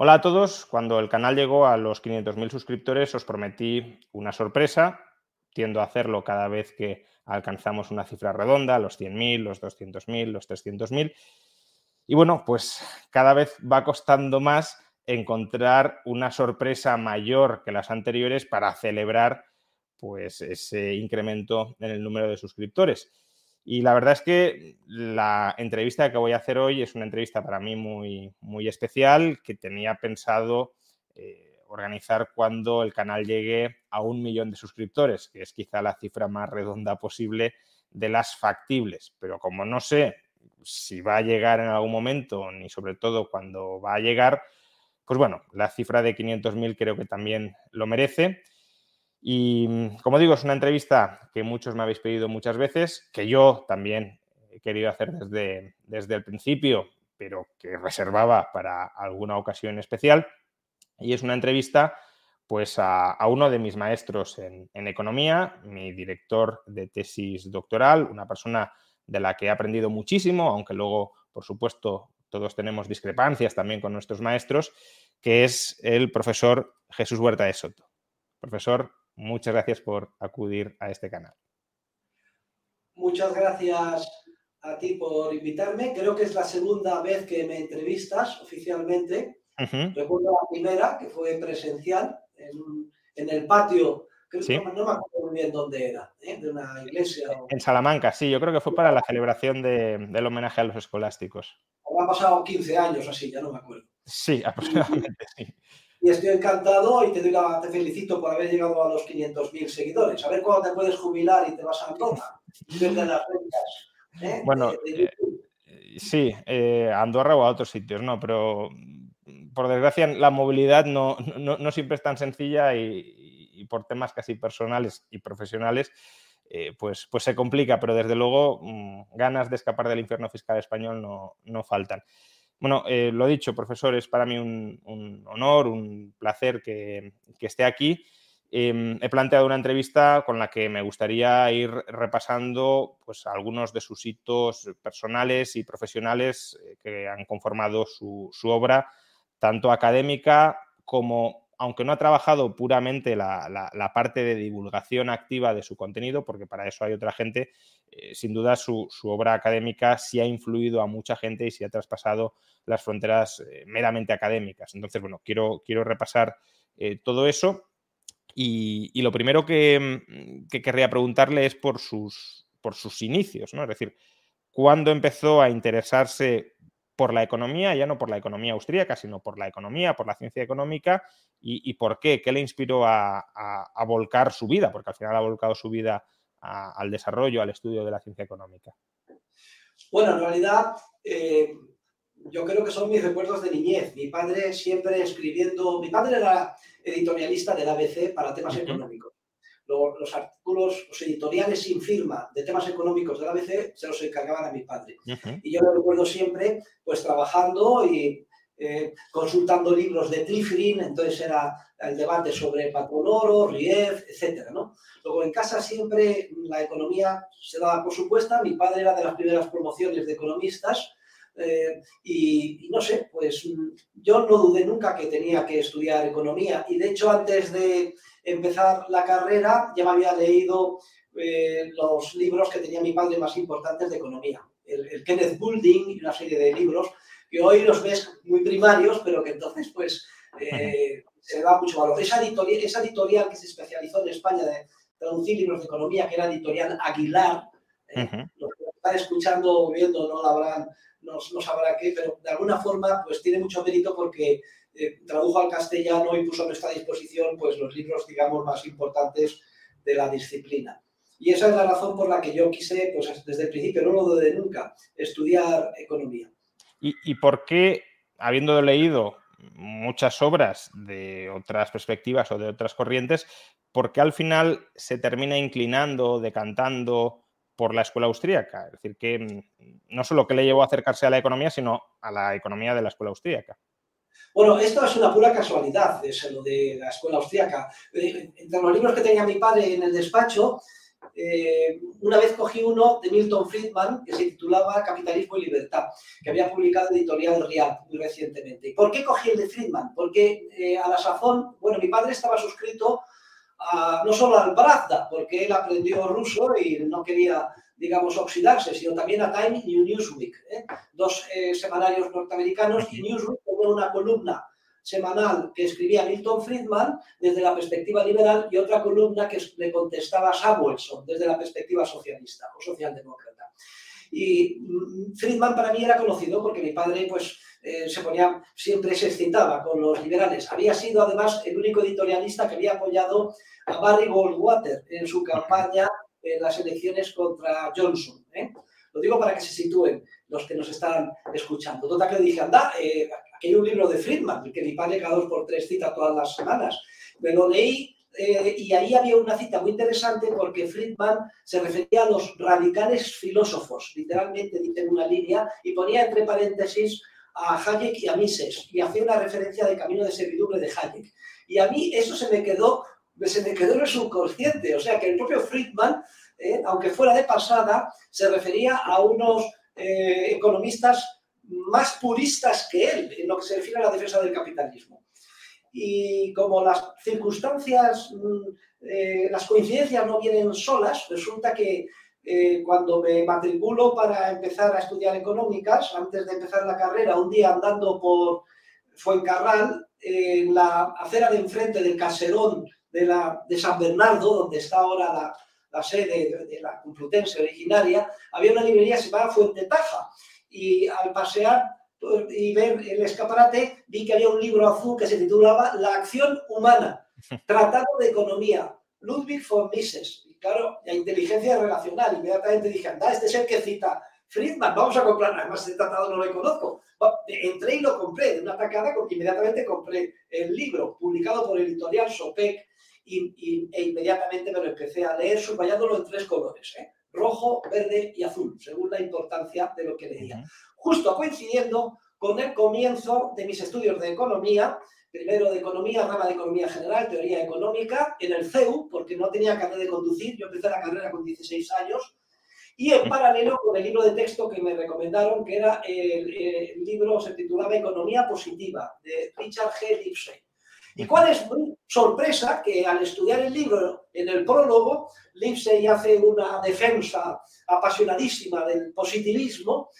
Hola a todos. Cuando el canal llegó a los 500.000 suscriptores, os prometí una sorpresa. Tiendo a hacerlo cada vez que alcanzamos una cifra redonda, los 100.000, los 200.000, los 300.000. Y bueno, pues cada vez va costando más encontrar una sorpresa mayor que las anteriores para celebrar pues ese incremento en el número de suscriptores. Y la verdad es que la entrevista que voy a hacer hoy es una entrevista para mí muy, muy especial que tenía pensado eh, organizar cuando el canal llegue a un millón de suscriptores, que es quizá la cifra más redonda posible de las factibles. Pero como no sé si va a llegar en algún momento, ni sobre todo cuando va a llegar, pues bueno, la cifra de 500.000 creo que también lo merece. Y mm, como digo, es una entrevista que muchos me habéis pedido muchas veces, que yo también he querido hacer desde, desde el principio, pero que reservaba para alguna ocasión especial. Y es una entrevista pues a, uno de mis maestros en, en, economía, mi director de tesis doctoral, una persona de la que he aprendido muchísimo, aunque luego, por supuesto, todos tenemos discrepancias también con nuestros maestros, que es el profesor Jesús Huerta de Soto. Profesor, Muchas gracias por acudir a este canal. Muchas gracias a ti por invitarme. Creo que es la segunda vez que me entrevistas oficialmente. Recuerdo la primera, que fue presencial, en, el patio, creo que no, me acuerdo muy bien dónde era, ¿eh? de una iglesia. En Salamanca, sí, yo creo que fue para la celebración del homenaje a los escolásticos. Han pasado 15 años así, ya no me acuerdo. Sí, aproximadamente, sí y estoy encantado y te, doy la, te felicito por haber llegado a los 500.000 seguidores. A ver cuándo te puedes jubilar y te vas a Andorra. las ¿eh? Bueno, eh, sí, eh, Andorra o a otros sitios, no, pero por desgracia la movilidad no, no, siempre es tan sencilla y, por temas casi personales y profesionales. pues, pues se complica, pero desde luego mm, ganas de escapar del infierno fiscal español no, no faltan. Bueno, eh, lo dicho, profesor, es para mí un, honor, un placer que, esté aquí. Em, he planteado una entrevista con la que me gustaría ir repasando pues, algunos de sus hitos personales y profesionales eh, que han conformado su, su obra, tanto académica como aunque no ha trabajado puramente la, parte de divulgación activa de su contenido, porque para eso hay otra gente, eh, sin duda su, obra académica sí ha influido a mucha gente y sí ha traspasado las fronteras eh, meramente académicas. Entonces, bueno, quiero, quiero repasar eh, todo eso. Y, lo primero que, mm, que, querría preguntarle es por sus, por sus inicios, ¿no? Es decir, ¿cuándo empezó a interesarse por la economía, ya no por la economía austríaca, sino por la economía, por la ciencia económica, y, por qué, qué le inspiró a, volcar su vida, porque al final ha volcado su vida al desarrollo, al estudio de la ciencia económica. Bueno, en realidad eh, yo creo que son mis recuerdos de niñez. Mi padre siempre escribiendo, mi padre era editorialista del ABC para temas económicos los, artículos, los editoriales sin firma de temas económicos de la ABC se los encargaban a mi padre. Y yo lo recuerdo siempre, pues trabajando y eh, consultando libros de Trifrin, entonces era el debate sobre patrón oro, Rief, etcétera, ¿no? Luego en casa siempre la economía se daba por supuesta, mi padre era de las primeras promociones de economistas, eh, y, no sé, pues yo no dudé nunca que tenía que estudiar economía y de hecho antes de empezar la carrera ya me había leído eh, los libros que tenía mi padre más importantes de economía. El, Kenneth Building y una serie de libros que hoy los ves muy primarios, pero que entonces pues eh, se da mucho valor. Esa editorial, esa editorial que se especializó en España de traducir libros de economía, que era editorial Aguilar, los que están escuchando o viendo no la habrán no, sabrá qué, pero de alguna forma pues tiene mucho mérito porque eh, tradujo al castellano y puso a nuestra disposición pues los libros, digamos, más importantes de la disciplina. Y esa es la razón por la que yo quise, pues desde el principio, no lo de nunca, estudiar economía. ¿Y, por qué, habiendo leído muchas obras de otras perspectivas o de otras corrientes, por qué al final se termina inclinando, decantando por la escuela austríaca? Es decir, que mm, no solo que le llevó a acercarse a la economía, sino a la economía de la escuela austríaca. Bueno, esto es una pura casualidad, es lo de la escuela austríaca. Eh, entre los libros que tenía mi padre en el despacho, eh, una vez cogí uno de Milton Friedman que se titulaba Capitalismo y Libertad, que había publicado Editorial Real muy recientemente. ¿Y por qué cogí el de Friedman? Porque eh, a la sazón, bueno, mi padre estaba suscrito no solo al Pravda, porque él aprendió ruso y no quería, digamos, oxidarse, sino también a Time y Newsweek, ¿eh? dos semanarios norteamericanos, y Newsweek tenía una columna semanal que escribía Milton Friedman desde la perspectiva liberal y otra columna que le contestaba Samuelson desde la perspectiva socialista o socialdemócrata. Y mm, Friedman para mí era conocido porque mi padre pues eh, se ponía, siempre se excitaba con los liberales. Había sido además el único editorialista que había apoyado a Barry Goldwater en su campaña en las elecciones contra Johnson. ¿eh? Lo digo para que se sitúen los que nos están escuchando. Total que le dije, anda, eh, Aquí hay un libro de Friedman, que mi padre cada dos por tres cita todas las semanas. Me lo leí eh, y ahí había una cita muy interesante porque Friedman se refería a los radicales filósofos, literalmente dice en una línea, y ponía entre paréntesis a Hayek y a Mises, y hacía una referencia de camino de servidumbre de Hayek. Y a mí eso se me quedó, se me quedó en el subconsciente, o sea que el propio Friedman, eh, aunque fuera de pasada, se refería a unos eh, economistas más puristas que él en lo que se refiere a la defensa del capitalismo. Y como las circunstancias, mm, eh, las coincidencias no vienen solas, resulta que eh, cuando me matriculo para empezar a estudiar económicas, antes de empezar la carrera, un día andando por Fuencarral, en la acera de enfrente del caserón de, la, de San Bernardo, donde está ahora la, la sede de, la Complutense originaria, había una librería que se llamaba Fuente Taja. Y al pasear y ver el escaparate vi que había un libro azul que se titulaba La acción humana, tratado de economía, Ludwig von Mises. Y claro, la inteligencia relacional, inmediatamente dije, anda, este es el que cita Friedman, vamos a comprar, además ese tratado no lo conozco. Entré y lo compré de una tacada, inmediatamente compré el libro, publicado por el editorial Sopec, y, e inmediatamente me lo empecé a leer, subrayándolo en tres colores. ¿eh? Rojo, verde y azul, según la importancia de lo que leía. Justo coincidiendo con el comienzo de mis estudios de economía, primero de economía, rama de economía general, teoría económica, en el CEU, porque no tenía carnet de conducir, yo empecé la carrera con 16 años, y en paralelo con el libro de texto que me recomendaron, que era el, el libro, se titulaba Economía Positiva, de Richard G. Lipsey. ¿Y cuál es mi sorpresa? Que al estudiar el libro, en el prólogo, Lipsey hace una defensa apasionadísima del positivismo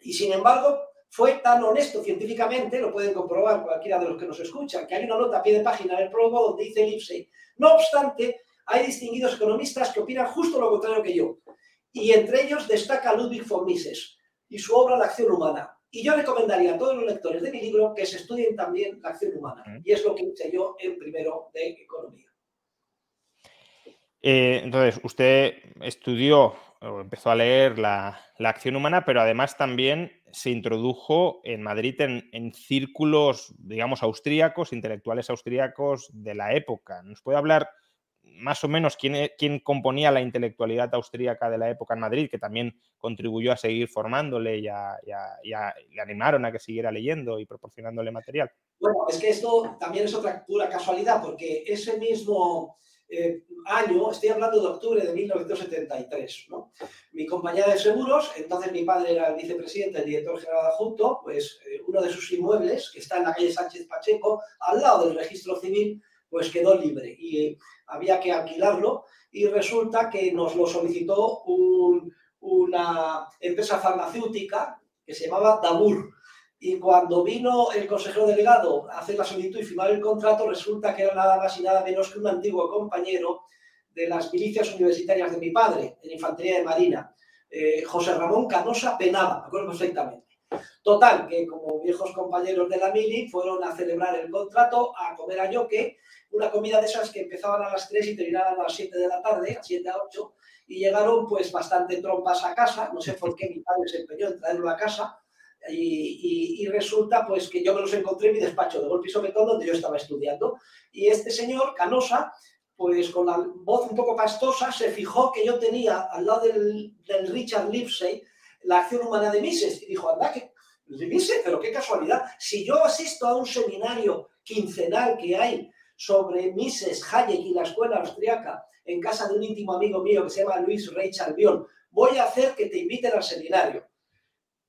y, sin embargo, fue tan honesto científicamente, lo pueden comprobar cualquiera de los que nos escuchan, que hay una nota a pie de página en el prólogo donde dice Lipsey, no obstante, hay distinguidos economistas que opinan justo lo contrario que yo. Y entre ellos destaca Ludwig von Mises y su obra La acción humana. Y yo recomendaría a todos los lectores de mi libro que se estudien también la acción humana. Y es lo que hice yo en primero de economía. Eh, entonces, usted estudió o empezó a leer la, acción humana, pero además también se introdujo en Madrid en, en, círculos, digamos, austríacos, intelectuales austríacos de la época. ¿Nos puede hablar más o menos quién, e, quién, componía la intelectualidad austríaca de la época en Madrid, que también contribuyó a seguir formándole y, le animaron a que siguiera leyendo y proporcionándole material. Bueno, es que esto también es otra pura casualidad, porque ese mismo eh, año, estoy hablando de octubre de 1973, ¿no? mi compañía de seguros, entonces mi padre era el vicepresidente, el director general adjunto, pues eh, uno de sus inmuebles, que está en la calle Sánchez Pacheco, al lado del registro civil, pues quedó libre y había que alquilarlo y resulta que nos lo solicitó una empresa farmacéutica que se llamaba Dabur. Y cuando vino el consejero delegado a hacer la solicitud y firmar el contrato, resulta que era nada más y nada menos que un antiguo compañero de las milicias universitarias de mi padre, en Infantería de Marina, eh, José Ramón Canosa Penada, me acuerdo perfectamente. Total, que como viejos compañeros de la mili fueron a celebrar el contrato, a comer a yoke, una comida de esas que empezaban a las 3 y terminaban a las 7 de la tarde, a 7 a 8, y llegaron pues bastante trompas a casa, no sé por qué mi padre se empeñó en traerlo a casa, Y, resulta pues que yo me los encontré en mi despacho de golpe y donde yo estaba estudiando. Y este señor, Canosa, pues con la voz un poco pastosa, se fijó que yo tenía al lado del, Richard Lipsey la acción humana de Mises y dijo, anda, que Mises, pero qué casualidad. Si yo asisto a un seminario quincenal que hay sobre Mises, Hayek y la escuela austriaca en casa de un íntimo amigo mío que se llama Luis Rey Albión, voy a hacer que te inviten al seminario.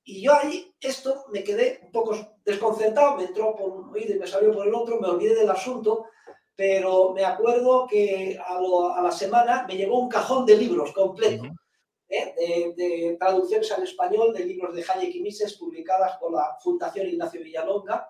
Y yo ahí, esto, me quedé un poco desconcertado, me entró por un oído y me salió por el otro, me olvidé del asunto, pero me acuerdo que a, la semana me llegó un cajón de libros completo, ¿eh? de, traducciones al español de libros de Hayek y Mises publicadas por la Fundación Ignacio Villalonga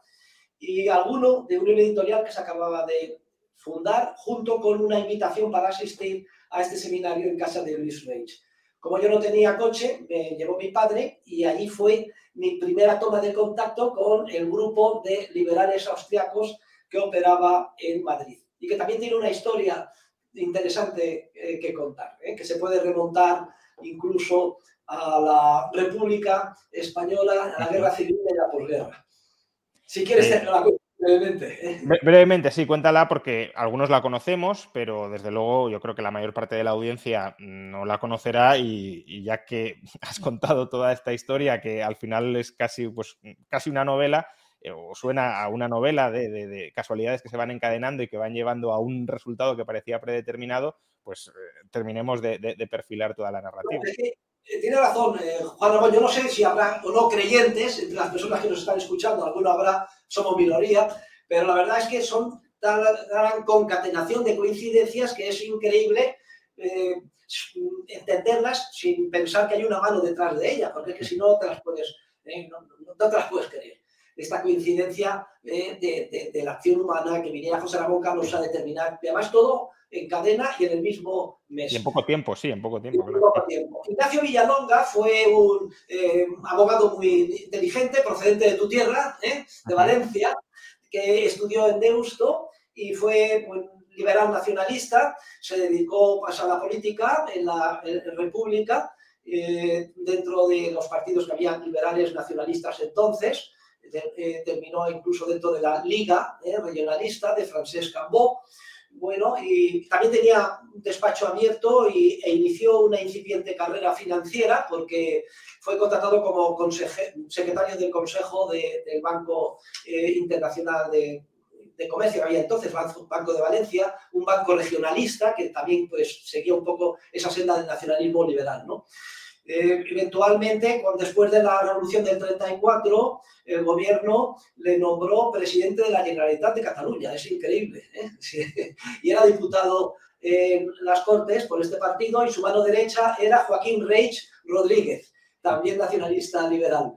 y alguno de una editorial que se acababa de fundar junto con una invitación para asistir a este seminario en casa de Luis Reich. Como yo no tenía coche, me llevó mi padre y allí fue mi primera toma de contacto con el grupo de liberales austriacos que operaba en Madrid y que también tiene una historia interesante eh, que contar, ¿eh? que se puede remontar incluso a la República Española, a la Guerra Civil y a la posguerra. Si quieres, eh, la brevemente. Brevemente, sí, cuéntala porque algunos la conocemos, pero desde luego yo creo que la mayor parte de la audiencia no la conocerá y, ya que has contado toda esta historia que al final es casi, pues, casi una novela, eh, o suena a una novela de, casualidades que se van encadenando y que van llevando a un resultado que parecía predeterminado, pues eh, terminemos de, perfilar toda la narrativa. Eh, tiene razón, Juan Ramón. Yo no sé si habrá o no creyentes entre las personas que nos están escuchando, alguno habrá, somos minoría, pero la verdad es que son tan gran concatenación de coincidencias que es increíble entenderlas sin pensar que hay una mano detrás de ellas, porque es que si no te las puedes, no te las puedes creer esta coincidencia eh, de, la acción humana que viniera José Ramón Carlos a determinar, y además todo en cadena y en el mismo mes. Y en poco tiempo, sí, en poco tiempo. Ignacio Villalonga fue un eh, abogado muy inteligente, procedente de tu tierra, ¿eh? de Valencia, que estudió en Deusto y fue liberal nacionalista, se dedicó pues, a la política en la República, dentro de los partidos que había liberales nacionalistas entonces, eh, terminó incluso dentro de la Liga eh, Regionalista de Francesc Cambó. Bueno, y también tenía un despacho abierto y, e inició una incipiente carrera financiera porque fue contratado como secretario del Consejo del Banco eh, Internacional de, Comercio, que había entonces, Banco de Valencia, un banco regionalista que también pues, seguía un poco esa senda del nacionalismo liberal. ¿no? Eh, eventualmente, después de la revolución del 34, el gobierno le nombró presidente de la Generalitat de Cataluña. Es increíble. ¿eh? Y era diputado en las Cortes por este partido y su mano derecha era Joaquín Reich Rodríguez, también nacionalista liberal.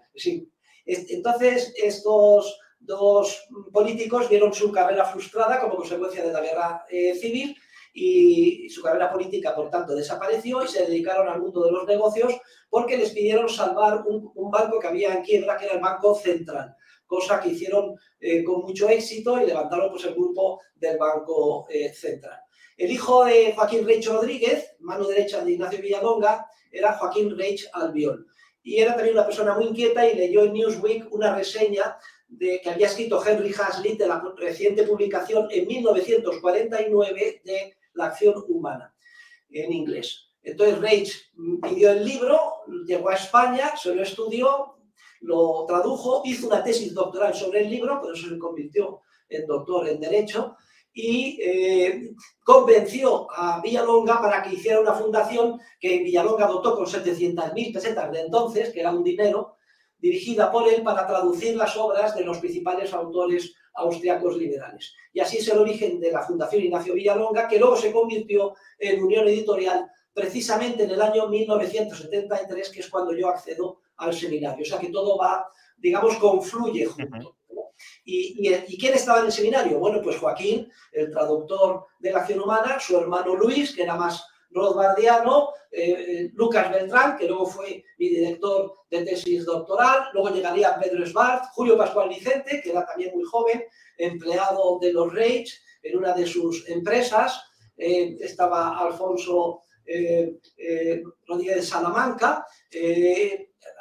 Entonces, estos dos políticos vieron su carrera frustrada como consecuencia de la guerra eh, civil y su carrera política, por tanto, desapareció y se dedicaron al mundo de los negocios porque les pidieron salvar un, banco que había en quiebra, que era el Banco Central, cosa que hicieron eh, con mucho éxito y levantaron pues, el grupo del Banco eh, Central. El hijo de Joaquín Reich Rodríguez, mano derecha de Ignacio Villalonga, era Joaquín Reich Albiol. Y era también una persona muy inquieta y leyó en Newsweek una reseña de, que había escrito Henry Hazlitt de la reciente publicación en 1949 de la acción humana, en inglés. Entonces Reich pidió el libro, llegó a España, se lo estudió, lo tradujo, hizo una tesis doctoral sobre el libro, por eso se convirtió en doctor en Derecho, y eh, convenció a Villalonga para que hiciera una fundación que Villalonga dotó con 700.000 pesetas de entonces, que era un dinero, dirigida por él para traducir las obras de los principales autores austriacos liberales. Y así es el origen de la Fundación Ignacio Villalonga, que luego se convirtió en Unión Editorial precisamente en el año 1973, que es cuando yo accedo al seminario. O sea que todo va, digamos, confluye junto. ¿Y, y, quién estaba en el seminario? Bueno, pues Joaquín, el traductor de la acción humana, su hermano Luis, que era más Rothbardiano, eh, eh, Lucas Beltrán, que luego fue mi director de tesis doctoral, luego llegaría Pedro Svart, Julio Pascual Vicente, que era también muy joven, empleado de los Reich en una de sus empresas, eh, estaba Alfonso Rodríguez Salamanca,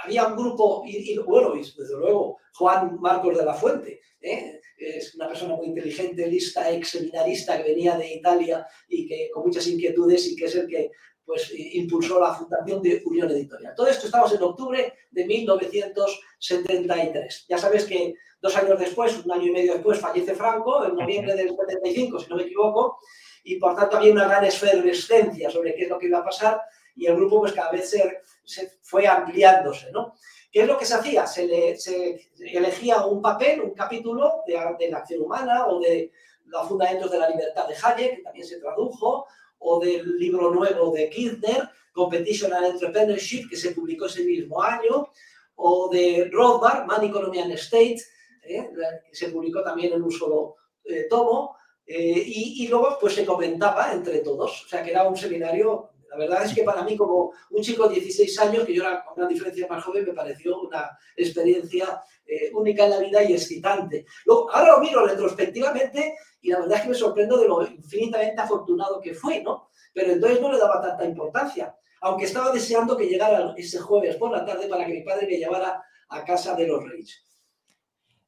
había un grupo, y, bueno, y desde luego Juan Marcos de la Fuente, ¿eh? es una persona muy inteligente, lista, ex seminarista que venía de Italia y que con muchas inquietudes y que es el que pues, impulsó la fundación de Unión Editorial. Todo esto estamos en octubre de 1973. Ya sabes que dos años después, un año y medio después, fallece Franco, en noviembre del 75, si no me equivoco, y por tanto había una gran esfervescencia sobre qué es lo que iba a pasar y el grupo pues cada vez se, fue ampliándose, ¿no? ¿Qué es lo que se hacía? Se, le, se elegía un papel, un capítulo de, la acción humana o de los fundamentos de la libertad de Hayek, que también se tradujo, o del libro nuevo de Kirchner, Competition and Entrepreneurship, que se publicó ese mismo año, o de Rothbard, Man, Economy and State, ¿eh? que se publicó también en un solo eh, tomo, eh, y, y, luego pues se comentaba entre todos, o sea que era un seminario la verdad es que para mí, como un chico de 16 años, que yo era con una diferencia más joven, me pareció una experiencia eh, única en la vida y excitante. Luego, ahora lo miro retrospectivamente y la verdad es que me sorprendo de lo infinitamente afortunado que fue, ¿no? Pero entonces no le daba tanta importancia, aunque estaba deseando que llegara ese jueves por la tarde para que mi padre me llevara a casa de los reyes.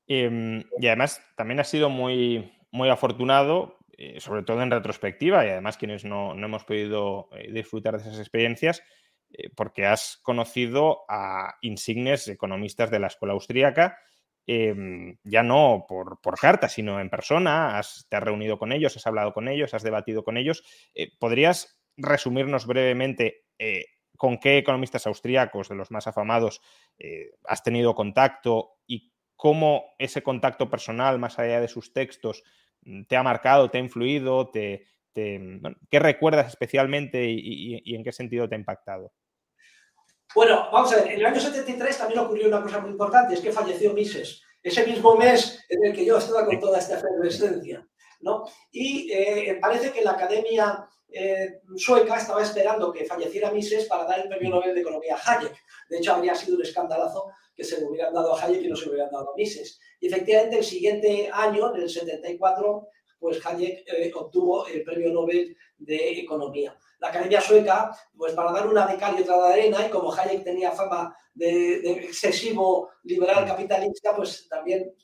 Em, y además también ha sido muy, muy afortunado eh, sobre todo en retrospectiva y además quienes no, hemos podido eh, disfrutar de esas experiencias, eh, porque has conocido a insignes economistas de la escuela austríaca, em, ya no por, por, carta, sino en persona, has, te has reunido con ellos, has hablado con ellos, has debatido con ellos. ¿Podrías resumirnos brevemente con qué economistas austríacos, de los más afamados, has tenido contacto y cómo ese contacto personal, más allá de sus textos, te ha marcado, te ha influido, te, mm, ¿qué recuerdas especialmente y, en qué sentido te ha impactado? Bueno, vamos a ver, en el año 73 también ocurrió una cosa muy importante, es que falleció Mises, ese mismo mes en el que yo estaba con toda esta efervescencia, ¿no? Y eh, parece que la Academia eh, sueca estaba esperando que falleciera Mises para dar el premio Nobel de Economía a Hayek. De hecho, habría sido un escandalazo que se lo hubieran dado a Hayek y no se lo hubieran dado a Mises. Y efectivamente, el siguiente año, en el 74, pues Hayek eh, obtuvo el premio Nobel de Economía. La Academia Sueca, pues para dar una de otra de arena, y como Hayek tenía fama de, excesivo liberal capitalista, pues también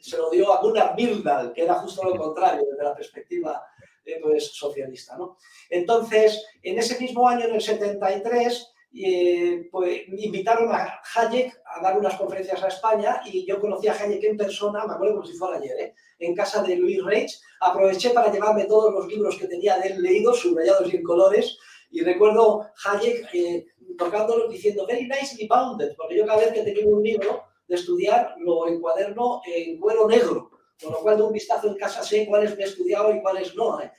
se lo dio a Gunnar Myrdal, que era justo lo contrario desde la perspectiva eh, pues, socialista. ¿no? Entonces, en ese mismo año, en el 73, eh, pues, invitaron a Hayek a dar unas conferencias a España y yo conocí a Hayek en persona, me acuerdo como si fuera ayer, ¿eh? en casa de Luis Reich. Aproveché para llevarme todos los libros que tenía de él leídos, subrayados y en colores, y recuerdo Hayek eh, tocándolos diciendo, very nicely bounded, porque yo cada vez que tenía un libro de estudiar lo encuaderno en cuero negro, con lo cual de un vistazo en casa sé cuáles me he estudiado y cuáles no, ¿eh?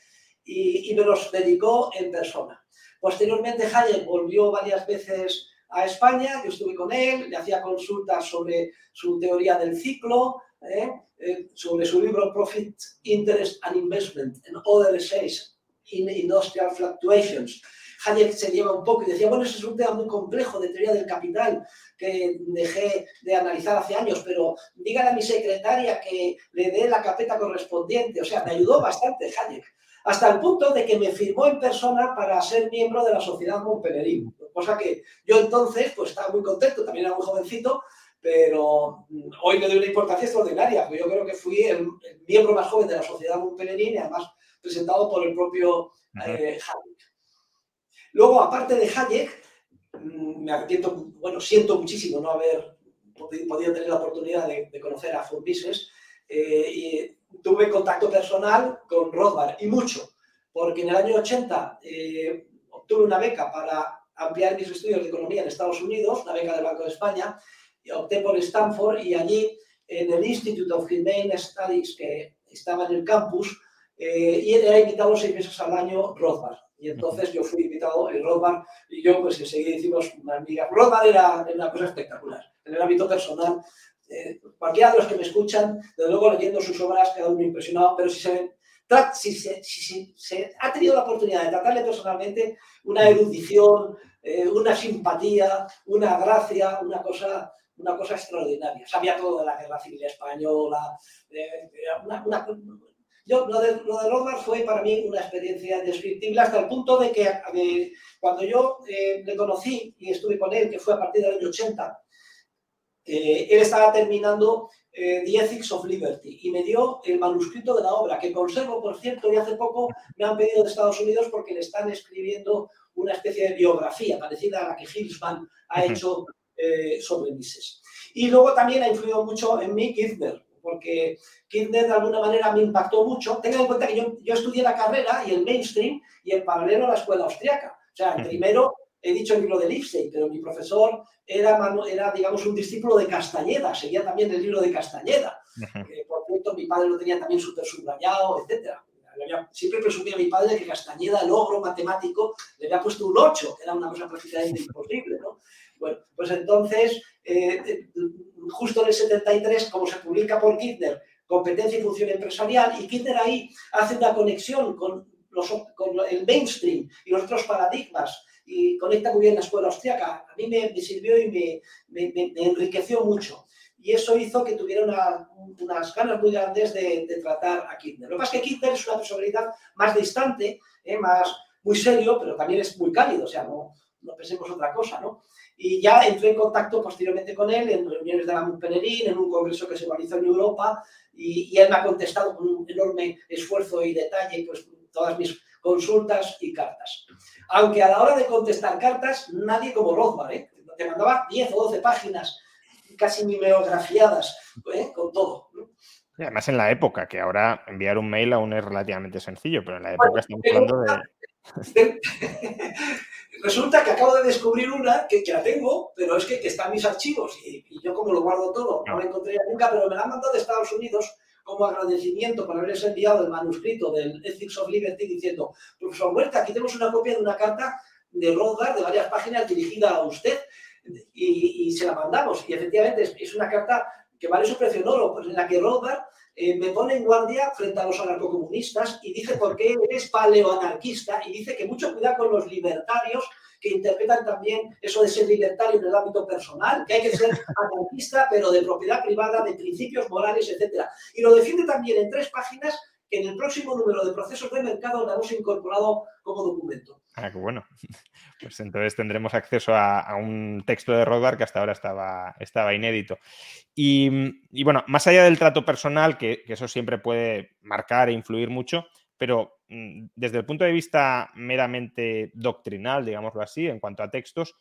y, y me los dedicó en persona. Posteriormente, Hayek volvió varias veces a España, yo estuve con él, le hacía consultas sobre su teoría del ciclo, ¿eh? Eh, sobre su libro Profit, Interest and Investment and Other Essays in Industrial Fluctuations. Hayek se lleva un poco y decía, bueno, ese es un tema muy complejo de teoría del capital que dejé de analizar hace años, pero dígale a mi secretaria que le dé la carpeta correspondiente. O sea, me ayudó bastante Hayek hasta el punto de que me firmó en persona para ser miembro de la Sociedad Montpellerín, cosa que yo entonces pues estaba muy contento, también era muy jovencito, pero mm, hoy le doy una importancia extraordinaria, porque yo creo que fui el, miembro más joven de la Sociedad Montpellerín y además presentado por el propio eh, Hayek. Luego, aparte de Hayek, mm, me arrepiento, bueno, siento muchísimo no haber podido tener la oportunidad de, conocer a Furbises, eh, y tuve contacto personal con Rothbard y mucho, porque en el año 80 eh, obtuve una beca para ampliar mis estudios de economía en Estados Unidos, una beca del Banco de España, y opté por Stanford y allí en el Institute of Humane Studies que estaba en el campus, eh, y era invitado seis meses al año Rothbard. Y entonces yo fui invitado en Rothbard y yo pues enseguida hicimos una amiga. Rothbard era, era una cosa espectacular. En el ámbito personal eh, cualquiera de los que me escuchan, desde luego leyendo sus obras, quedado muy impresionado, pero si se, si se, si, se ha tenido la oportunidad de tratarle personalmente, una erudición, eh, una simpatía, una gracia, una cosa, una cosa extraordinaria. Sabía todo de la guerra civil española, una, yo, lo de, lo de Rothbard fue para mí una experiencia indescriptible hasta el punto de que cuando yo eh, le conocí y estuve con él, que fue a partir del año 80, eh, él estaba terminando eh, The Ethics of Liberty y me dio el manuscrito de la obra, que conservo, por cierto, y hace poco me han pedido de Estados Unidos porque le están escribiendo una especie de biografía parecida a la que Hilsman ha hecho sobre Mises. Y luego también ha influido mucho en mí Kirchner, porque Kirchner de alguna manera me impactó mucho. Tengan en cuenta que yo, yo estudié la carrera y el mainstream y en paralelo a la escuela austriaca. O sea, primero he dicho el libro de Lipstein, pero mi profesor era, era, digamos, un discípulo de Castañeda, seguía también el libro de Castañeda. por cierto, mi padre lo tenía también súper subrayado, etc. Siempre presumía mi padre que Castañeda, el logro matemático, le había puesto un 8, que era una cosa prácticamente imposible, ¿no? Bueno, pues entonces, eh, eh, justo en el 73, como se publica por Kirchner, Competencia y Función Empresarial, y Kirchner ahí hace una conexión con, el mainstream y los otros paradigmas y conecta muy bien la escuela austriaca. A mí me, sirvió y me, enriqueció mucho. Y eso hizo que tuviera unas ganas muy grandes de, tratar a Kirchner. Lo que que Kirchner es una personalidad más distante, eh, más, muy serio, pero también es muy cálido, o sea, no, no pensemos otra cosa, ¿no? Y ya entré en contacto posteriormente con él en reuniones de la Mupenerín, en un congreso que se realizó en Europa, y, él me ha contestado con un enorme esfuerzo y detalle pues, todas mis consultas y cartas. Aunque a la hora de contestar cartas, nadie como Rothbard, ¿eh? te mandaba 10 o 12 páginas casi mimeografiadas, ¿eh? con todo. además en la época, que ahora enviar un mail aún es relativamente sencillo, pero en la época estamos hablando de... Resulta que acabo de descubrir una que, que la tengo, pero es que, que está en mis archivos y, yo como lo guardo todo, no la encontré nunca, pero me la han mandado de Estados Unidos como agradecimiento por haberles enviado el manuscrito del Ethics of Liberty diciendo, profesor Huerta, aquí tenemos una copia de una carta de Rothbard de varias páginas dirigida a usted y, se la mandamos. Y efectivamente es, una carta que vale su precio en oro, pues en la que Rothbard eh, me pone en guardia frente a los anarcocomunistas y dice por qué es paleoanarquista y dice que mucho cuidado con los libertarios que interpretan también eso de ser libertario en el ámbito personal, que hay que ser anarquista, pero de propiedad privada, de principios morales, etc. Y lo defiende también en tres páginas que en el próximo número de procesos de mercado lo hemos incorporado como documento. Ah, qué bueno. Pues entonces tendremos acceso a, un texto de Rothbard que hasta ahora estaba, estaba inédito. Y, bueno, más allá del trato personal, que, eso siempre puede marcar e influir mucho, pero mm, desde el punto de vista meramente doctrinal, digámoslo así, en cuanto a textos,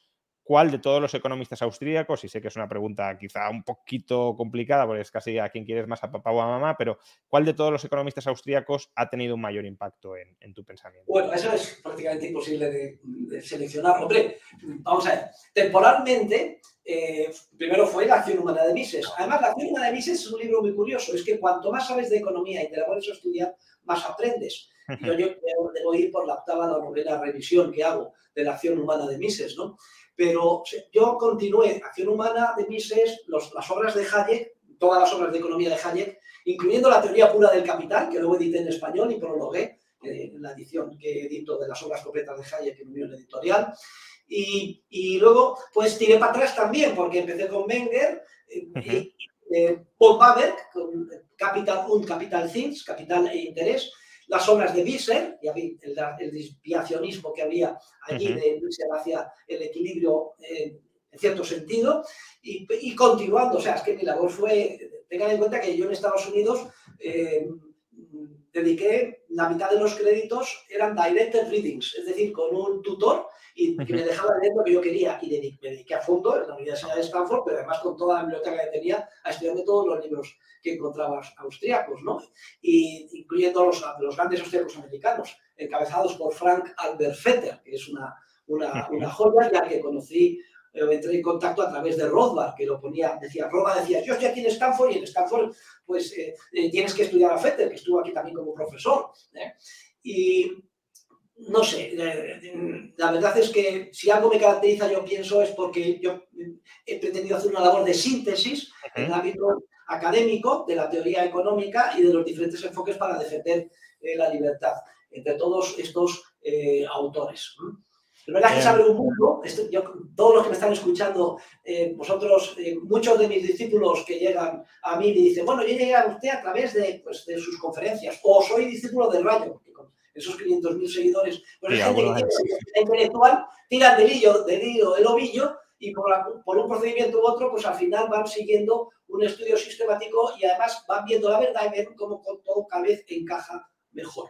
¿cuál de todos los economistas austríacos, y sé que es una pregunta quizá un poquito complicada, porque es casi a quien quieres más, a papá o a mamá, pero ¿cuál de todos los economistas austríacos ha tenido un mayor impacto en, tu pensamiento? Bueno, eso es prácticamente imposible de, seleccionar. Hombre, vamos a ver, temporalmente, eh, primero fue La acción humana de Mises. Además, La acción humana de Mises es un libro muy curioso, es que cuanto más sabes de economía y te la pones a estudiar, más aprendes. Yo, yo debo ir por la octava o novena revisión que hago de la acción humana de Mises, ¿no? Pero yo continué Acción Humana de Mises, las obras de Hayek, todas las obras de economía de Hayek, incluyendo la teoría pura del capital, que luego edité en español y prologué eh, en la edición que edito de las obras completas de Hayek en Unión Editorial. Y, y, luego, pues tiré para atrás también, porque empecé con Wenger, eh, eh, Paul Baber, con Capital un Capital Things, Capital e Interés, las obras de Visser, y el, el desviacionismo que había allí de irse hacia el equilibrio eh, en cierto sentido, y, continuando, o sea, es que mi labor fue, tengan en cuenta que yo en Estados Unidos eh, dediqué la mitad de los créditos eran directed readings, es decir, con un tutor y que me dejaba leer lo que yo quería y me dediqué a fondo en la Universidad de Stanford, pero además con toda la biblioteca que tenía a estudiarme todos los libros que encontraba austriacos, ¿no? Y incluyendo los, los grandes austriacos americanos, encabezados por Frank Albert Fetter, que es una, una, una joya ya que conocí entré en contacto a través de Rothbard, que lo ponía, decía, Rothbard decía, yo estoy aquí en Stanford y en Stanford pues eh, eh, tienes que estudiar a Fetter, que estuvo aquí también como profesor. Y no sé, la verdad es que si algo me caracteriza, yo pienso, es porque yo he pretendido hacer una labor de síntesis en el ámbito académico de la teoría económica y de los diferentes enfoques para defender la libertad entre todos estos autores. Es verdad que se abre un mundo, todos los que me están escuchando, eh, vosotros, eh, muchos de mis discípulos que llegan a mí me dicen, bueno, yo llegué a usted a través de, pues, de sus conferencias, o soy discípulo del Rayo, con esos 500.000 seguidores, pues hay gente que tiene intelectual, tiran del hilo, del hilo el ovillo, y por, por, un procedimiento u otro, pues al final van siguiendo un estudio sistemático y además van viendo la verdad y ven cómo todo cada vez encaja mejor.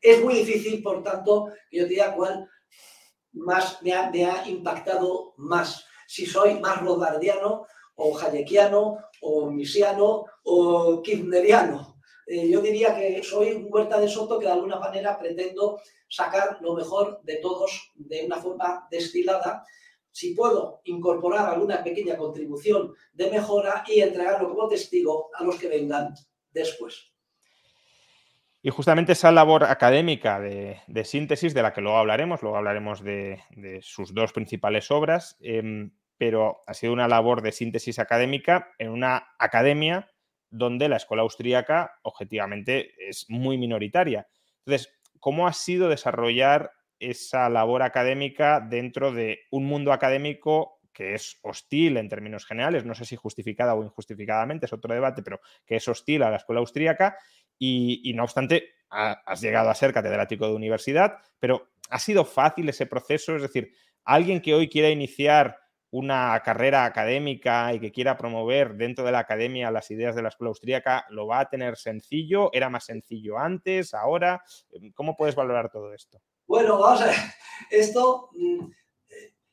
Es muy difícil, por tanto, que yo te diga cuál más me ha, impactado más. Si soy más rodardiano o hayekiano o misiano o kirchneriano. Eh, yo diría que soy un huerta de soto que de alguna manera pretendo sacar lo mejor de todos de una forma destilada. Si puedo incorporar alguna pequeña contribución de mejora y entregarlo como testigo a los que vengan después. Y justamente esa labor académica de, síntesis, de la que luego hablaremos, luego hablaremos de, sus dos principales obras, em, pero ha sido una labor de síntesis académica en una academia donde la escuela austríaca objetivamente es muy minoritaria. Entonces, ¿cómo ha sido desarrollar esa labor académica dentro de un mundo académico que es hostil en términos generales, no sé si justificada o injustificadamente, es otro debate, pero que es hostil a la escuela austríaca y, no obstante, has llegado a ser catedrático de universidad, pero ¿ha sido fácil ese proceso? Es decir, alguien que hoy quiera iniciar una carrera académica y que quiera promover dentro de la academia las ideas de la escuela austríaca, ¿lo va a tener sencillo? ¿Era más sencillo antes, ahora? ¿Cómo puedes valorar todo esto? Bueno, vamos a ver, esto, mm,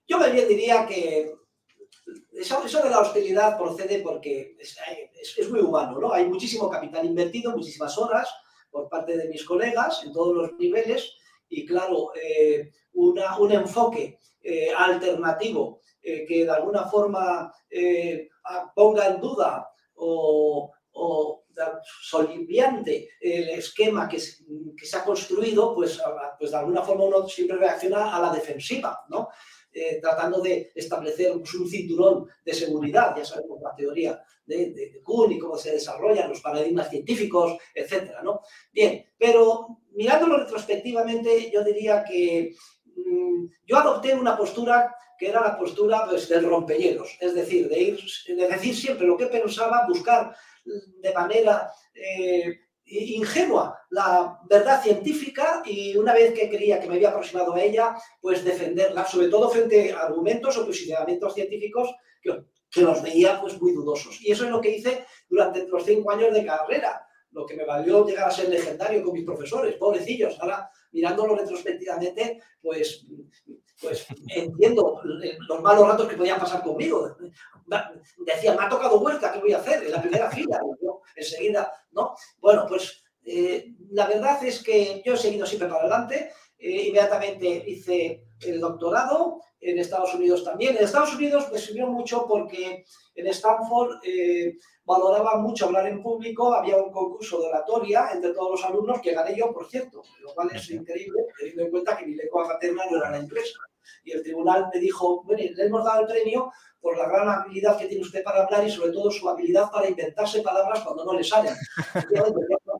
yo me diría que eso, de la hostilidad procede porque es, muy humano, ¿no? Hay muchísimo capital invertido, muchísimas horas por parte de mis colegas en todos los niveles y claro, eh, un enfoque eh, alternativo eh, que de alguna forma ponga en duda o, soliviante el esquema que, que, se ha construido, pues, pues de alguna forma uno siempre reacciona a la defensiva, ¿no? Eh, tratando de establecer pues, un cinturón de seguridad, ya sabemos la teoría de, Kuhn y cómo se desarrollan los paradigmas científicos, etcétera, ¿no? Bien, pero mirándolo retrospectivamente, yo diría que mm, yo adopté una postura que era la postura pues, del rompehielos, es decir, de, ir, de decir siempre lo que pensaba, buscar de manera eh, ingenua la verdad científica y una vez que creía que me había aproximado a ella, pues defenderla, sobre todo frente a argumentos o posicionamientos científicos que, los veía pues muy dudosos. Y eso es lo que hice durante los cinco años de carrera, lo que me valió llegar a ser legendario con mis profesores, pobrecillos. Ahora, mirándolo retrospectivamente, pues, pues entiendo los malos ratos que podían pasar conmigo. Decía, me ha tocado vuelta, ¿qué voy a hacer? En la primera fila enseguida, ¿no? Bueno, pues eh, la verdad es que yo he seguido siempre para adelante. Eh, inmediatamente hice el doctorado en Estados Unidos también. En Estados Unidos me sirvió mucho porque en Stanford eh, valoraba mucho hablar en público, había un concurso de oratoria entre todos los alumnos que gané yo, por cierto, lo cual es increíble, teniendo en cuenta que mi lengua materna no era la inglesa. Y el tribunal me dijo, bueno, le hemos dado el premio por la gran habilidad que tiene usted para hablar y sobre todo su habilidad para inventarse palabras cuando no le salen.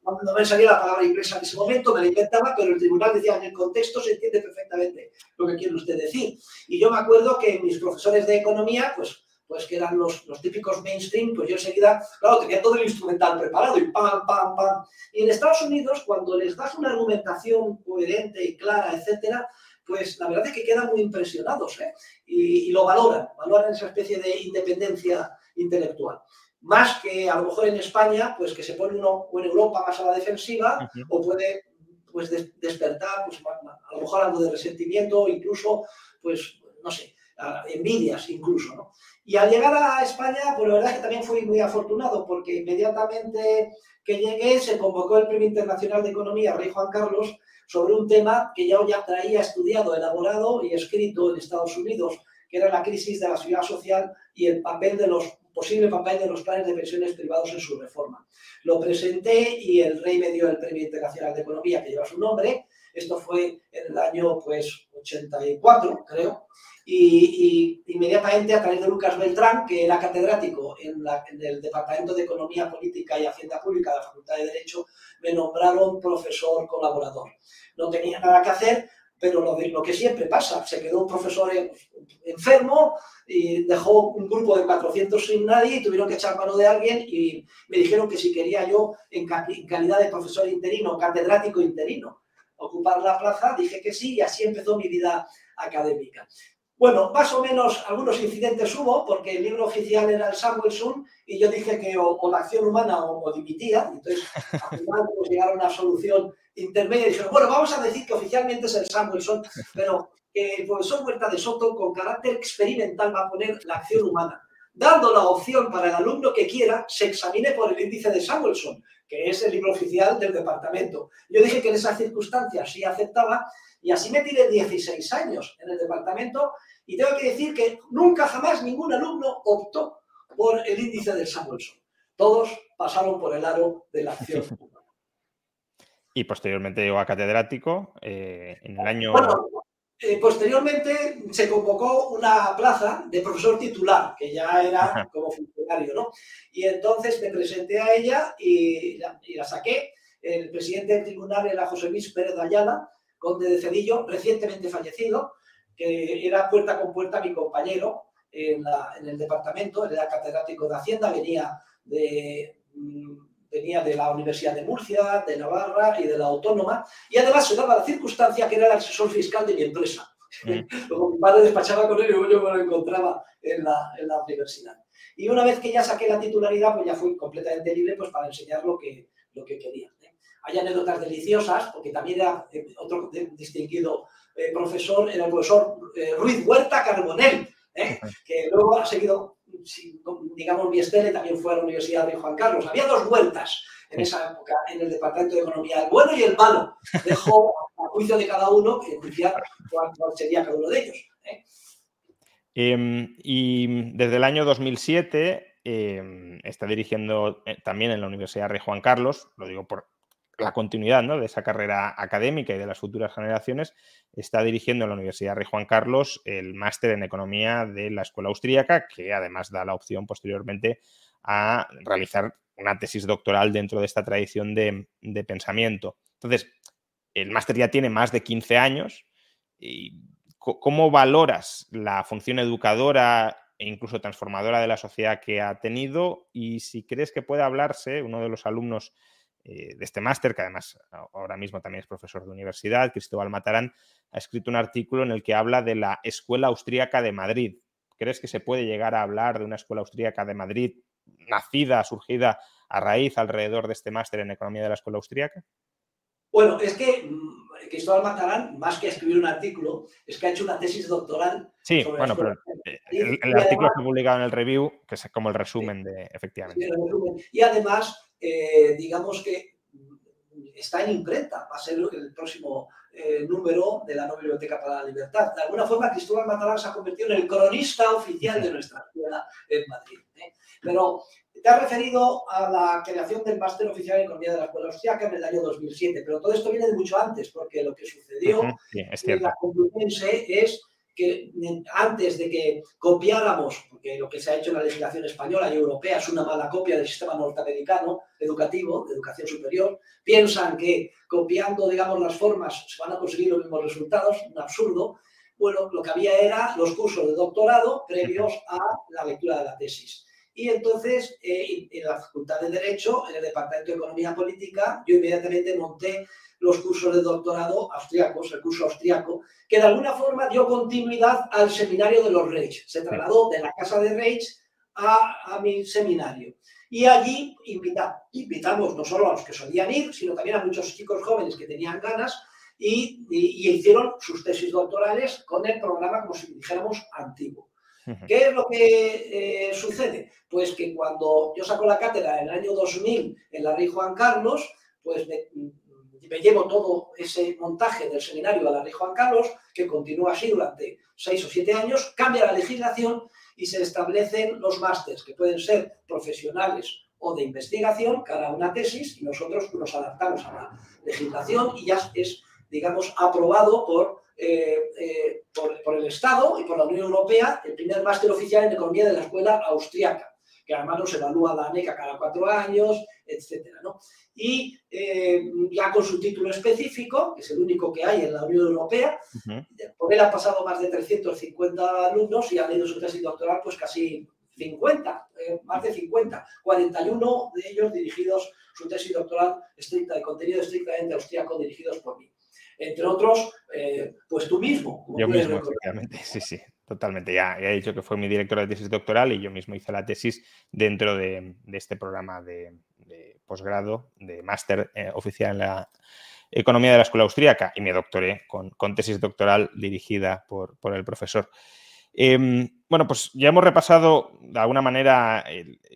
Cuando me salía la palabra inglesa en ese momento, me la inventaba, pero el tribunal decía, en el contexto se entiende perfectamente lo que quiere usted decir. Y yo me acuerdo que mis profesores de economía, pues pues que eran los, los, típicos mainstream, pues yo enseguida, claro, tenía todo el instrumental preparado y pam, pam, pam. Y en Estados Unidos, cuando les das una argumentación coherente y clara, etcétera, pues la verdad es que quedan muy impresionados ¿eh? y, lo valoran, valoran esa especie de independencia intelectual. Más que a lo mejor en España, pues que se pone uno o en Europa más a la defensiva o puede pues despertar pues, a lo mejor algo de resentimiento, incluso, pues, no sé, envidias incluso, ¿no? Y al llegar a España, pues la verdad es que también fui muy afortunado porque inmediatamente que llegué se convocó el Premio Internacional de Economía Rey Juan Carlos sobre un tema que ya ya traía estudiado, elaborado y escrito en Estados Unidos, que era la crisis de la seguridad social y el papel de los posible papel de los planes de pensiones privados en su reforma. Lo presenté y el rey me dio el Premio Internacional de Economía que lleva su nombre. Esto fue en el año pues 84, creo. Y, inmediatamente a través de Lucas Beltrán, que era catedrático en, en, el Departamento de Economía Política y Hacienda Pública de la Facultad de Derecho, me nombraron profesor colaborador. No tenía nada que hacer, pero lo, que siempre pasa, se quedó un profesor enfermo y dejó un grupo de 400 sin nadie y tuvieron que echar mano de alguien y me dijeron que si quería yo, en, calidad de profesor interino, catedrático interino, ocupar la plaza, dije que sí y así empezó mi vida académica. Bueno, más o menos algunos incidentes hubo, porque el libro oficial era el Samuelson y yo dije que o, la acción humana o, dimitía. Entonces, al final pues, llegaron a una solución intermedia y dijeron, bueno, vamos a decir que oficialmente es el Samuelson, pero que el profesor Huerta de Soto, con carácter experimental, va a poner la acción humana, dando la opción para el alumno que quiera se examine por el índice de Samuelson, que es el libro oficial del departamento. Yo dije que en esas circunstancias sí aceptaba y así me tiré 16 años en el departamento y tengo que decir que nunca jamás ningún alumno optó por el índice del Samuelson. Todos pasaron por el aro de la acción Y posteriormente llegó a catedrático eh, en el año... Eh, posteriormente se convocó una plaza de profesor titular, que ya era como funcionario, ¿no? Y entonces me presenté a ella y la, y la saqué. El presidente del tribunal era José Luis Pérez Ayala, conde de Cedillo, recientemente fallecido, que era puerta con puerta mi compañero en, el departamento, era catedrático de Hacienda, venía de, mm, venía de la Universidad de Murcia, de Navarra y de la Autónoma, y además se daba la circunstancia que era el asesor fiscal de mi empresa. Mm. Luego mi padre despachaba con él y yo me lo encontraba en la, en la, universidad. Y una vez que ya saqué la titularidad, pues ya fui completamente libre pues, para enseñar lo que, lo que quería. Hay anécdotas deliciosas, porque también era eh, otro distinguido eh, profesor, era el profesor eh, Ruiz Huerta Carbonell, que luego ha seguido, digamos, mi estele también fue a la Universidad de Juan Carlos. Había dos vueltas en esa época en el Departamento de Economía, el bueno y el malo. Dejó a juicio de cada uno que cuál, sería cada uno de ellos. Em, y desde el año 2007 em, está dirigiendo también en la Universidad Rey Juan Carlos, lo digo por la continuidad de esa carrera académica y de las futuras generaciones, está dirigiendo en la Universidad Rey Juan Carlos el máster en economía de la Escuela Austríaca, que además da la opción posteriormente a realizar una tesis doctoral dentro de esta tradición de, pensamiento. Entonces, el máster ya tiene más de 15 años. Y ¿Cómo valoras la función educadora e incluso transformadora de la sociedad que ha tenido? Y si crees que puede hablarse, uno de los alumnos eh, de este máster, que además ahora mismo también es profesor de universidad, Cristóbal Matarán, ha escrito un artículo en el que habla de la Escuela Austríaca de Madrid. ¿Crees que se puede llegar a hablar de una Escuela Austríaca de Madrid nacida, surgida a raíz alrededor de este máster en Economía de la Escuela Austríaca? Bueno, es que mm, Cristóbal Matarán, más que escribir un artículo, es que ha hecho una tesis doctoral. Sí, bueno, pero el, artículo está publicado en el review, que es como el resumen de, efectivamente. y además eh, digamos que está en imprenta, va a ser el próximo eh, número de la nueva Biblioteca para la Libertad. De alguna forma, Cristóbal Matarán se ha convertido en el cronista oficial de nuestra escuela en Madrid. ¿eh? Pero te has referido a la creación del máster oficial en economía de la escuela austriaca en el año 2007, pero todo esto viene de mucho antes, porque lo que sucedió en la Complutense es que antes de que copiáramos, porque lo que se ha hecho en la legislación española y europea es una mala copia del sistema norteamericano educativo, de educación superior, piensan que copiando, digamos, las formas se van a conseguir los mismos resultados, un absurdo. Bueno, lo que había era los cursos de doctorado previos a la lectura de la tesis. Y entonces, eh, en la Facultad de Derecho, en el Departamento de Economía Política, yo inmediatamente monté los cursos de doctorado austriacos, el curso austriaco, que de alguna forma dio continuidad al seminario de los Reich. Se trasladó de la casa de Reich a, mi seminario. Y allí invitamos no solo a los que solían ir, sino también a muchos chicos jóvenes que tenían ganas y, hicieron sus tesis doctorales con el programa, como si dijéramos, antiguo. ¿Qué es lo que eh, sucede? Pues que cuando yo saco la cátedra en el año 2000 en la Rey Juan Carlos, pues me, me llevo todo ese montaje del seminario a la Rey Juan Carlos, que continúa así durante seis o siete años, cambia la legislación y se establecen los másteres, que pueden ser profesionales o de investigación, cada una tesis, y nosotros nos adaptamos a la legislación y ya es, digamos, aprobado por, eh, eh, por, por, el Estado y por la Unión Europea el primer máster oficial en economía de la escuela austriaca, que además nos evalúa la ANECA cada cuatro años, etcétera. Y ya con su título específico, que es el único que hay en la Unión Europea, por él han pasado más de 350 alumnos y han leído su tesis doctoral pues casi 50, más de 50, 41 de ellos dirigidos, su tesis doctoral estricta, de contenido estrictamente austríaco, dirigidos por mí entre otros, eh, pues tú mismo. Yo mismo, efectivamente, sí, sí, totalmente. Ya, he dicho que fue mi director de tesis doctoral y yo mismo hice la tesis dentro de, este programa de, posgrado, de máster eh, oficial en la economía de la escuela austríaca y me doctoré con, tesis doctoral dirigida por, el profesor. Em, bueno, pues ya hemos repasado de alguna manera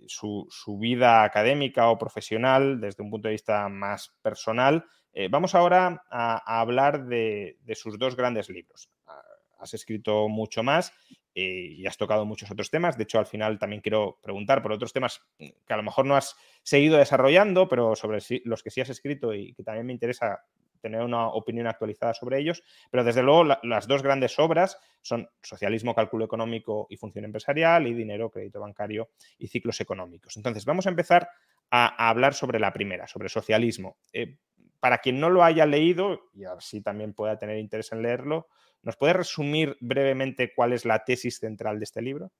su, su, vida académica o profesional desde un punto de vista más personal eh, vamos ahora a, hablar de, sus dos grandes libros. Ah, has escrito mucho más eh, y has tocado muchos otros temas. De hecho, al final también quiero preguntar por otros temas que a lo mejor no has seguido desarrollando, pero sobre los que sí has escrito y que también me interesa tener una opinión actualizada sobre ellos. Pero desde luego las dos grandes obras son Socialismo, Cálculo Económico y Función Empresarial y Dinero, Crédito Bancario y Ciclos Económicos. Entonces, vamos a empezar a, hablar sobre la primera, sobre socialismo. Eh, para quien no lo haya leído, y así también pueda tener interés en leerlo, ¿nos puede resumir brevemente cuál es la tesis central de este libro?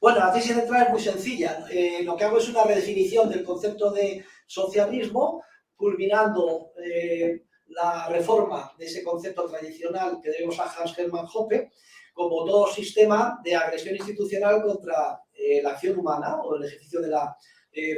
Bueno, la tesis central es muy sencilla. Eh, lo que hago es una redefinición del concepto de socialismo, culminando eh, la reforma de ese concepto tradicional que debemos a Hans Hermann Hoppe como todo sistema de agresión institucional contra eh, la acción humana o el ejercicio de la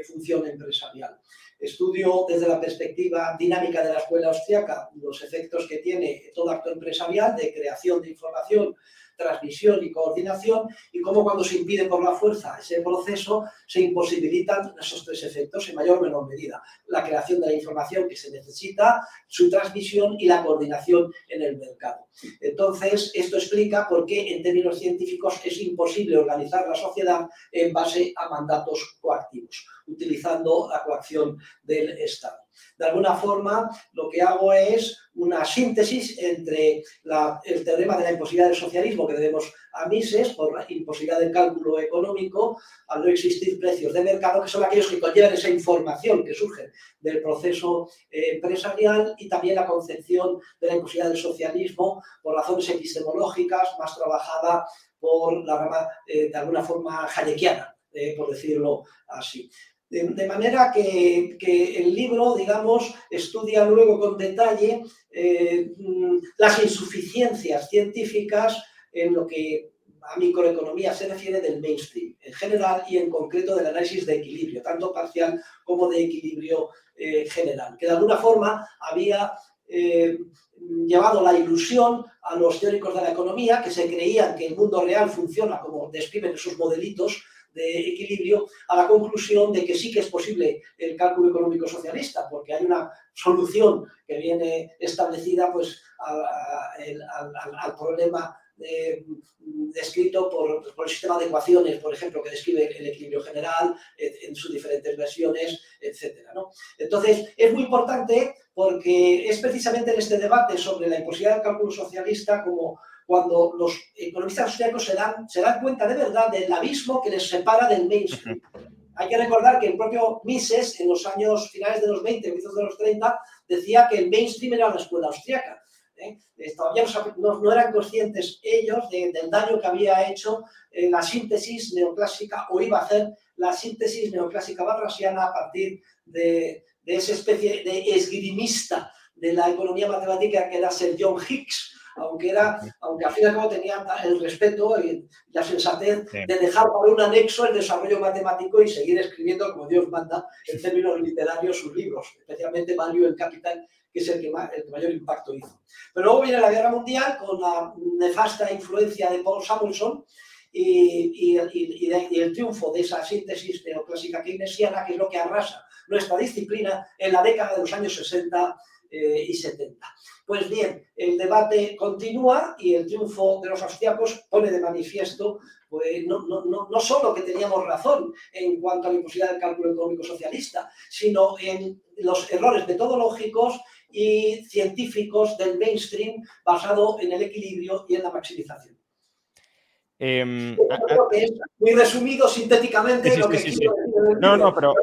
función empresarial. Estudio desde la perspectiva dinámica de la escuela austriaca los efectos que tiene todo acto empresarial de creación de información transmisión y coordinación y cómo cuando se impide por la fuerza ese proceso se imposibilitan esos tres efectos en mayor o menor medida. La creación de la información que se necesita, su transmisión y la coordinación en el mercado. Entonces, esto explica por qué en términos científicos es imposible organizar la sociedad en base a mandatos coactivos, utilizando la coacción del Estado. De alguna forma, lo que hago es una síntesis entre el teorema de la imposibilidad del socialismo que debemos a Mises por la imposibilidad del cálculo económico al no existir precios de mercado, que son aquellos que conllevan esa información que surge del proceso eh, empresarial y también la concepción de la imposibilidad del socialismo por razones epistemológicas, más trabajada por la rama eh, de alguna forma hayekiana, eh, por decirlo así. De, manera que, el libro, digamos, estudia luego con detalle eh, las insuficiencias científicas en lo que a microeconomía se refiere del mainstream, en general y en concreto del análisis de equilibrio, tanto parcial como de equilibrio eh, general, que de alguna forma había eh, llevado la ilusión a los teóricos de la economía que se creían que el mundo real funciona como describen sus modelitos de equilibrio a la conclusión de que sí que es posible el cálculo económico socialista, porque hay una solución que viene establecida pues, al, problema descrito por, el sistema de ecuaciones, por ejemplo, que describe el equilibrio general en sus diferentes versiones, etc. Entonces, es muy importante porque es precisamente en este debate sobre la imposibilidad del cálculo socialista como cuando los economistas austríacos se dan, se dan cuenta de verdad del abismo que les separa del mainstream. Hay que recordar que el propio Mises, en los años finales de los 20, inicios de los 30, decía que el mainstream era la escuela austríaca. ¿eh? Todavía no, eran conscientes ellos del daño que había hecho eh, la síntesis neoclásica o iba a hacer la síntesis neoclásica barrasiana a partir de, de esa especie de esgrimista de la economía matemática que era Sir John Hicks, aunque, era, aunque al fin y al cabo tenía el respeto y la sensatez de dejar por un anexo el desarrollo matemático y seguir escribiendo como Dios manda en términos literarios sus libros, especialmente Value el Capital, que es el que, mayor impacto hizo. Pero luego viene la Guerra Mundial con la nefasta influencia de Paul Samuelson y, y, el triunfo de esa síntesis neoclásica keynesiana, que es lo que arrasa nuestra disciplina en la década de los años 60 eh, y 70. Pues bien, el debate continúa y el triunfo de los austriacos pone de manifiesto pues, no, no, no, solo que teníamos razón en cuanto a la imposibilidad del cálculo económico socialista, sino en los errores metodológicos y científicos del mainstream basado en el equilibrio y en la maximización. Em, muy resumido, sintéticamente. no, no, pero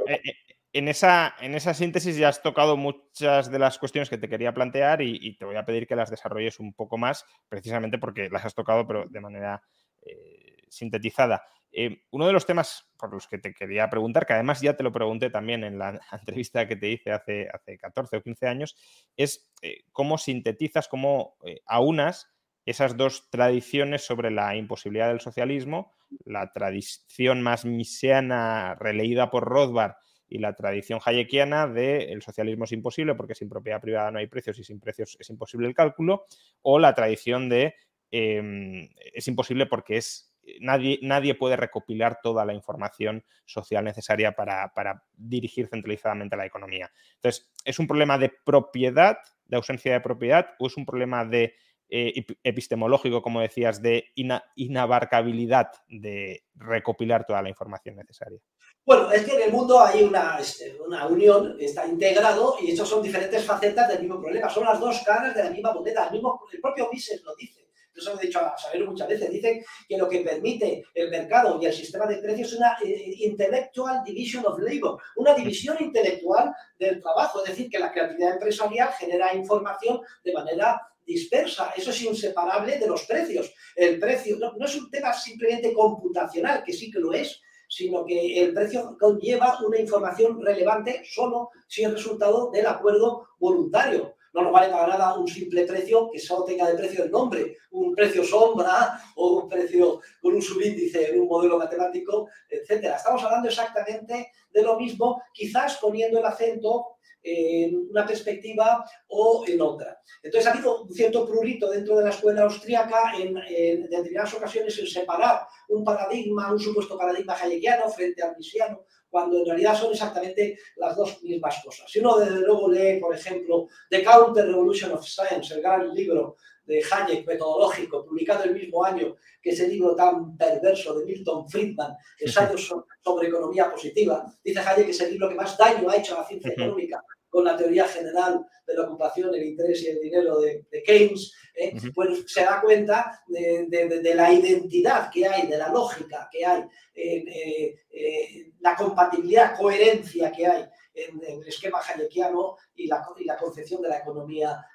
en esa, en esa síntesis ya has tocado muchas de las cuestiones que te quería plantear y, te voy a pedir que las desarrolles un poco más, precisamente porque las has tocado, pero de manera eh, sintetizada. Eh, uno de los temas por los que te quería preguntar, que además ya te lo pregunté también en la entrevista que te hice hace, hace 14 o 15 años, es eh, cómo sintetizas, cómo aunas esas dos tradiciones sobre la imposibilidad del socialismo, la tradición más miseana releída por Rothbard y la tradición hayekiana de el socialismo es imposible porque sin propiedad privada no hay precios y sin precios es imposible el cálculo, o la tradición de em, es imposible porque es nadie, nadie puede recopilar toda la información social necesaria para, para dirigir centralizadamente la economía. Entonces, ¿es un problema de propiedad, de ausencia de propiedad, o es un problema de eh, epistemológico, como decías, de inabarcabilidad de recopilar toda la información necesaria? Bueno, es que en el mundo hay una, este, una unión, está integrado y estos son diferentes facetas del mismo problema. Son las dos caras de la misma moneda. El, mismo, el propio Mises lo dice. Eso lo he dicho a saber muchas veces. Dicen que lo que permite el mercado y el sistema de precios es una eh, intellectual division of labor, una división intelectual del trabajo. Es decir, que la creatividad empresarial genera información de manera dispersa. Eso es inseparable de los precios. El precio no, es un tema simplemente computacional, que sí que lo es, sino que el precio conlleva una información relevante solo si es resultado del acuerdo voluntario. No nos vale para nada un simple precio que solo tenga de precio el nombre, un precio sombra o un precio con un subíndice en un modelo matemático, etc. Estamos hablando exactamente de lo mismo, quizás poniendo el acento en una perspectiva o en otra. Entonces ha habido un cierto prurito dentro de la escuela austríaca en, en determinadas ocasiones en separar un paradigma, un supuesto paradigma hayekiano frente al misiano, cuando en realidad son exactamente las dos mismas cosas. Si uno desde luego lee, por ejemplo, The Counter Revolution of Science, el gran libro de Hayek metodológico, publicado el mismo año que ese libro tan perverso de Milton Friedman, Ensayos sobre economía positiva, dice Hayek que es el libro que más daño ha hecho a la ciencia económica con la teoría general de la ocupación, el interés y el dinero de, Keynes, ¿eh? pues se da cuenta de, la identidad que hay, de la lógica que hay, eh, eh, la compatibilidad, coherencia que hay en, el esquema hayekiano y la, y la, concepción de la economía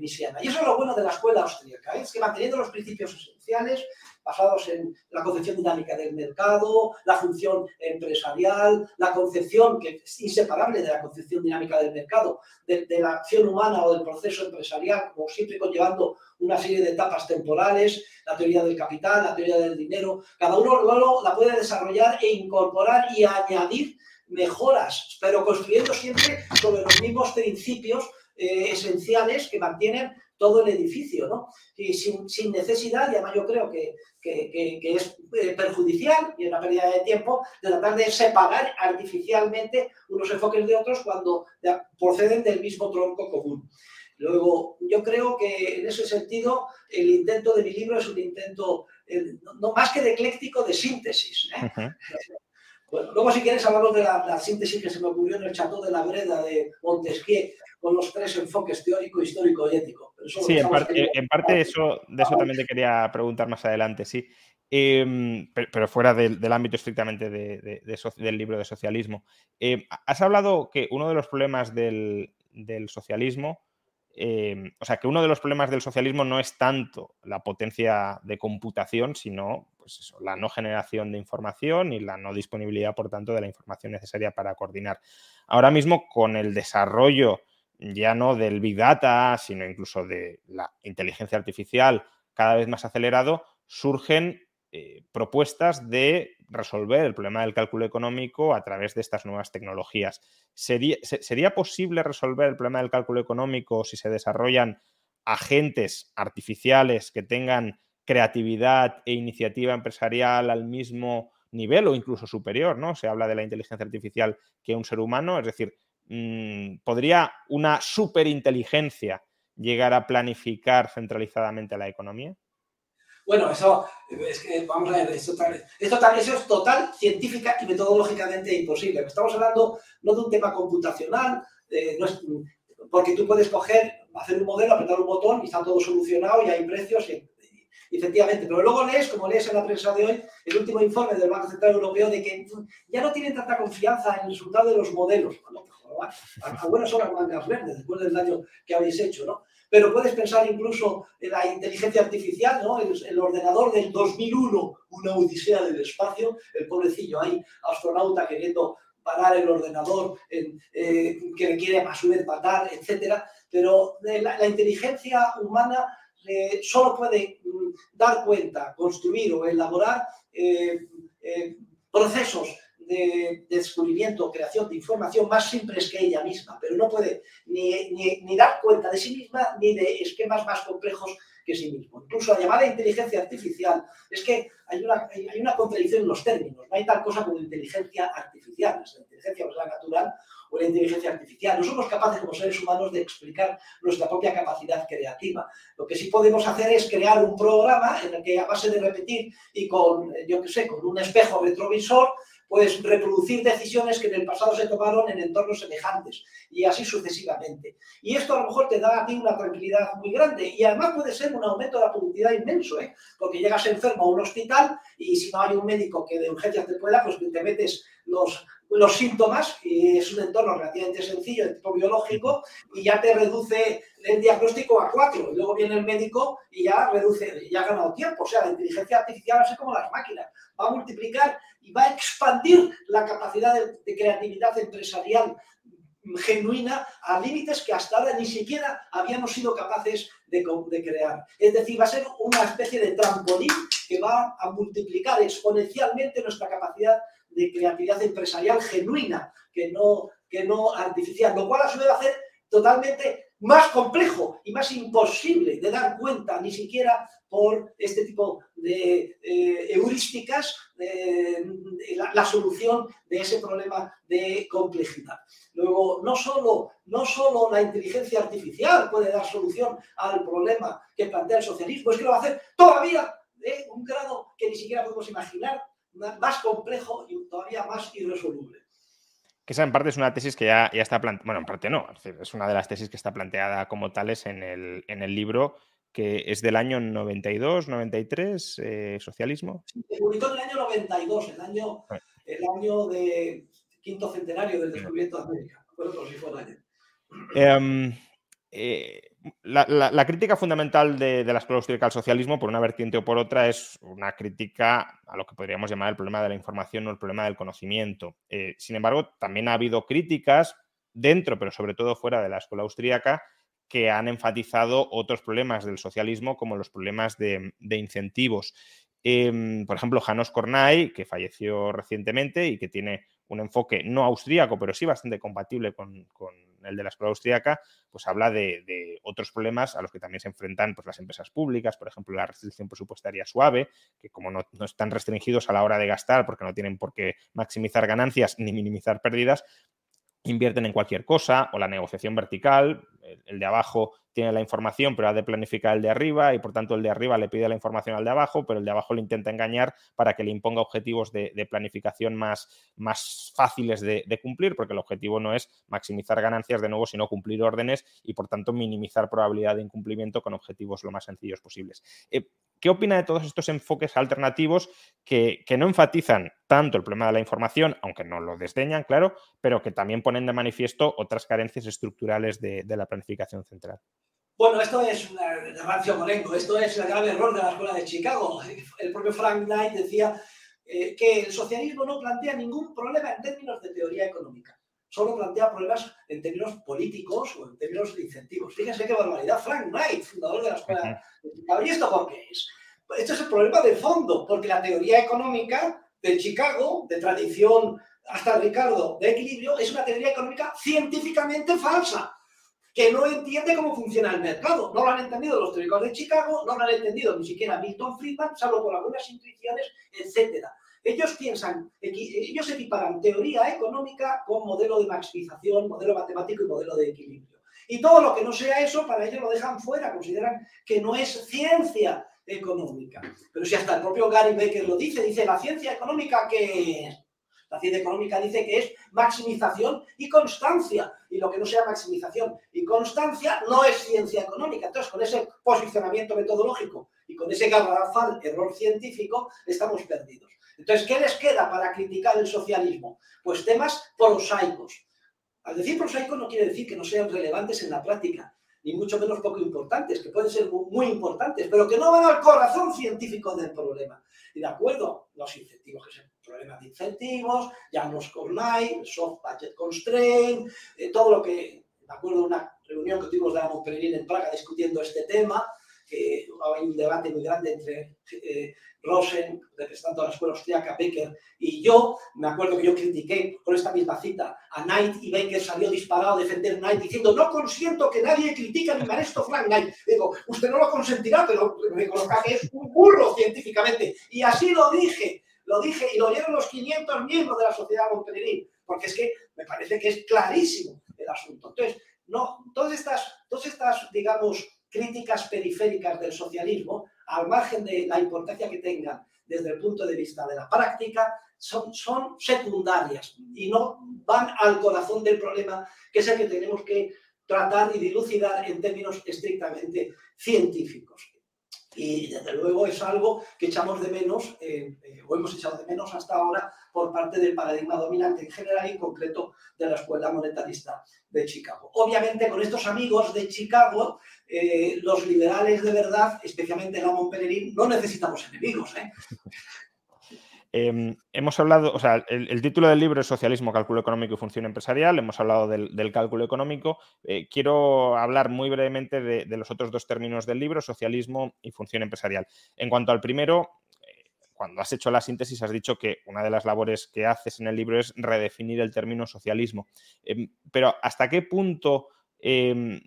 visiana. Y eso es lo bueno de la escuela austríaca, es que manteniendo los principios esenciales, basados en la concepción dinámica del mercado, la función empresarial, la concepción que es inseparable de la concepción dinámica del mercado, de, la acción humana o del proceso empresarial, como siempre conllevando una serie de etapas temporales, la teoría del capital, la teoría del dinero, cada uno luego la puede desarrollar e incorporar y añadir mejoras, pero construyendo siempre sobre los mismos principios eh, esenciales que mantienen todo el edificio, ¿no? Y sin, necesidad, y además yo creo que, es eh, perjudicial y una pérdida de tiempo de tratar de separar artificialmente unos enfoques de otros cuando proceden del mismo tronco común. Luego, yo creo que en ese sentido el intento de mi libro es un intento eh, no más que de ecléctico, de síntesis. ¿eh? luego si quieres hablamos de la, síntesis que se me ocurrió en el Chateau de la Breda de Montesquieu con los tres enfoques teórico, histórico y ético. sí, en parte, eso, de eso también te quería preguntar más adelante, sí. Em, pero, fuera del, ámbito estrictamente del libro de socialismo. Em, has hablado que uno de los problemas del, socialismo em, o sea, que uno de los problemas del socialismo no es tanto la potencia de computación, sino pues la no generación de información y la no disponibilidad, por tanto, de la información necesaria para coordinar. Ahora mismo, con el desarrollo ya no del Big Data, sino incluso de la inteligencia artificial cada vez más acelerado, surgen eh, propuestas de resolver el problema del cálculo económico a través de estas nuevas tecnologías. ¿Sería, ¿Sería posible resolver el problema del cálculo económico si se desarrollan agentes artificiales que tengan creatividad e iniciativa empresarial al mismo nivel o incluso superior, ¿no? Se habla de la inteligencia artificial que un ser humano, es decir, mm, ¿podría una superinteligencia llegar a planificar centralizadamente la economía? Bueno, eso es que, vamos a ver, esto, eso es total científica y metodológicamente imposible. Estamos hablando no de un tema computacional, porque tú puedes coger, hacer un modelo, apretar un botón y está todo solucionado y hay precios. Efectivamente, pero luego lees, como lees en la prensa de hoy, el último informe del Banco Central Europeo de que ya no tienen tanta confianza en el resultado de los modelos. Bueno, pues, a, buenas horas mangas verdes, después del daño que habéis hecho, ¿no? Pero puedes pensar incluso en la inteligencia artificial, ¿no? El, ordenador del 2001, una odisea del espacio, el pobrecillo ahí, astronauta queriendo parar el ordenador, eh, que requiere a su vez matar, etcétera. Pero la inteligencia humana eh, solo puede mm, dar cuenta, construir o elaborar eh, eh, procesos de, descubrimiento, creación de información más simples que ella misma, pero no puede ni, ni, dar cuenta de sí misma ni de esquemas más complejos que sí mismo. Incluso la llamada inteligencia artificial, es que hay una, hay una contradicción en los términos, no hay tal cosa como inteligencia artificial, la inteligencia natural o la inteligencia artificial. No somos capaces como seres humanos de explicar nuestra propia capacidad creativa. Lo que sí podemos hacer es crear un programa en el que a base de repetir y con, yo qué sé, con un espejo retrovisor, pues reproducir decisiones que en el pasado se tomaron en entornos semejantes y así sucesivamente. Y esto a lo mejor te da a ti una tranquilidad muy grande y además puede ser un aumento de la productividad inmenso, ¿eh? porque llegas enfermo a un hospital y si no hay un médico que de urgencias te pueda, pues te metes los los síntomas, es un entorno relativamente sencillo de tipo biológico, y ya te reduce el diagnóstico a cuatro. Y luego viene el médico y ya reduce, ya ha ganado tiempo. O sea, la inteligencia artificial va a ser como las máquinas, va a multiplicar y va a expandir la capacidad de, creatividad empresarial genuina a límites que hasta ahora ni siquiera habíamos sido capaces de, crear. Es decir, va a ser una especie de trampolín que va a multiplicar exponencialmente nuestra capacidad de creatividad empresarial genuina, que no, que no artificial, lo cual a su vez va a hacer totalmente más complejo y más imposible de dar cuenta, ni siquiera por este tipo de eh, heurísticas, la, solución de ese problema de complejidad. Luego, no solo, no solo la inteligencia artificial puede dar solución al problema que plantea el socialismo, es que lo va a hacer todavía de un grado que ni siquiera podemos imaginar más complejo y todavía más irresoluble. Que esa en parte es una tesis que ya, ya está planteada, bueno, en parte no, es, una de las tesis que está planteada como tales en el, en el libro que es del año 92, 93, eh, socialismo. se publicó en el año 92, el año, el año de quinto centenario del descubrimiento de América. Bueno, si fue el año. Em, eh, la, crítica fundamental de, la escuela austríaca al socialismo, por una vertiente o por otra, es una crítica a lo que podríamos llamar el problema de la información o el problema del conocimiento. Eh, sin embargo, también ha habido críticas dentro, pero sobre todo fuera de la escuela austríaca, que han enfatizado otros problemas del socialismo, como los problemas de, incentivos. Em, por ejemplo, Janos Kornay, que falleció recientemente y que tiene un enfoque no austríaco, pero sí bastante compatible con el de la escuela austríaca, pues habla de, otros problemas a los que también se enfrentan pues, las empresas públicas, por ejemplo, la restricción presupuestaria suave, que como no, no están restringidos a la hora de gastar porque no tienen por qué maximizar ganancias ni minimizar pérdidas, invierten en cualquier cosa, o la negociación vertical, el, de abajo tiene la información, pero ha de planificar el de arriba, y por tanto el de arriba le pide la información al de abajo, pero el de abajo le intenta engañar para que le imponga objetivos de, planificación más, más fáciles de, cumplir, porque el objetivo no es maximizar ganancias de nuevo, sino cumplir órdenes y por tanto minimizar probabilidad de incumplimiento con objetivos lo más sencillos posibles. Eh, ¿Qué opina de todos estos enfoques alternativos que, no enfatizan tanto el problema de la información, aunque no lo desdeñan, claro, pero que también ponen de manifiesto otras carencias estructurales de, la planificación central? Bueno, esto es una rancio molengo, esto es el grave error de la Escuela de Chicago. El propio Frank Knight decía eh, que el socialismo no plantea ningún problema en términos de teoría económica solo plantea problemas en términos políticos o en términos de incentivos. Fíjense qué barbaridad. Frank Knight, fundador de la escuela. ¿Y esto por qué es? Este es el problema de fondo, porque la teoría económica de Chicago, de tradición hasta Ricardo, de equilibrio, es una teoría económica científicamente falsa, que no entiende cómo funciona el mercado. No lo han entendido los teóricos de Chicago, no lo han entendido ni siquiera Milton Friedman, salvo por algunas intuiciones, etcétera. Ellos piensan, ellos equiparan teoría económica con modelo de maximización, modelo matemático y modelo de equilibrio. Y todo lo que no sea eso, para ellos lo dejan fuera, consideran que no es ciencia económica. Pero si hasta el propio Gary Becker lo dice, dice, la ciencia económica que La ciencia económica dice que es maximización y constancia. Y lo que no sea maximización y constancia no es ciencia económica. Entonces, con ese posicionamiento metodológico y con ese garrafal error científico, estamos perdidos. Entonces, ¿qué les queda para criticar el socialismo? Pues temas prosaicos. Al decir prosaico no quiere decir que no sean relevantes en la práctica, ni mucho menos poco importantes, que pueden ser muy importantes, pero que no van al corazón científico del problema. Y de acuerdo, los incentivos, que es el problema de incentivos, Janos Kornay, Soft Budget Constraint, eh, todo lo que, de acuerdo a una reunión que tuvimos de la Montpellier en Praga discutiendo este tema, que hay un debate muy grande entre eh, Rosen, representando a la escuela austriaca, Becker y yo. Me acuerdo que yo critiqué con esta misma cita a Knight y Becker salió disparado a defender Knight diciendo no consiento que nadie critique a mi maestro Frank Knight. Digo, usted no lo consentirá, pero reconozca que es un burro científicamente. Y así lo dije, lo dije y lo oyeron los 500 miembros de la sociedad Montpellier, porque es que me parece que es clarísimo el asunto. Entonces, no, todas estas, todas estas digamos, críticas periféricas del socialismo, al margen de la importancia que tengan desde el punto de vista de la práctica, son, son secundarias y no van al corazón del problema, que es el que tenemos que tratar y dilucidar en términos estrictamente científicos. Y desde luego es algo que echamos de menos, eh, eh, o hemos echado de menos hasta ahora, por parte del paradigma dominante en general y en concreto de la Escuela Monetarista de Chicago. Obviamente, con estos amigos de Chicago, eh, los liberales de verdad, especialmente la Montpellier, no necesitamos enemigos. Em, hemos hablado, o sea, el, título del libro es Socialismo, Cálculo Económico y Función Empresarial. Hemos hablado del, cálculo económico. Eh, quiero hablar muy brevemente de, los otros dos términos del libro, socialismo y función empresarial. En cuanto al primero, eh, cuando has hecho la síntesis, has dicho que una de las labores que haces en el libro es redefinir el término socialismo. Em, pero ¿hasta qué punto em,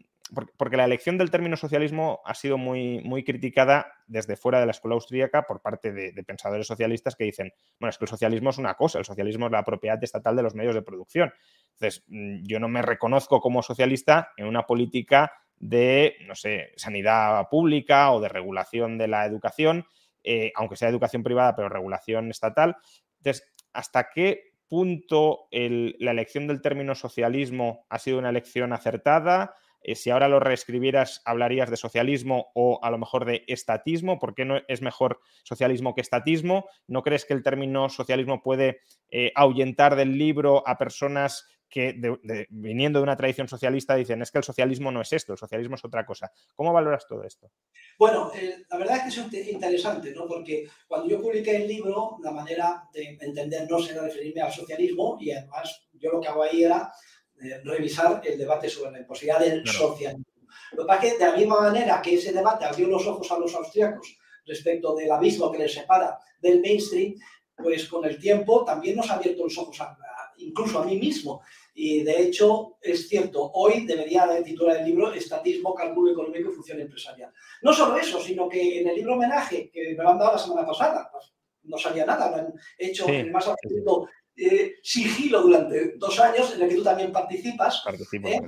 porque la elección del término socialismo ha sido muy, muy criticada desde fuera de la escuela austríaca por parte de, pensadores socialistas que dicen, bueno, es que el socialismo es una cosa, el socialismo es la propiedad estatal de los medios de producción. Entonces, mm, yo no me reconozco como socialista en una política de, no sé, sanidad pública o de regulación de la educación, eh, aunque sea educación privada, pero regulación estatal. Entonces, ¿hasta qué punto la elección del término socialismo ha sido una elección acertada? Eh, si ahora lo reescribieras, hablarías de socialismo o a lo mejor de estatismo. ¿Por qué no es mejor socialismo que estatismo? ¿No crees que el término socialismo puede eh, ahuyentar del libro a personas que, viniendo de una tradición socialista, dicen es que el socialismo no es esto, el socialismo es otra cosa? ¿Cómo valoras todo esto? Bueno, eh, la verdad es que es interesante, ¿no? Porque cuando yo publiqué el libro, la manera de entender no será referirme al socialismo y además yo lo que hago ahí era revisar el debate sobre la imposibilidad del socialismo. Lo que pasa es que de la misma manera que ese debate abrió los ojos a los austriacos respecto del abismo que les separa del mainstream, pues con el tiempo también nos ha abierto los ojos incluso a mí mismo. Y de hecho, es cierto, hoy debería titular el libro Estatismo, Cálculo Económico y Función Empresarial. No solo eso, sino que en el libro homenaje que me lo han dado la semana pasada, pues no sabía nada, lo han hecho en el más absoluto eh, sigilo durante dos años, en el que tú también participas, ¿eh?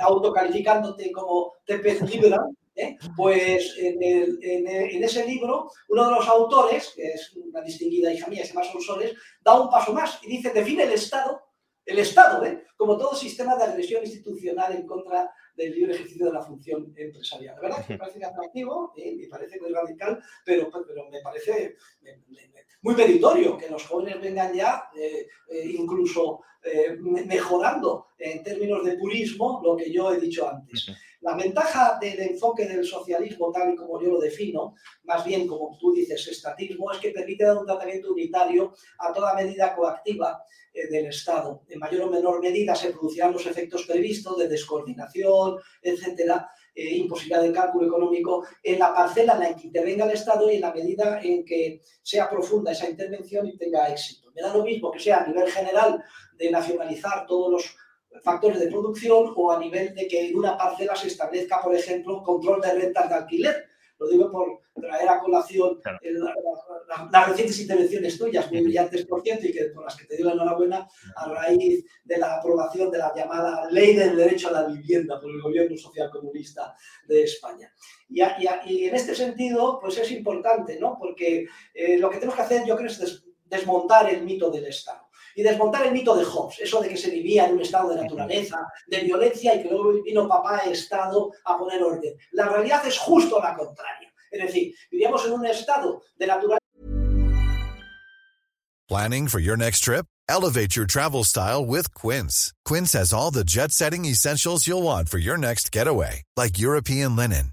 autocalificándote como TP Libra, ¿eh? pues en, ese libro, uno de los autores, que es una distinguida hija mía, se llama Sonsoles, da un paso más y dice, define el Estado, el Estado, como todo sistema de agresión institucional en contra del libre ejercicio de la función empresarial. La verdad que me parece atractivo, me parece muy radical, pero, pero me parece muy meritorio que los jóvenes vengan ya eh, eh, incluso eh, mejorando en términos de purismo lo que yo he dicho antes. La ventaja del enfoque del socialismo, tal y como yo lo defino, más bien como tú dices, estatismo, es que permite dar un tratamiento unitario a toda medida coactiva del Estado. En mayor o menor medida se producirán los efectos previstos de descoordinación, etcétera, eh, imposibilidad de cálculo económico en la parcela en la que intervenga el Estado y en la medida en que sea profunda esa intervención y tenga éxito. Me da lo mismo que sea a nivel general de nacionalizar todos los factores de producción o a nivel de que en una parcela se establezca, por ejemplo, control de rentas de alquiler lo digo por traer a colación las recientes intervenciones tuyas, muy brillantes por cierto, y que, por las que te doy la enhorabuena a raíz de la aprobación de la llamada Ley del Derecho a la Vivienda por el Gobierno Social Comunista de España. Y, y, en este sentido, pues es importante, ¿no? Porque eh, lo que tenemos que hacer, yo creo, es desmontar el mito del Estado. Y desmontar el mito de Hobbes, eso de que se vivía en un estado de naturaleza, de violencia y que luego vino papá Estado a poner orden. La realidad es justo la contraria. Es decir, vivíamos en un estado de naturaleza. Planning for your next trip? Elevate your travel style with Quince. Quince has all the jet setting essentials you'll want for your next getaway, like European linen,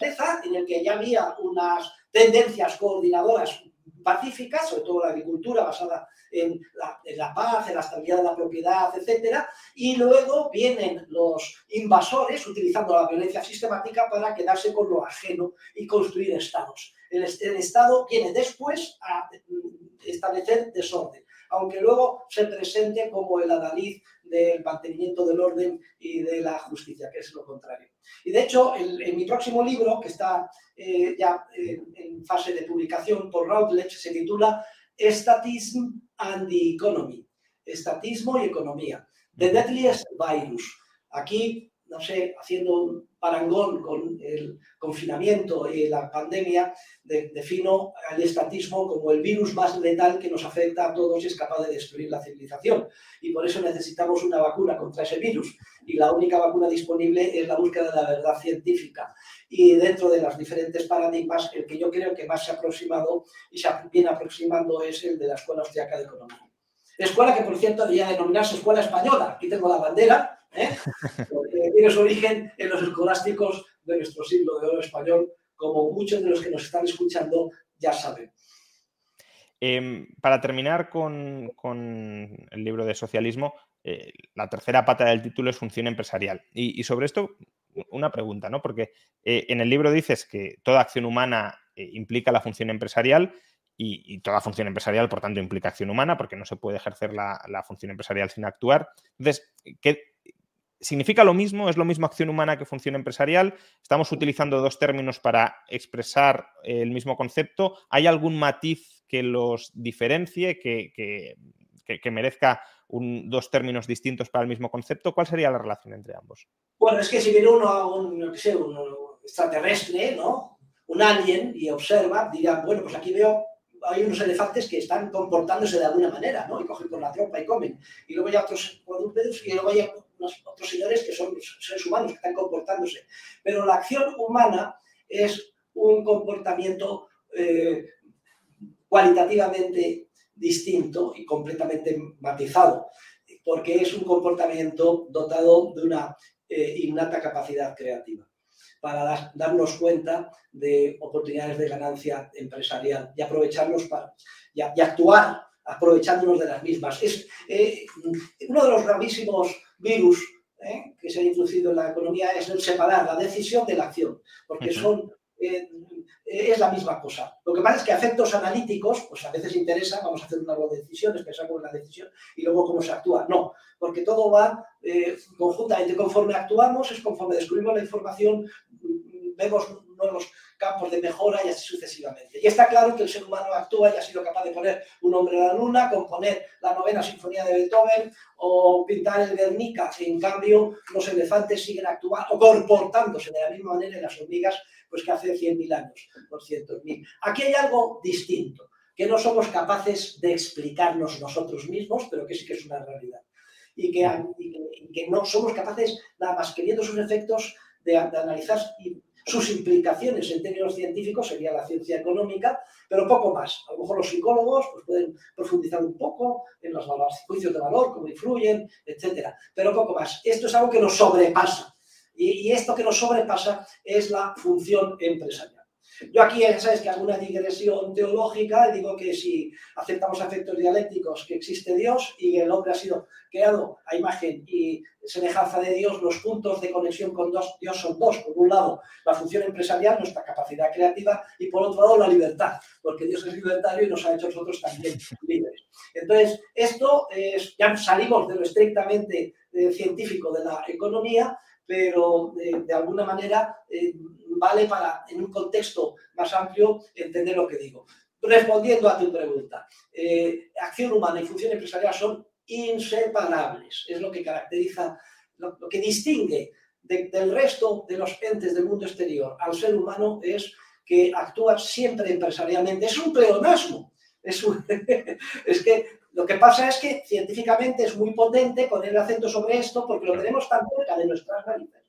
En el que ya había unas tendencias coordinadoras pacíficas, sobre todo la agricultura basada en la, paz, en la estabilidad de la propiedad, etcétera, y luego vienen los invasores utilizando la violencia sistemática para quedarse con lo ajeno y construir estados. El, el Estado viene después a establecer desorden, aunque luego se presente como el adalid del mantenimiento del orden y de la justicia, que es lo contrario. Y de hecho, en, en mi próximo libro, que está eh, ya eh, en fase de publicación por Routledge, se titula Statism and the Economy, Estatismo y Economía, The Deadliest Virus. Aquí, no sé, haciendo un parangón con el confinamiento y la pandemia, de, defino al estatismo como el virus más letal que nos afecta a todos y es capaz de destruir la civilización. Y por eso necesitamos una vacuna contra ese virus. Y la única vacuna disponible es la búsqueda de la verdad científica. Y dentro de los diferentes paradigmas, el que yo creo que más se ha aproximado y se viene aproximando es el de la Escuela Austriaca de Economía. Escuela que, por cierto, debería denominarse Escuela Española. Aquí tengo la bandera, ¿eh? tiene su origen en los escolásticos de nuestro siglo de oro español, como muchos de los que nos están escuchando ya saben. Eh, para terminar con, con, el libro de socialismo, eh, la tercera pata del título es función empresarial. Y, sobre esto, una pregunta, ¿no? Porque eh, en el libro dices que toda acción humana eh, implica la función empresarial y, y, toda función empresarial, por tanto, implica acción humana, porque no se puede ejercer la, la función empresarial sin actuar. Entonces, ¿qué, ¿significa lo mismo? ¿Es lo mismo acción humana que función empresarial? ¿Estamos utilizando dos términos para expresar el mismo concepto? ¿Hay algún matiz que los diferencie, que, que, que, que merezca un, dos términos distintos para el mismo concepto? ¿Cuál sería la relación entre ambos? Bueno, es que si viene uno a un, no sé, un extraterrestre, ¿no? Un alien y observa, dirá, bueno, pues aquí veo hay unos elefantes que están comportándose de alguna manera, ¿no? Y cogen por la tropa y comen. Y luego hay otros cuadrúpedos y luego hay otros señores que son seres humanos que están comportándose. Pero la acción humana es un comportamiento eh, cualitativamente distinto y completamente matizado, porque es un comportamiento dotado de una eh, innata capacidad creativa para dar, darnos cuenta de oportunidades de ganancia empresarial y aprovecharnos para, y, y actuar aprovechándonos de las mismas. Es eh, uno de los gravísimos virus eh, que se ha introducido en la economía es el separar la decisión de la acción, porque son eh, es la misma cosa. Lo que pasa es que efectos analíticos, pues a veces interesa, vamos a hacer una de decisiones, pensamos en la decisión y luego cómo se actúa. No, porque todo va eh, conjuntamente. Conforme actuamos, es conforme descubrimos la información, vemos nuevos campos de mejora y así sucesivamente. Y está claro que el ser humano actúa y ha sido capaz de poner un hombre a la luna, componer la novena sinfonía de Beethoven o pintar el Guernica. En cambio, los elefantes siguen actuando o comportándose de la misma manera en las hormigas pues que hace 100.000 años, 200.000. Aquí hay algo distinto, que no somos capaces de explicarnos nosotros mismos, pero que sí que es una realidad. Y que, no somos capaces, nada más que viendo sus efectos, de, analizar sus implicaciones en términos científicos, sería la ciencia económica, pero poco más. A lo mejor los psicólogos pues, pueden profundizar un poco en los, juicios de valor, cómo influyen, etc. Pero poco más. Esto es algo que nos sobrepasa y, esto que nos sobrepasa es la función empresarial. Yo aquí ya sabes que hago una digresión teológica digo que si aceptamos efectos dialécticos que existe Dios y el hombre ha sido creado a imagen y semejanza de Dios, los puntos de conexión con Dios son dos. Por un lado, la función empresarial, nuestra capacidad creativa, y por otro lado, la libertad, porque Dios es libertario y nos ha hecho nosotros también libres. Entonces, esto es, ya salimos de lo estrictamente eh, científico de la economía pero de, alguna manera eh, vale para, en un contexto más amplio, entender lo que digo. Respondiendo a tu pregunta, eh, acción humana y función empresarial son inseparables, es lo que caracteriza, lo, que distingue del resto de los entes del mundo exterior al ser humano es que actúa siempre empresarialmente. Es un pleonasmo. Es, es que lo que pasa es que científicamente es muy potente poner el acento sobre esto porque lo tenemos tan cerca de nuestras narices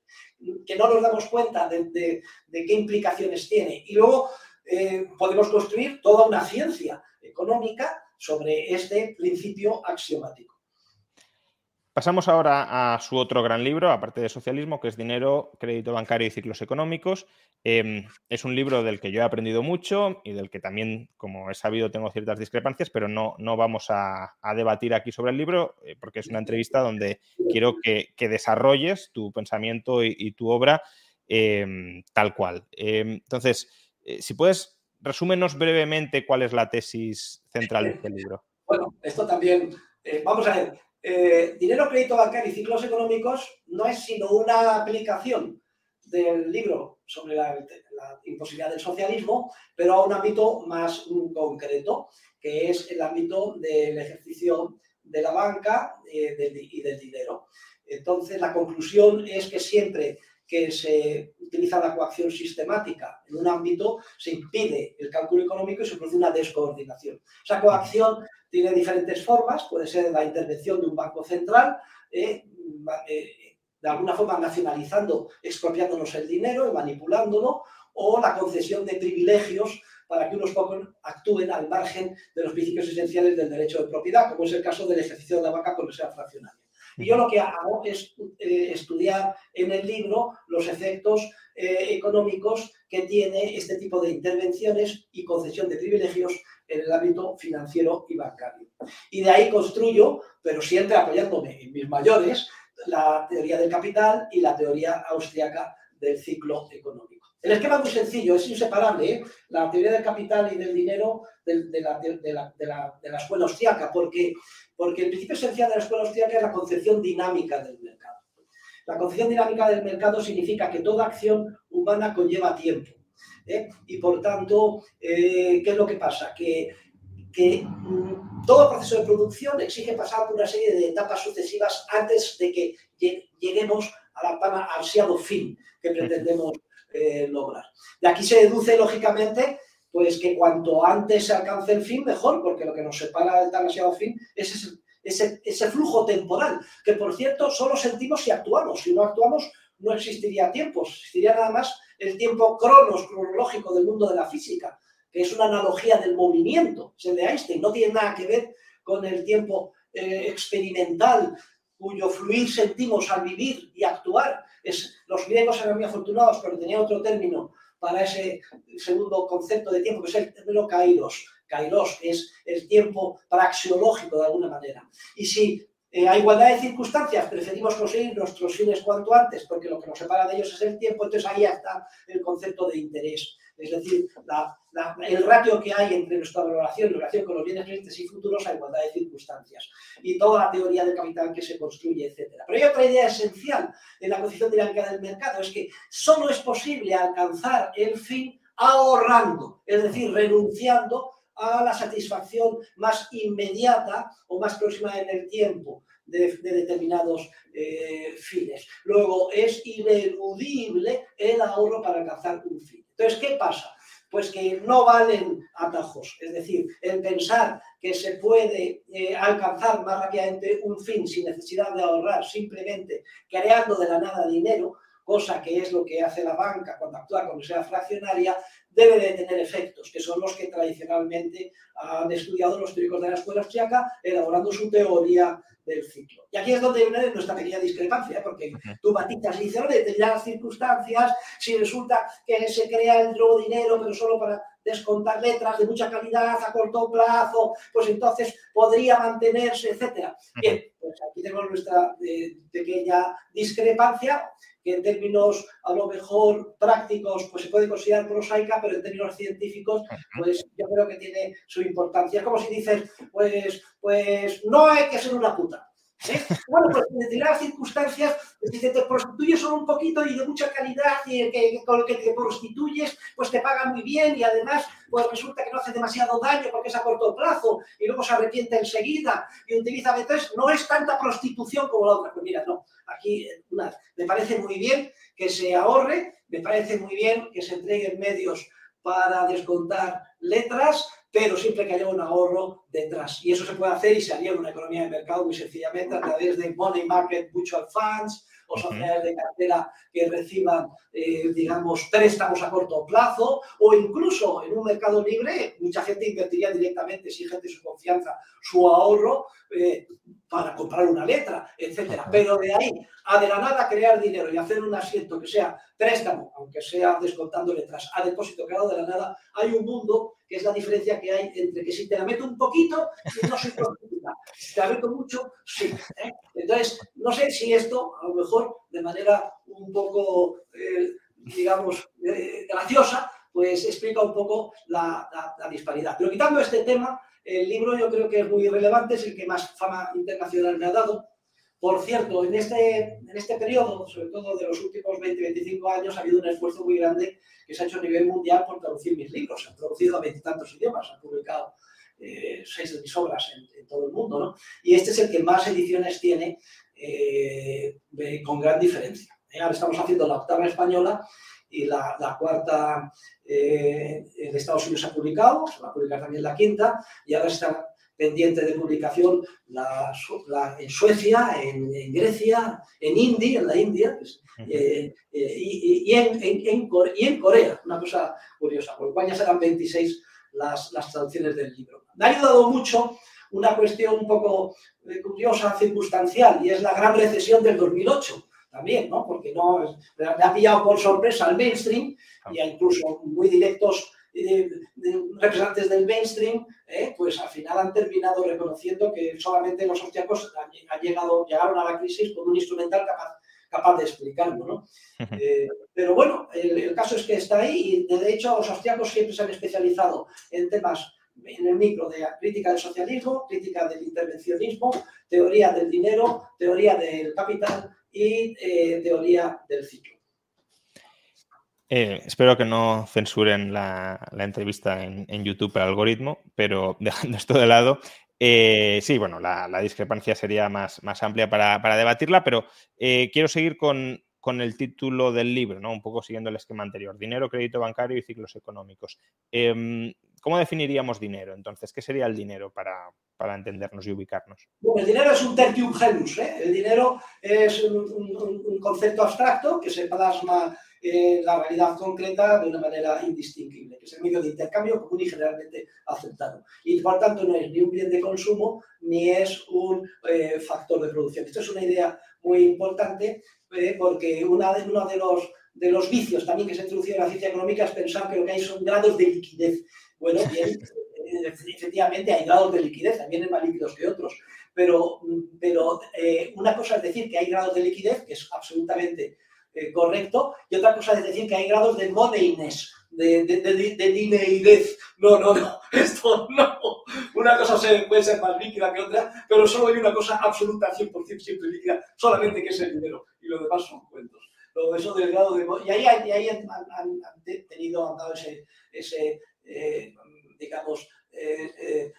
que no nos damos cuenta de, qué implicaciones tiene. Y luego eh, podemos construir toda una ciencia económica sobre este principio axiomático. Pasamos ahora a su otro gran libro, aparte de socialismo, que es Dinero, Crédito Bancario y Ciclos Económicos. Em, es un libro del que yo he aprendido mucho y del que también, como he sabido, tengo ciertas discrepancias, pero no, no vamos a, debatir aquí sobre el libro eh, porque es una entrevista donde quiero que, desarrolles tu pensamiento y, tu obra em, tal cual. Em, entonces, eh, si puedes, resúmenos brevemente cuál es la tesis central de este libro. Bueno, esto también, eh, vamos a ver, eh, dinero, crédito bancario y ciclos económicos no es sino una aplicación del libro sobre la, imposibilidad del socialismo, pero a un ámbito más concreto, que es el ámbito del ejercicio de la banca eh, y del dinero. Entonces, la conclusión es que siempre que se utiliza la coacción sistemática en un ámbito, se impide el cálculo económico y se produce una descoordinación. Esa coacción tiene diferentes formas, puede ser la intervención de un banco central, eh, eh, de alguna forma nacionalizando, expropiándonos el dinero y manipulándolo, o la concesión de privilegios para que unos pocos actúen al margen de los principios esenciales del derecho de propiedad, como es el caso del ejercicio de la banca con reserva fraccionaria. Y yo lo que hago es eh, estudiar en el libro los efectos eh, económicos que tiene este tipo de intervenciones y concesión de privilegios en el ámbito financiero y bancario. Y de ahí construyo, pero siempre apoyándome en mis mayores, la teoría del capital y la teoría austriaca del ciclo económico. El esquema es muy sencillo, es inseparable, ¿eh? la teoría del capital y del dinero de, la, escuela austriaca, porque, porque el principio esencial de la escuela austriaca es la concepción dinámica del mercado. La concepción dinámica del mercado significa que toda acción humana conlleva tiempo. ¿eh? Y por tanto, eh, ¿qué es lo que pasa? Que, que mm, todo proceso de producción exige pasar por una serie de etapas sucesivas antes de que lleguemos a la tan ansiado fin que pretendemos eh, lograr. De aquí se deduce, lógicamente, pues que cuanto antes se alcance el fin, mejor, porque lo que nos separa del tan fin es ese, ese, flujo temporal, que por cierto solo sentimos si actuamos. Si no actuamos, no existiría tiempo, existiría nada más el tiempo cronos, cronológico del mundo de la física, que es una analogía del movimiento, es el de Einstein, no tiene nada que ver con el tiempo eh, experimental cuyo fluir sentimos al vivir y actuar. Es, los griegos eran muy afortunados, pero tenían otro término para ese segundo concepto de tiempo, que es el término kairos. Kairos es el tiempo praxiológico de alguna manera. Y si eh, a igualdad de circunstancias preferimos conseguir nuestros fines cuanto antes, porque lo que nos separa de ellos es el tiempo, entonces ahí está el concepto de interés es decir, el ratio que hay entre nuestra valoración en relación con los bienes presentes y futuros a igualdad de circunstancias, y toda la teoría del capital que se construye, etc. Pero hay otra idea esencial en la concepción dinámica del mercado, es que solo es posible alcanzar el fin ahorrando, es decir, renunciando a la satisfacción más inmediata o más próxima en el tiempo de, determinados eh, fines. Luego, es ineludible el ahorro para alcanzar un fin. Entonces, ¿qué pasa? Pues que no valen atajos, es decir, el pensar que se puede eh, alcanzar más rápidamente un fin sin necesidad de ahorrar, simplemente creando de la nada dinero, cosa que es lo que hace la banca cuando actúa como sea fraccionaria, debe de tener efectos, que son los que tradicionalmente han estudiado los teóricos de la escuela austriaca, elaborando su teoría del ciclo. Y aquí es donde viene nuestra pequeña discrepancia, porque tú matizas y dices, de determinadas circunstancias, si resulta que se crea el nuevo dinero, pero solo para descontar letras de mucha calidad a corto plazo, pues entonces podría mantenerse, etcétera. Bien, pues aquí tenemos nuestra eh, pequeña discrepancia que en términos a lo mejor prácticos pues se puede considerar prosaica, pero en términos científicos pues yo creo que tiene su importancia. Es como si dices, pues, pues no hay que ser una puta. ¿Eh? Bueno, pues determinadas circunstancias, si te prostituyes solo un poquito y de mucha calidad y que, con lo que te prostituyes, pues te pagan muy bien y además pues resulta que no hace demasiado daño porque es a corto plazo y luego se arrepiente enseguida y utiliza veces, no es tanta prostitución como la otra. Pues mira, no, aquí me parece muy bien que se ahorre, me parece muy bien que se entreguen medios para descontar letras, pero siempre que haya un ahorro detrás. Y eso se puede hacer y se haría en una economía de mercado muy sencillamente a través de money market mutual funds, o sociedades de cartera que reciban, eh, digamos, préstamos a corto plazo, o incluso en un mercado libre, mucha gente invertiría directamente, si gente su confianza, su ahorro eh, para comprar una letra, etcétera. Pero de ahí a de la nada crear dinero y hacer un asiento que sea préstamo, aunque sea descontando letras, a depósito creado de la nada, hay un mundo que es la diferencia que hay entre que si te la meto un poquito y no soy prostituta, te la meto mucho, sí. ¿eh? Entonces, no sé si esto, a lo mejor, de manera un poco, eh, digamos, graciosa, pues explica un poco la, la disparidad. Pero quitando este tema, el libro yo creo que es muy relevante, es el que más fama internacional me ha dado. Por cierto, en este, en este periodo, sobre todo de los últimos 20-25 años, ha habido un esfuerzo muy grande que se ha hecho a nivel mundial por traducir mis libros. Se han traducido a veintitantos idiomas, han publicado eh, seis de mis obras en, todo el mundo. ¿no? Y este es el que más ediciones tiene eh, con gran diferencia. Eh, ahora estamos haciendo la octava española y la, la cuarta eh, en Estados Unidos se ha publicado, se va a publicar también la quinta, y ahora está pendiente de publicación la, en Suecia, en, Grecia, en India, en la India, eh, eh, y, en, en, y, en, Corea, una cosa curiosa, por España serán 26 las, las traducciones del libro. Me ha ayudado mucho una cuestión un poco curiosa, circunstancial, y es la gran recesión del 2008 también, ¿no? Porque no, me ha pillado por sorpresa el mainstream y incluso muy directos eh, representantes del mainstream, eh, pues al final han terminado reconociendo que solamente los austriacos han, llegado, llegaron a la crisis con un instrumental capaz, capaz de explicarlo, ¿no? Eh, pero bueno, el, caso es que está ahí y de hecho los austriacos siempre se han especializado en temas en el micro de crítica del socialismo, crítica del intervencionismo, teoría del dinero, teoría del capital y eh, teoría del ciclo. Eh, espero que no censuren la, entrevista en, YouTube por algoritmo, pero dejando esto de lado, eh, sí, bueno, la, discrepancia sería más, más amplia para, debatirla, pero quiero seguir con, el título del libro, ¿no? Un poco siguiendo el esquema anterior. Dinero, crédito bancario y ciclos económicos. Em, ¿Cómo definiríamos dinero? Entonces, ¿qué sería el dinero para, entendernos y ubicarnos? Bueno, el dinero es un tertium genus. ¿eh? El dinero es un, concepto abstracto que se plasma en la realidad concreta de una manera indistinguible, que es el medio de intercambio común y generalmente aceptado. Y por tanto no es ni un bien de consumo ni es un eh, factor de producción. Esto es una idea muy importante eh, porque una de, uno de los, de los vicios también que se introducido en la ciencia económica es pensar que lo que hay son grados de liquidez bueno, bien, eh, efectivamente hay grados de liquidez, también hay más líquidos que otros, pero, pero eh, una cosa es decir que hay grados de liquidez, que es absolutamente eh, correcto, y otra cosa es decir que hay grados de moneyness, de, de, de, No, no, no, esto no. Una cosa puede ser más líquida que otra, pero solo hay una cosa absoluta, 100% siempre líquida, solamente que es el dinero, y lo demás son cuentos. Lo eso del grado de... Y ahí, ahí han, tenido, han dado ese, ese eh, digamos, eh, eh,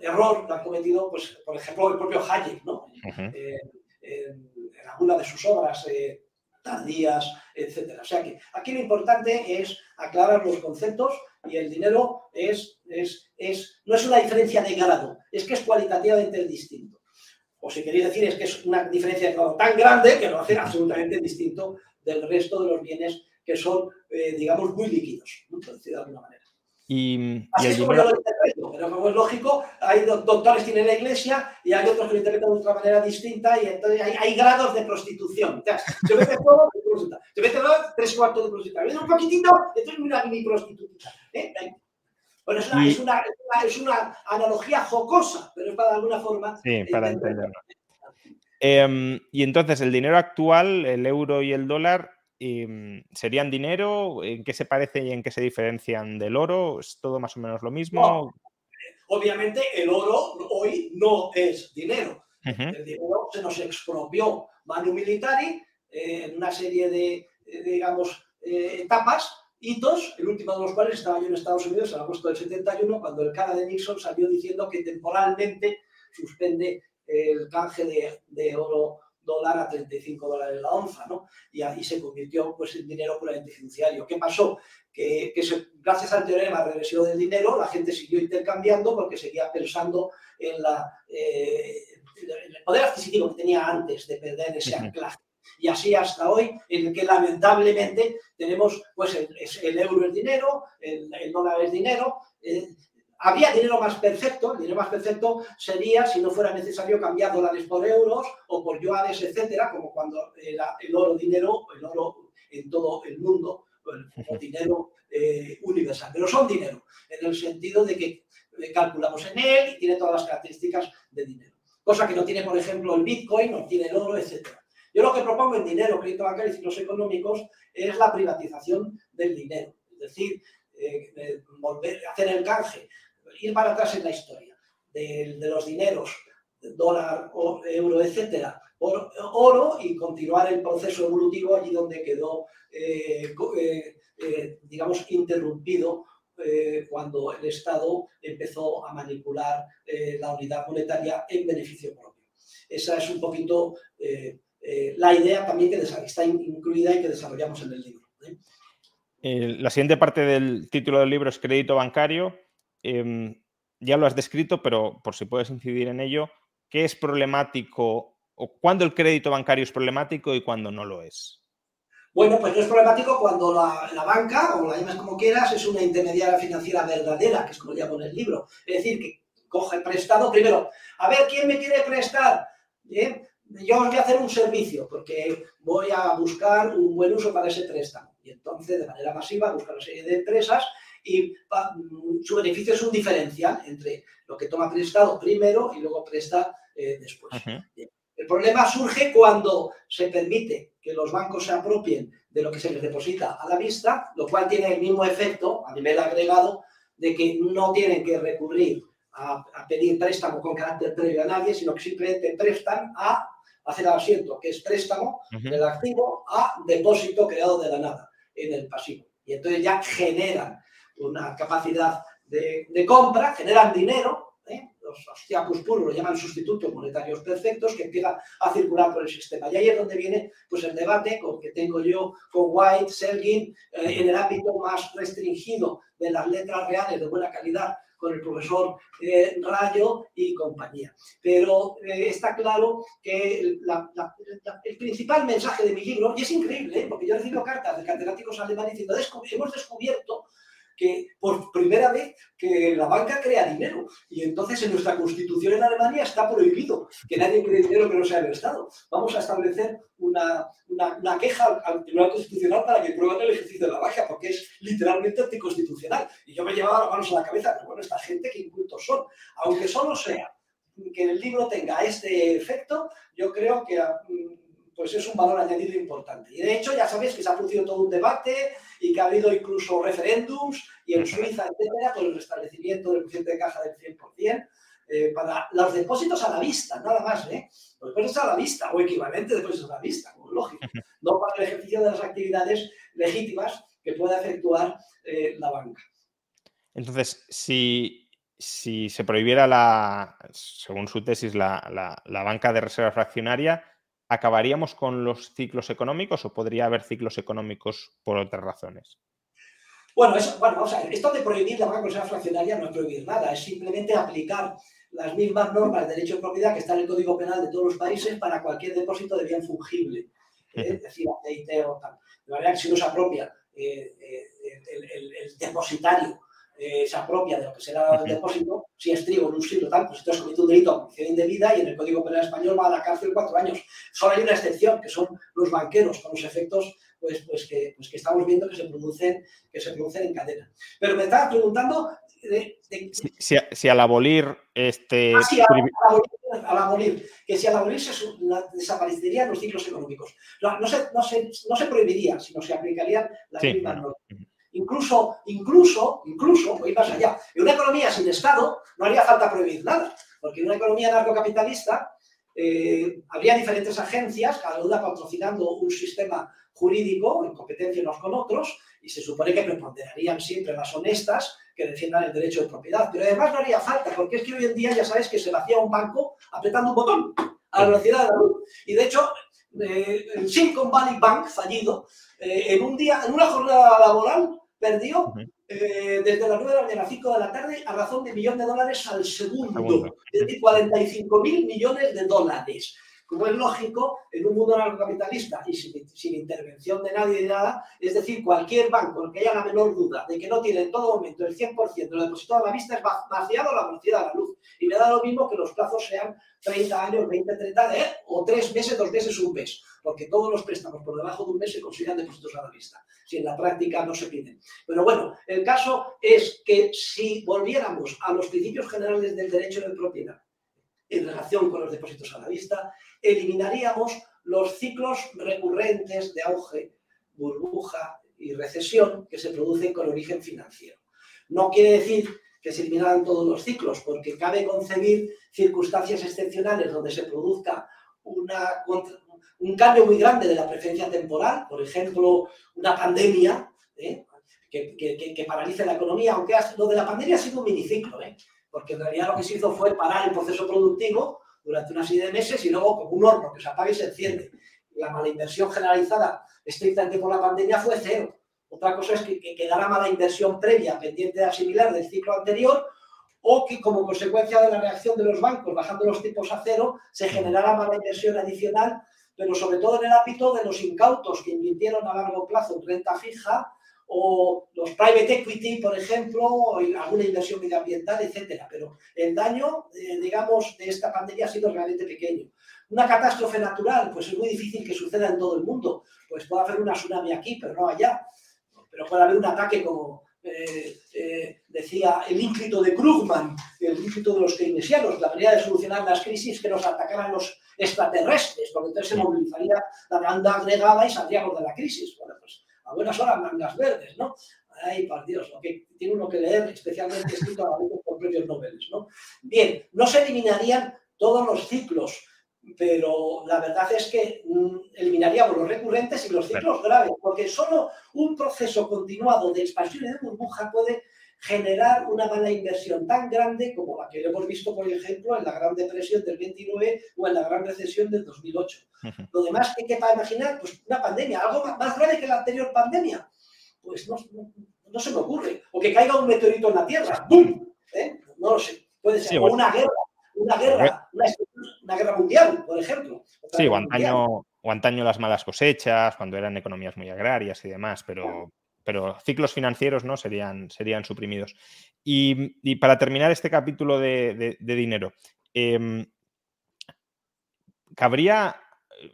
error, lo han cometido, pues, por ejemplo, el propio Hayek, ¿no? en, alguna de sus obras tardías, etcétera. O sea que aquí lo importante es aclarar los conceptos y el dinero es, es, es, no es una diferencia de grado, es que es cualitativamente distinto. O si queréis decir es que es una diferencia de grado tan grande que lo hace absolutamente distinto del resto de los bienes que son, digamos, muy líquidos, por decirlo de alguna manera. Y, Así es como yo lo interpreto, pero como es lógico, hay doctores que tienen la iglesia y hay otros que lo interpretan de otra manera distinta y entonces hay, grados de prostitución. Se mete todo de prostituta, se mete todo, tres cuartos de prostituta, viene un poquitito, esto es una mini prostituta. ¿eh? Bueno, es una, es, una, es, una, analogía jocosa, pero es para de alguna forma. Sí, para entenderlo. Em, y entonces, el dinero actual, el euro y el dólar, Em, ¿Serían dinero? ¿En qué se parece y en qué se diferencian del oro? ¿Es todo más o menos lo mismo? Obviamente el oro hoy no es dinero. El dinero se nos expropió Manu Militari eh, en una serie de, digamos, eh, etapas, hitos, el último de los cuales estaba yo en Estados Unidos en agosto del 71, cuando el cara de Nixon salió diciendo que temporalmente suspende el canje de, de oro dólar a 35 dólares la onza, ¿no? Y ahí se convirtió pues, en dinero puramente fiduciario. ¿Qué pasó? Que, gracias al teorema de regresión del dinero, la gente siguió intercambiando porque seguía pensando en, la, eh, el poder adquisitivo que tenía antes de perder ese anclaje. Y así hasta hoy, en el que lamentablemente tenemos pues el, euro es dinero, el, dólar es dinero, eh, había dinero más perfecto, el dinero más perfecto sería si no fuera necesario cambiar dólares por euros o por yuanes, etcétera, como cuando era el oro dinero, el oro en todo el mundo, como dinero eh, universal. Pero son dinero, en el sentido de que eh, calculamos en él y tiene todas las características de dinero. Cosa que no tiene, por ejemplo, el Bitcoin, no tiene el oro, etcétera. Yo lo que propongo en dinero, crédito bancario y ciclos económicos es la privatización del dinero. Es decir, eh, volver a hacer el canje ir para atrás en la historia de, los dineros, dólar, o, euro, etcétera, oro y continuar el proceso evolutivo allí donde quedó, eh, eh, eh, digamos, interrumpido cuando el Estado empezó a manipular la unidad monetaria en beneficio propio. Esa es un poquito la idea también que está incluida y que desarrollamos en el libro. la siguiente parte del título del libro es crédito bancario Em, ya lo has descrito, pero por si puedes incidir en ello, ¿qué es problemático o cuándo el crédito bancario es problemático y cuándo no lo es? Bueno, pues no es problemático cuando la, banca, o la llames como quieras, es una intermediaria financiera verdadera, que es como llamo en el libro. Es decir, que coge prestado primero. A ver, ¿quién me quiere prestar? ¿Bien? Yo os voy a hacer un servicio porque voy a buscar un buen uso para ese préstamo. Y entonces, de manera masiva, buscar una serie de empresas y su beneficio es un diferencial entre lo que toma prestado primero y luego presta eh, después. El problema surge cuando se permite que los bancos se apropien de lo que se les deposita a la vista, lo cual tiene el mismo efecto a nivel agregado de que no tienen que recurrir a, pedir préstamo con carácter previo a nadie, sino que simplemente prestan a hacer asiento, que es préstamo del activo a depósito creado de la nada en el pasivo. Y entonces ya generan una capacidad de, compra, generan dinero, ¿eh? los ostiacus puros lo llaman sustitutos monetarios perfectos, que empiezan a circular por el sistema. Y ahí es donde viene pues, el debate con que tengo yo con White, Selgin, eh, en el ámbito más restringido de las letras reales de buena calidad, con el profesor eh, Rayo y compañía. Pero está claro que el principal mensaje de mi libro, y es increíble, porque yo recibo cartas de catedráticos alemanes diciendo, hemos descubierto que por primera vez que la banca crea dinero. Y entonces en nuestra constitución en Alemania está prohibido que nadie cree dinero que no sea el Estado. Vamos a establecer una, una, queja al Tribunal Constitucional para que prueben el ejercicio de la banca, porque es literalmente anticonstitucional. Y yo me llevaba las manos a la cabeza, pero bueno, esta gente que incultos son. Aunque solo sea que el libro tenga este efecto, yo creo que mm, pues es un valor añadido importante. Y de hecho, ya sabéis que se ha producido todo un debate y que ha habido incluso referéndums y en Suiza, etcétera, por el restablecimiento del coeficiente de caja del 100%. Eh, para los depósitos a la vista, nada más, ¿eh? Los depósitos a la vista o equivalente de depósitos a la vista, como lógico, no para el ejercicio de las actividades legítimas que pueda efectuar eh, la banca. Entonces, si, si, se prohibiera la, según su tesis, la, la banca de reserva fraccionaria, ¿acabaríamos con los ciclos económicos o podría haber ciclos económicos por otras razones? Bueno, eso, bueno, vamos a ver, esto de prohibir la banca fraccionaria no es prohibir nada, es simplemente aplicar las mismas normas de derecho de propiedad que está en el Código Penal de todos los países para cualquier depósito de bien fungible, ¿eh? es decir, aceite o tal. De manera que si uno se apropia eh, eh, el, depositario se apropia de lo que será el depósito, si es trigo en un sitio tal, pues entonces comete un delito de indebida y en el Código Penal español va a la cárcel cuatro años. Solo hay una excepción, que son los banqueros, con los efectos pues, pues, que, pues que estamos viendo que se, producen, que se producen en cadena. Pero me estaba preguntando... Si, al abolir este... Ah, al, abolir, que si al abolir se desaparecerían los ciclos económicos. No, no, se, no, se, no se prohibiría, sino se aplicarían las mismas normas. Incluso, incluso, incluso, voy más allá, en una economía sin Estado no haría falta prohibir nada, porque en una economía narcocapitalista eh, habría diferentes agencias, cada una patrocinando un sistema jurídico en competencia unos con otros, y se supone que preponderarían siempre las honestas que defiendan el derecho de propiedad. Pero además no haría falta, porque es que hoy en día ya sabes que se vacía un banco apretando un botón a la velocidad de la luz. Y de hecho, eh, el Silicon Valley Bank fallido, eh, en un día, en una jornada laboral, perdió eh, desde las 9 de la mañana a 5 de la tarde a razón de millón de dólares al segundo, es decir, 45 mil millones de dólares. Como es lógico, en un mundo narcocapitalista y sin, intervención de nadie ni nada, es decir, cualquier banco que haya la menor duda de que no tiene en todo momento el 100% de lo depositado a la vista es vaciado la velocidad de la luz. Y me da lo mismo que los plazos sean 30 años, 20, 30, o 3 meses, 2 meses, un mes, porque todos los préstamos por debajo de un mes se consideran depósitos a la vista, si en la práctica no se piden. Pero bueno, el caso es que si volviéramos a los principios generales del derecho de propiedad, en relación con los depósitos a la vista, eliminaríamos los ciclos recurrentes de auge, burbuja y recesión que se producen con origen financiero. No quiere decir que se eliminaran todos los ciclos, porque cabe concebir circunstancias excepcionales donde se produzca una, un cambio muy grande de la preferencia temporal, por ejemplo, una pandemia ¿eh? que, que, paralice la economía, aunque lo de la pandemia ha sido un miniciclo. ¿eh? porque en realidad lo que se hizo fue parar el proceso productivo durante una serie de meses y luego como un horno que se apaga y se enciende. La mala inversión generalizada estrictamente por la pandemia fue cero. Otra cosa es que, quedara mala inversión previa pendiente de asimilar del ciclo anterior o que como consecuencia de la reacción de los bancos bajando los tipos a cero se generara mala inversión adicional, pero sobre todo en el ámbito de los incautos que invirtieron a largo plazo en renta fija o los private equity, por ejemplo, o alguna inversión medioambiental, etcétera. Pero el daño, eh, digamos, de esta pandemia ha sido realmente pequeño. Una catástrofe natural, pues es muy difícil que suceda en todo el mundo. Pues puede haber una tsunami aquí, pero no allá. Pero puede haber un ataque como eh, eh, decía el ínclito de Krugman, el ínclito de los keynesianos, la manera de solucionar las crisis que nos atacaran los extraterrestres, porque entonces se movilizaría la banda agregada y saldríamos de la crisis. Bueno, pues a buenas horas mangas verdes, ¿no? Ay, por Dios, lo que tiene uno que leer, especialmente escrito a veces por premios Nobel, ¿no? Bien, no se eliminarían todos los ciclos, pero la verdad es que mm, eliminaríamos los recurrentes y los ciclos graves, porque solo un proceso continuado de expansión y de burbuja puede generar una mala inversión tan grande como la que hemos visto, por ejemplo, en la Gran Depresión del 29 o en la Gran Recesión del 2008. Lo demás que quepa imaginar, pues una pandemia, algo más grave que la anterior pandemia, pues no, se me ocurre. O que caiga un meteorito en la Tierra, ¡bum! ¿Eh? No lo sé. Puede ser una guerra, una guerra, una, guerra mundial, por ejemplo. Sí, o antaño, o antaño las malas cosechas, cuando eran economías muy agrarias y demás, pero pero ciclos financieros no serían, serían suprimidos. Y, para terminar este capítulo de, dinero, em, ¿cabría,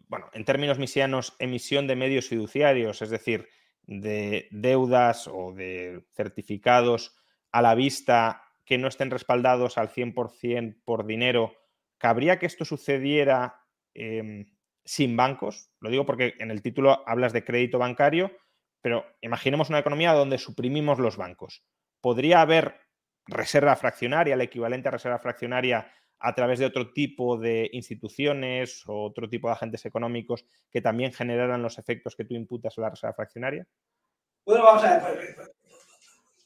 bueno, en términos misianos, emisión de medios fiduciarios, es decir, de deudas o de certificados a la vista que no estén respaldados al 100% por dinero? ¿Cabría que esto sucediera em, sin bancos. Lo digo porque en el título hablas de crédito bancario, pero imaginemos una economía donde suprimimos los bancos. ¿Podría haber reserva fraccionaria, el equivalente a reserva fraccionaria a través de otro tipo de instituciones o otro tipo de agentes económicos que también generaran los efectos que tú imputas a la reserva fraccionaria? Bueno, vamos a ver.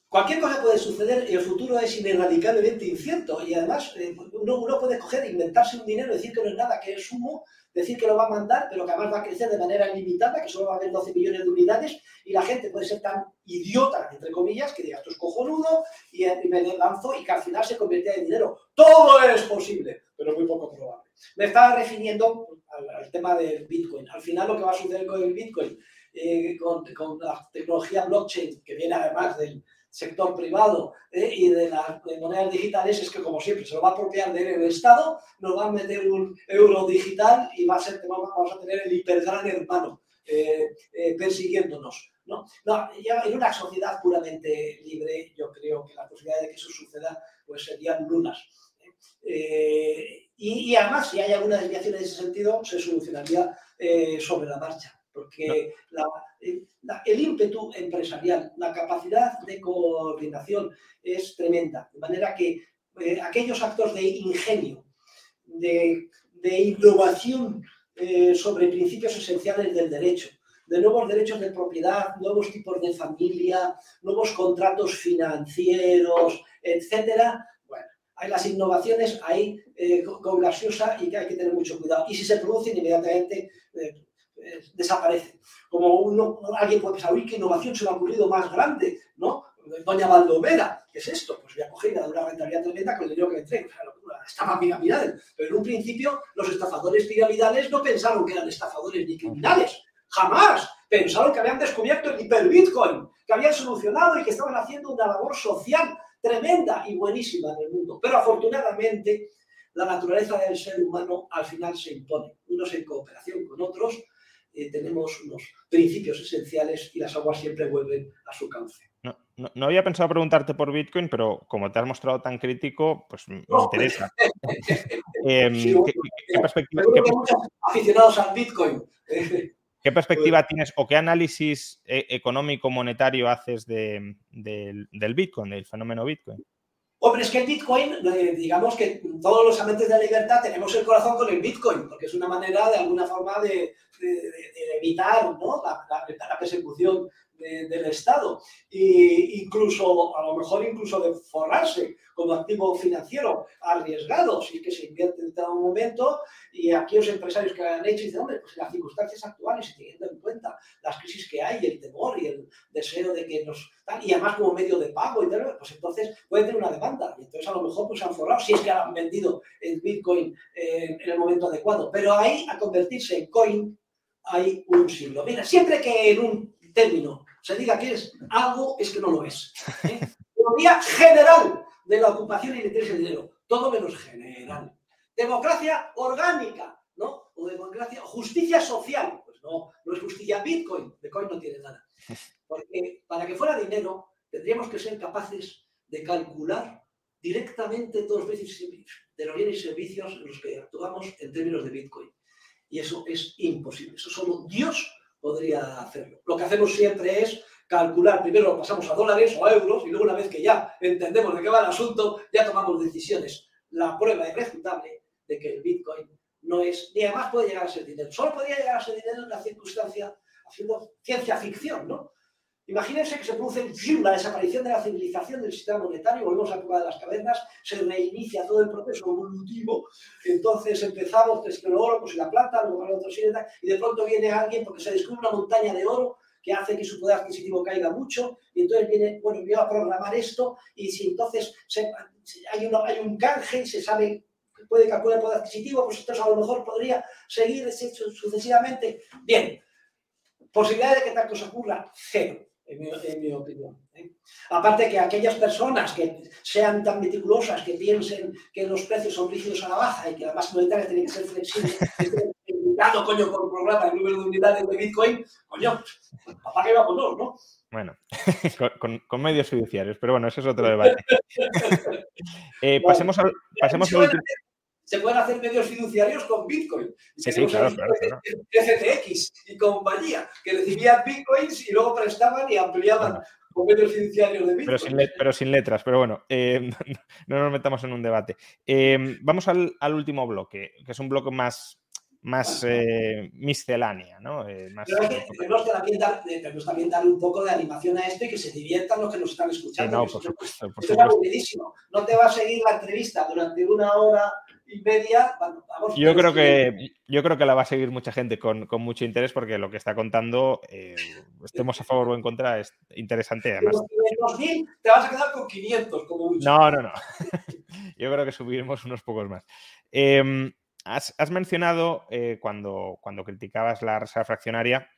Cualquier cosa puede suceder y el futuro es ineradicablemente incierto. Y además, eh, uno, puede coger, inventarse un dinero, decir que no es nada, que es humo, decir que lo va a mandar, pero que además va a crecer de manera ilimitada, que solo va a haber 12 millones de unidades, y la gente puede ser tan idiota, entre comillas, que diga esto es cojonudo, y, y me lanzo y que al final se convierta en dinero. Todo es posible, pero muy poco probable. Me estaba refiriendo al, tema del Bitcoin. Al final lo que va a suceder con el Bitcoin, eh, con, con la tecnología blockchain, que viene además del sector privado eh, y de las monedas digitales es que, como siempre, se lo va a apropiar del Estado, nos va a meter un euro digital y va a ser, vamos a tener el hipergran hermano eh, eh, persiguiéndonos. ¿no? No, en una sociedad puramente libre, yo creo que la posibilidad de que eso suceda pues serían lunas. Y, y, además, si hay alguna desviación en ese sentido, se solucionaría sobre la marcha porque el ímpetu empresarial, la capacidad de coordinación es tremenda, de manera que eh, aquellos actos de ingenio, de, innovación eh, sobre principios esenciales del derecho, de nuevos derechos de propiedad, nuevos tipos de familia, nuevos contratos financieros, etcétera, bueno, hay las innovaciones ahí eh, con gaseosa y que hay que tener mucho cuidado. Y si se producen inmediatamente, desaparece. Como uno, alguien puede pensar, uy, qué innovación se me ha ocurrido más grande, ¿no? Doña Valdomera, ¿qué es esto? Pues voy a coger y a una rentabilidad tremenda con el dinero que me entregue. O sea, locura, estafa piramidal. Pero en un principio, los estafadores piramidales no pensaron que eran estafadores ni criminales. Jamás. Pensaron que habían descubierto el hiperbitcoin, que habían solucionado y que estaban haciendo una labor social tremenda y buenísima en el mundo. Pero afortunadamente, la naturaleza del ser humano al final se impone. Unos en cooperación con otros, eh, tenemos unos principios esenciales y las aguas siempre vuelven a su cauce. No, había pensado preguntarte por Bitcoin, pero como te has mostrado tan crítico, pues me interesa. ¿qué, perspectiva, aficionados al Bitcoin. ¿Qué perspectiva pues tienes o qué análisis eh, económico monetario haces del, del Bitcoin, del fenómeno Bitcoin? Hombre, es que el Bitcoin, eh, digamos que todos los amantes de la libertad tenemos el corazón con el Bitcoin, porque es una manera, de alguna forma, de, evitar la, persecución del Estado. E incluso, a lo mejor incluso de forrarse como activo financiero arriesgado, si es que se invierte en todo momento, y aquellos empresarios que han hecho dicen, hombre, pues las circunstancias actuales y teniendo en cuenta las crisis que hay, el temor y el deseo de que nos... y además como medio de pago y tal, pues entonces puede tener una demanda. Y entonces a lo mejor pues han forrado, si es que han vendido el Bitcoin eh, en el momento adecuado. Pero ahí, a convertirse en coin, hay un siglo. Mira, siempre que en un término se diga que es algo, es que no lo es. ¿eh? General de la ocupación y el dinero. Todo menos general. Democracia orgánica, ¿no? O democracia, justicia social. Pues no, no es justicia Bitcoin. Bitcoin no tiene nada. Porque para que fuera dinero, tendríamos que ser capaces de calcular directamente todos los de los bienes y servicios en los que actuamos en términos de Bitcoin. Y eso es imposible. Eso solo Dios podría hacerlo. Lo que hacemos siempre es calcular, primero lo pasamos a dólares o a euros y luego una vez que ya entendemos de qué va el asunto, ya tomamos decisiones. La prueba irrefutable de que el Bitcoin no es, ni además puede llegar a ser dinero. Solo podría llegar a ser dinero en una circunstancia haciendo ciencia ficción, ¿no? Imagínense que se produce la desaparición de la civilización del sistema monetario, volvemos a época de las cavernas, se reinicia todo el proceso evolutivo, entonces empezamos desde el oro, pues la plata, luego para otros y de pronto viene alguien porque se descubre una montaña de oro que hace que su poder adquisitivo caiga mucho, y entonces viene, bueno, voy a programar esto, y si entonces hay, hay un canje y se sabe puede calcular el poder adquisitivo, pues entonces a lo mejor podría seguir sucesivamente. Bien, posibilidad de que tal cosa ocurra, cero en mi, opinión. ¿eh? Aparte que aquellas personas que sean tan meticulosas, que piensen que los precios son rígidos a la baja y que la base monetaria tiene que ser flexible, limitado, coño, con programa el número de unidades de Bitcoin, coño, papá que va con dos, ¿no? Bueno, con, medios fiduciarios, pero bueno, ese es otro debate. Eh, pasemos al, pasemos al último. Se pueden hacer medios fiduciarios con Bitcoin. Sí, sí, claro, claro, claro. FTX y compañía, que recibían Bitcoins y luego prestaban y ampliaban con medios fiduciarios de Bitcoin. Pero sin, pero sin letras, pero bueno, eh, no nos metamos en un debate. Eh, vamos al, al, último bloque, que es un bloque más, más eh, miscelánea, ¿no? Eh, más, Pero que, tenemos, que también dar, tenemos también dar un poco de animación a esto y que se diviertan los que nos están escuchando. Sí, no, por supuesto, por esto es aburridísimo. No te va a seguir la entrevista durante una hora y media. Vamos, yo, creo que, yo creo que la va a seguir mucha gente con, con mucho interés porque lo que está contando, eh, estemos a favor o en contra, es interesante. Además. te vas a quedar con 500 como mucho. No, no, no. yo creo que subiremos unos pocos más. Eh, Has, mencionado eh, cuando, cuando criticabas la reserva fraccionaria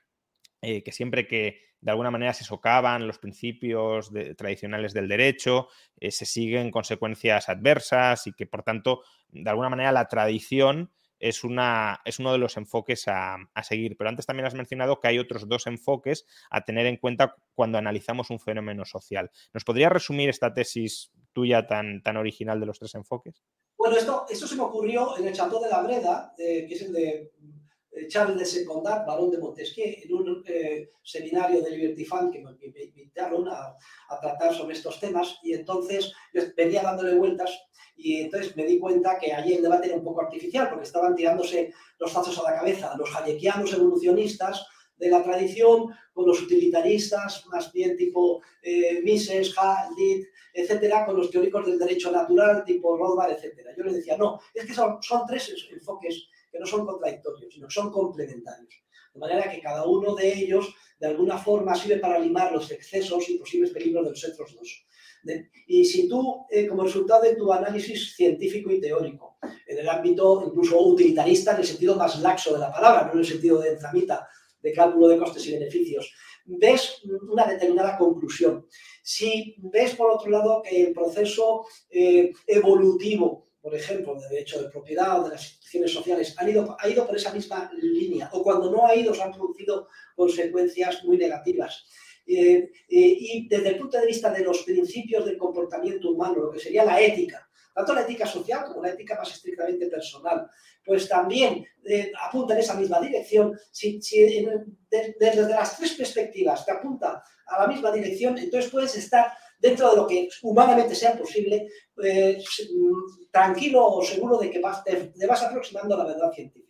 eh, que siempre que de alguna manera se socavan los principios tradicionales del derecho, eh, se siguen consecuencias adversas y que por tanto, de alguna manera, la tradición es, una, es uno de los enfoques a, a, seguir. Pero antes también has mencionado que hay otros dos enfoques a tener en cuenta cuando analizamos un fenómeno social. ¿Nos podrías resumir esta tesis tuya tan, tan original de los tres enfoques? Bueno, esto, esto se me ocurrió en el Chateau de la Breda, eh, que es el de Charles de Secondat, barón de Montesquieu, en un eh, seminario de Liberty Fund que me, invitaron a, tratar sobre estos temas y entonces venía dándole vueltas y entonces me di cuenta que allí el debate era un poco artificial porque estaban tirándose los tazos a la cabeza los hayekianos evolucionistas de la tradición con los utilitaristas, más bien tipo eh, Mises, Litt, etcétera, con los teóricos del derecho natural, tipo Rothbard, etcétera. Yo le decía, no, es que son tres enfoques que no son contradictorios, sino que son complementarios. De manera que cada uno de ellos, de alguna forma, sirve para limar los excesos y posibles peligros de los otros dos. Y si tú, eh, como resultado de tu análisis científico y teórico, en el ámbito incluso utilitarista, en el sentido más laxo de la palabra, no en el sentido de enzamita, de cálculo de costes y beneficios, ves una determinada conclusión. Si ves, por otro lado, que el proceso eh, evolutivo, por ejemplo, de derecho de propiedad o de las instituciones sociales, han ido, ha ido por esa misma línea, o cuando no ha ido, se han producido consecuencias muy negativas. Eh, eh, y desde el punto de vista de los principios del comportamiento humano, lo que sería la ética, tanto la ética social como la ética más estrictamente personal, pues también eh, apunta en esa misma dirección. Si, si de, desde las tres perspectivas te apunta a la misma dirección, entonces puedes estar dentro de lo que humanamente sea posible, eh, tranquilo o seguro de que te, te vas aproximando a la verdad científica.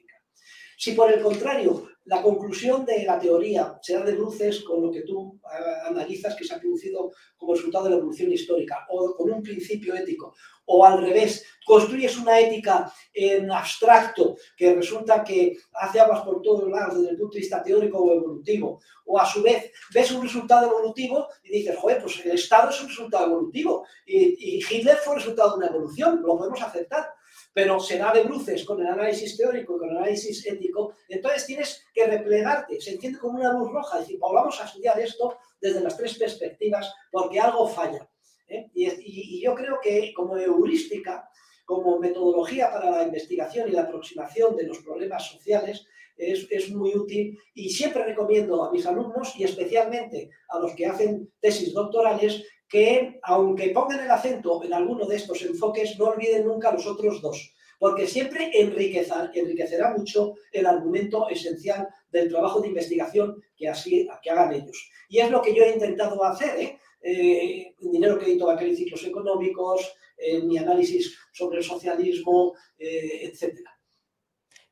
Si por el contrario la conclusión de la teoría se da de bruces con lo que tú eh, analizas que se ha producido como resultado de la evolución histórica o con un principio ético o al revés, construyes una ética en abstracto que resulta que hace aguas por todos lados desde el punto de vista teórico o evolutivo, o a su vez ves un resultado evolutivo y dices, joder, pues el Estado es un resultado evolutivo y, y Hitler fue resultado de una evolución, lo podemos aceptar pero se da de bruces con el análisis teórico y con el análisis ético, entonces tienes que replegarte, se entiende como una luz roja, decir, pues vamos a estudiar esto desde las tres perspectivas porque algo falla. ¿eh? Y, yo creo que como heurística, como metodología para la investigación y la aproximación de los problemas sociales, es, es, muy útil y siempre recomiendo a mis alumnos y especialmente a los que hacen tesis doctorales que, aunque pongan el acento en alguno de estos enfoques, no olviden nunca los otros dos, porque siempre enriquecerá mucho el argumento esencial del trabajo de investigación que, así, que hagan ellos. Y es lo que yo he intentado hacer, ¿eh? Eh, Dinero, Crédito, y Ciclos Económicos, en mi análisis sobre el socialismo, eh, etc.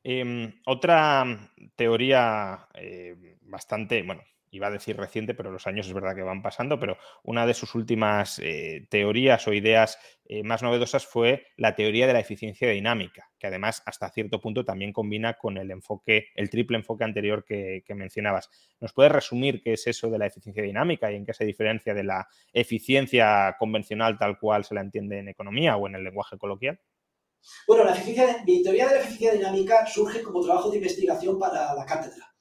Eh, otra teoría eh, bastante, bueno, iba a decir reciente, pero los años es verdad que van pasando, pero una de sus últimas eh, teorías o ideas eh, más novedosas fue la teoría de la eficiencia dinámica, que además hasta cierto punto también combina con el enfoque, el triple enfoque anterior que, mencionabas. ¿Nos puedes resumir qué es eso de la eficiencia dinámica y en qué se diferencia de la eficiencia convencional tal cual se la entiende en economía o en el lenguaje coloquial? Bueno, la teoría de la eficiencia dinámica surge como trabajo de investigación para la cátedra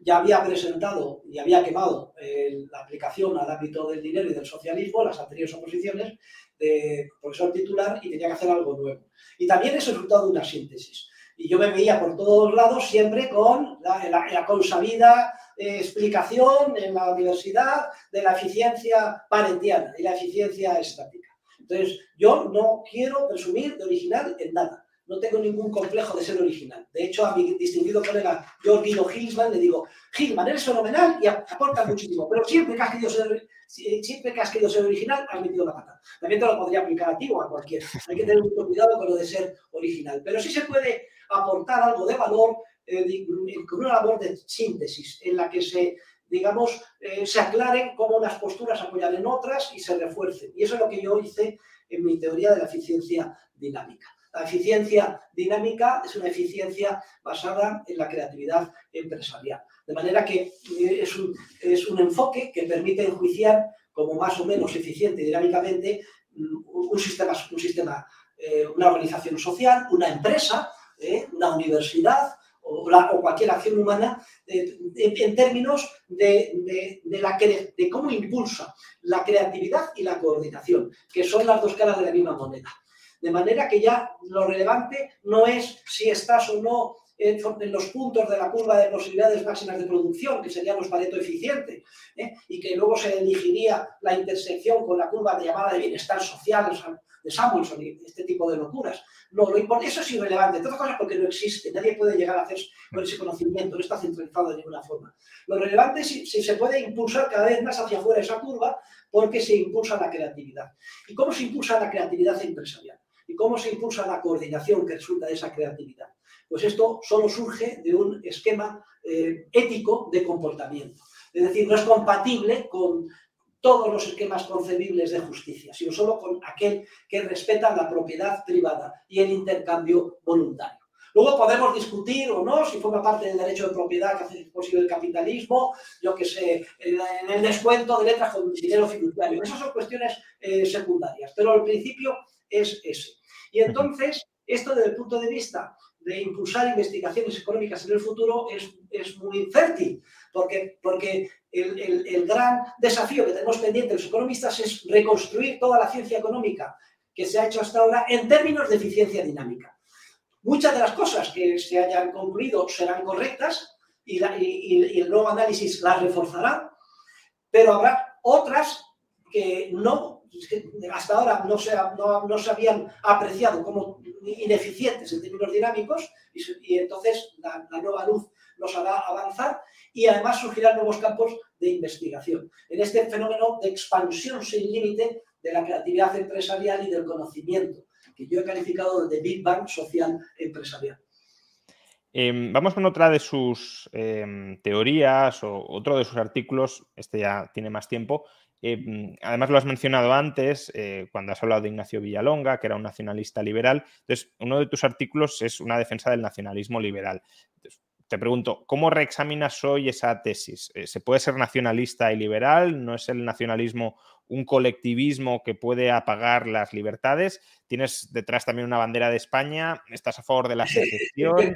ya había presentado y había quemado eh, la aplicación al ámbito del dinero y del socialismo, las anteriores oposiciones de profesor titular y tenía que hacer algo nuevo. Y también es resultado de una síntesis. Y yo me veía por todos lados siempre con la, la, la consabida eh, explicación en la universidad de la eficiencia parentiana y la eficiencia estática. Entonces, yo no quiero presumir de original en nada. No tengo ningún complejo de ser original. De hecho, a mi distinguido colega Georgino Hilsman le digo, Hilsman, eres fenomenal y aporta muchísimo, pero siempre que has querido ser, siempre que has querido ser original, has metido la pata. También te lo podría aplicar a ti o a cualquiera. Hay que tener mucho cuidado con lo de ser original. Pero sí se puede aportar algo de valor eh, con una labor de síntesis en la que se digamos, eh, se aclaren cómo unas posturas apoyan en otras y se refuercen. Y eso es lo que yo hice en mi teoría de la eficiencia dinámica. La eficiencia dinámica es una eficiencia basada en la creatividad empresarial. De manera que eh, es un, es un enfoque que permite enjuiciar como más o menos eficiente dinámicamente mm, un sistema, un sistema eh, una organización social, una empresa, una universidad, o, cualquier acción humana en términos de, la, de cómo impulsa la creatividad y la coordinación, que son las dos caras de la misma moneda. De manera que ya lo relevante no es si estás o no en, los puntos de la curva de posibilidades máximas de producción, que serían los Pareto eficientes, ¿eh? y que luego se elegiría la intersección con la curva de llamada de bienestar social de Samuelson y este tipo de locuras. No, lo importante, eso es irrelevante, otras cosas porque no existe, nadie puede llegar a hacer con ese conocimiento, no está centralizado de ninguna forma. Lo relevante es si, se puede impulsar cada vez más hacia afuera esa curva porque se impulsa la creatividad. ¿Y cómo se impulsa la creatividad empresarial? ¿Y cómo se impulsa la coordinación que resulta de esa creatividad? Pues esto solo surge de un esquema eh, ético de comportamiento. Es decir, no es compatible con todos los esquemas concebibles de justicia, sino solo con aquel que respeta la propiedad privada y el intercambio voluntario. Luego podemos discutir o no si forma parte del derecho de propiedad que hace posible el capitalismo, yo que sé, en el descuento de letras con dinero fiduciario. Esas son cuestiones eh, secundarias, pero el principio es ese. Y entonces, esto desde el punto de vista de impulsar investigaciones económicas en el futuro es, es muy fértil, porque, porque el, el, gran desafío que tenemos pendiente los economistas es reconstruir toda la ciencia económica que se ha hecho hasta ahora en términos de eficiencia dinámica. Muchas de las cosas que se hayan concluido serán correctas y el nuevo análisis las reforzará, pero habrá otras que no hasta ahora no se, no, se habían apreciado como ineficientes en términos dinámicos y, entonces la, nueva luz nos hará avanzar y además surgirán nuevos campos de investigación. En este fenómeno de expansión sin límite de la creatividad empresarial y del conocimiento, que yo he calificado de Big Bang social empresarial. Em, vamos con otra de sus em, teorías o otro de sus artículos, este ya tiene más tiempo, eh, además, lo has mencionado antes, eh, cuando has hablado de Ignacio Villalonga, que era un nacionalista liberal. Entonces, uno de tus artículos es una defensa del nacionalismo liberal. te pregunto, ¿cómo reexaminas hoy esa tesis? Eh, ¿Se puede ser nacionalista y liberal? ¿No es el nacionalismo un colectivismo que puede apagar las libertades? ¿Tienes detrás también una bandera de España? ¿Estás a favor de la secesión?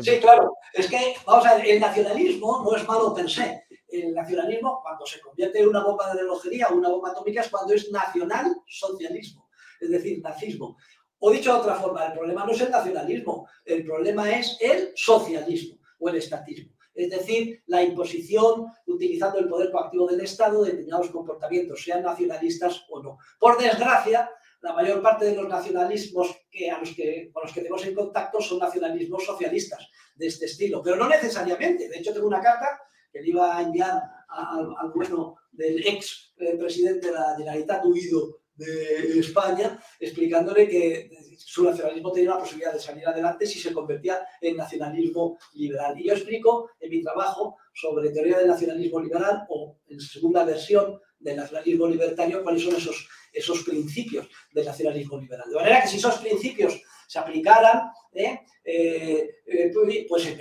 Sí, claro. Es que, vamos a ver, el nacionalismo no es malo per se el nacionalismo, cuando se convierte en una bomba de relojería o una bomba atómica, es cuando es nacional socialismo, es decir, nazismo. O dicho de otra forma, el problema no es el nacionalismo, el problema es el socialismo o el estatismo. Es decir, la imposición utilizando el poder coactivo del Estado de determinados comportamientos, sean nacionalistas o no. Por desgracia, la mayor parte de los nacionalismos que, a los que, con los que tenemos en contacto son nacionalismos socialistas de este estilo, pero no necesariamente. De hecho, tengo una carta que le iba a enviar al, bueno del ex eh, presidente de la Generalitat huido de España, explicándole que su nacionalismo tenía la posibilidad de salir adelante si se convertía en nacionalismo liberal. Y yo explico en mi trabajo sobre teoría del nacionalismo liberal o en segunda versión del nacionalismo libertario cuáles son esos, esos principios del nacionalismo liberal. De manera que si esos principios se aplicaran, ¿eh? Eh, pues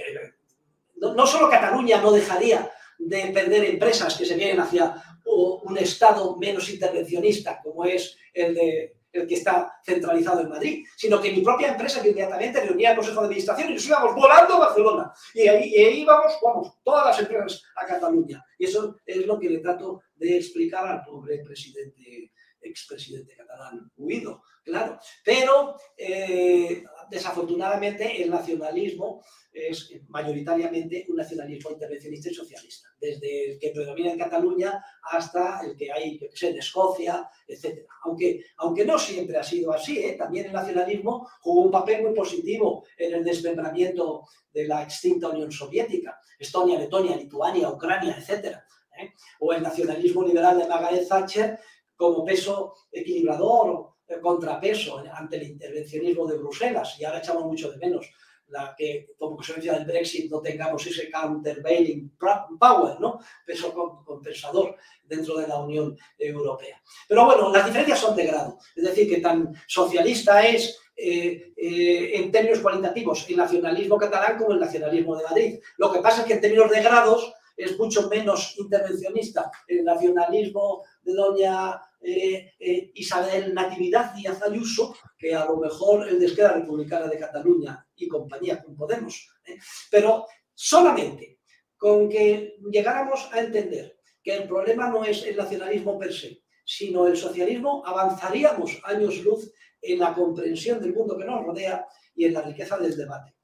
no, solo Cataluña no dejaría de perder empresas que se vienen hacia un Estado menos intervencionista, como es el, de, el que está centralizado en Madrid, sino que mi propia empresa que inmediatamente reunía el Consejo de Administración y nos íbamos volando a Barcelona. Y ahí, y ahí vamos, vamos, todas las empresas a Cataluña. Y eso es lo que le trato de explicar al pobre presidente, expresidente catalán huido, claro. Pero, eh, desafortunadamente, el nacionalismo es mayoritariamente un nacionalismo intervencionista y socialista, desde el que predomina en Cataluña hasta el que hay, yo sé, en Escocia, etc. Aunque, aunque no siempre ha sido así, ¿eh? también el nacionalismo jugó un papel muy positivo en el desmembramiento de la extinta Unión Soviética, Estonia, Letonia, Lituania, Ucrania, etc. ¿eh? O el nacionalismo liberal de Margaret Thatcher como peso equilibrador contrapeso ante el intervencionismo de Bruselas y ahora echamos mucho de menos la que como consecuencia del Brexit no tengamos ese countervailing power, ¿no? peso compensador dentro de la Unión Europea. Pero bueno, las diferencias son de grado, es decir, que tan socialista es eh, eh, en términos cualitativos el nacionalismo catalán como el nacionalismo de Madrid. Lo que pasa es que en términos de grados es mucho menos intervencionista el nacionalismo de doña eh, eh, Isabel Natividad Díaz Ayuso, que a lo mejor el de Esquerra Republicana de Cataluña y compañía con Podemos. ¿eh? Pero solamente con que llegáramos a entender que el problema no es el nacionalismo per se, sino el socialismo, avanzaríamos años luz en la comprensión del mundo que nos rodea y en la riqueza del debate.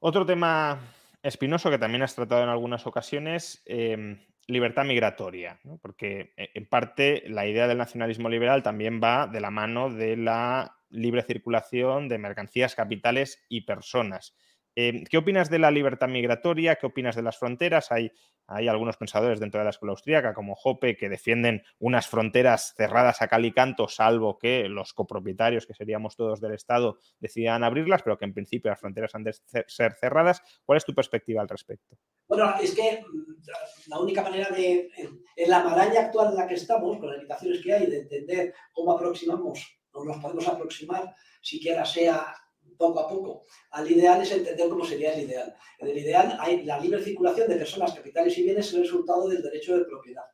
Otro tema espinoso que también has tratado en algunas ocasiones, em, libertad migratoria, porque eh, en parte la idea del nacionalismo liberal también va de la mano de la libre circulación de mercancías, capitales y personas. Em, ¿Qué opinas de la libertad migratoria? ¿Qué opinas de las fronteras? Hay, algunos pensadores dentro de la escuela austríaca, como Hoppe, que defienden unas fronteras cerradas a cal y canto, salvo que los copropietarios, que seríamos todos del Estado, decidan abrirlas, pero que en principio las fronteras han de ser cerradas. ¿Cuál es tu perspectiva al respecto? Bueno, es que mm, la única manera de, en la maraña actual en la que estamos, con las limitaciones que hay, de entender cómo aproximamos, o nos podemos aproximar, siquiera sea poco a poco al ideal es entender cómo sería el ideal. En el ideal hay la libre circulación de personas, capitales y bienes es el resultado del derecho de propiedad.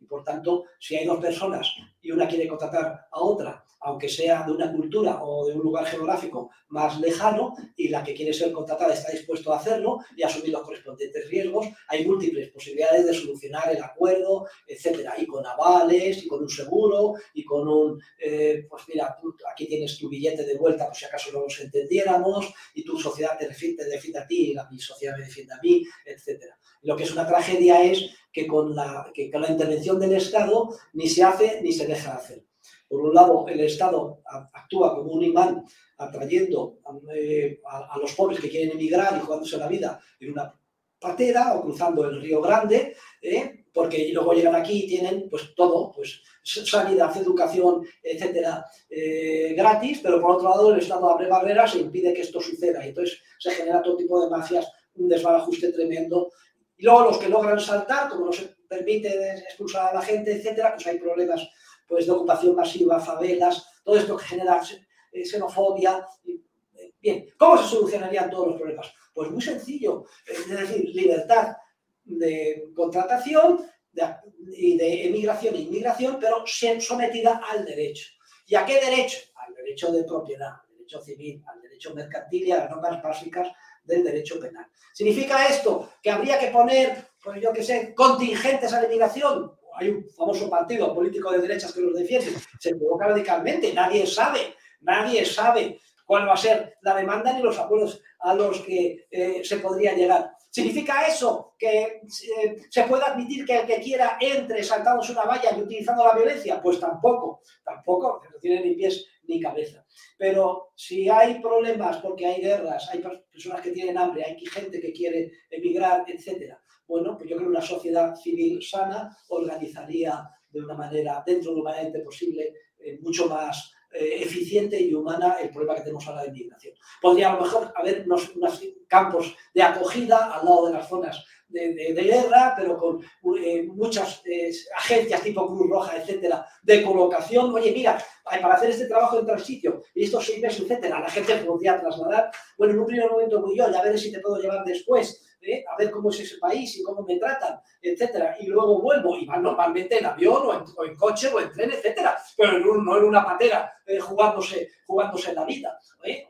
Y por tanto, si hay dos personas y una quiere contratar a otra, aunque sea de una cultura o de un lugar geográfico más lejano, y la que quiere ser contratada está dispuesto a hacerlo y asumir los correspondientes riesgos, hay múltiples posibilidades de solucionar el acuerdo, etcétera, y con avales, y con un seguro, y con un, eh, pues mira, aquí tienes tu billete de vuelta por si acaso no nos entendiéramos, y tu sociedad te defiende, a ti, y la, mi sociedad me defiende a mí, etcétera. Lo que es una tragedia es que con, la, que con la intervención del Estado ni se hace ni se deja hacer. Por un lado, el Estado actúa como un imán atrayendo eh, a, los pobres que quieren emigrar y jugándose la vida en una patera o cruzando el Río Grande, eh, porque luego llegan aquí y tienen pues todo, pues sanidad, educación, etcétera, eh, gratis, pero por otro lado el Estado abre barreras e impide que esto suceda y entonces se genera todo tipo de mafias, un desbarajuste tremendo luego los que logran saltar, como no se permite expulsar a la gente, etcétera, pues hay problemas pues, de ocupación masiva, favelas, todo esto que genera eh, xenofobia. Eh, bien, ¿cómo se solucionarían todos los problemas? Pues muy sencillo, es decir, libertad de contratación y de emigración e inmigración, pero sometida al derecho. ¿Y a qué derecho? Al derecho de propiedad, al derecho civil, al derecho mercantil y a las normas básicas del derecho penal. ¿Significa esto que habría que poner, pues yo qué sé, contingentes a la inmigración? Hay un famoso partido político de derechas que los defiende. Se equivoca radicalmente. Nadie sabe, nadie sabe cuál va a ser la demanda ni los acuerdos a los que eh, se podría llegar. ¿Significa eso que eh, se puede admitir que el que quiera entre saltándose una valla y utilizando la violencia? Pues tampoco, tampoco, no tiene ni pies ni cabeza. Pero si hay problemas porque hay guerras, hay personas que tienen hambre, hay gente que quiere emigrar, etc., bueno, pues yo creo que una sociedad civil sana organizaría de una manera, dentro de lo humanamente posible, eh, mucho más eh, eficiente y humana el problema que tenemos ahora de inmigración. Podría a lo mejor haber campos de acogida al lado de las zonas de, guerra, pero con eh, muchas agencias tipo Cruz Roja, etcétera, de colocación. Oye, mira, para hacer este trabajo en tal y estos seis meses, etcétera, la gente podría trasladar. Bueno, en un primer momento voy yo, ya veré si te puedo llevar después a ver cómo es ese país y cómo me tratan, etcétera, y luego vuelvo y van normalmente en avión o en, coche o en tren, etcétera, pero no en una patera eh, jugándose, jugándose la vida ¿eh?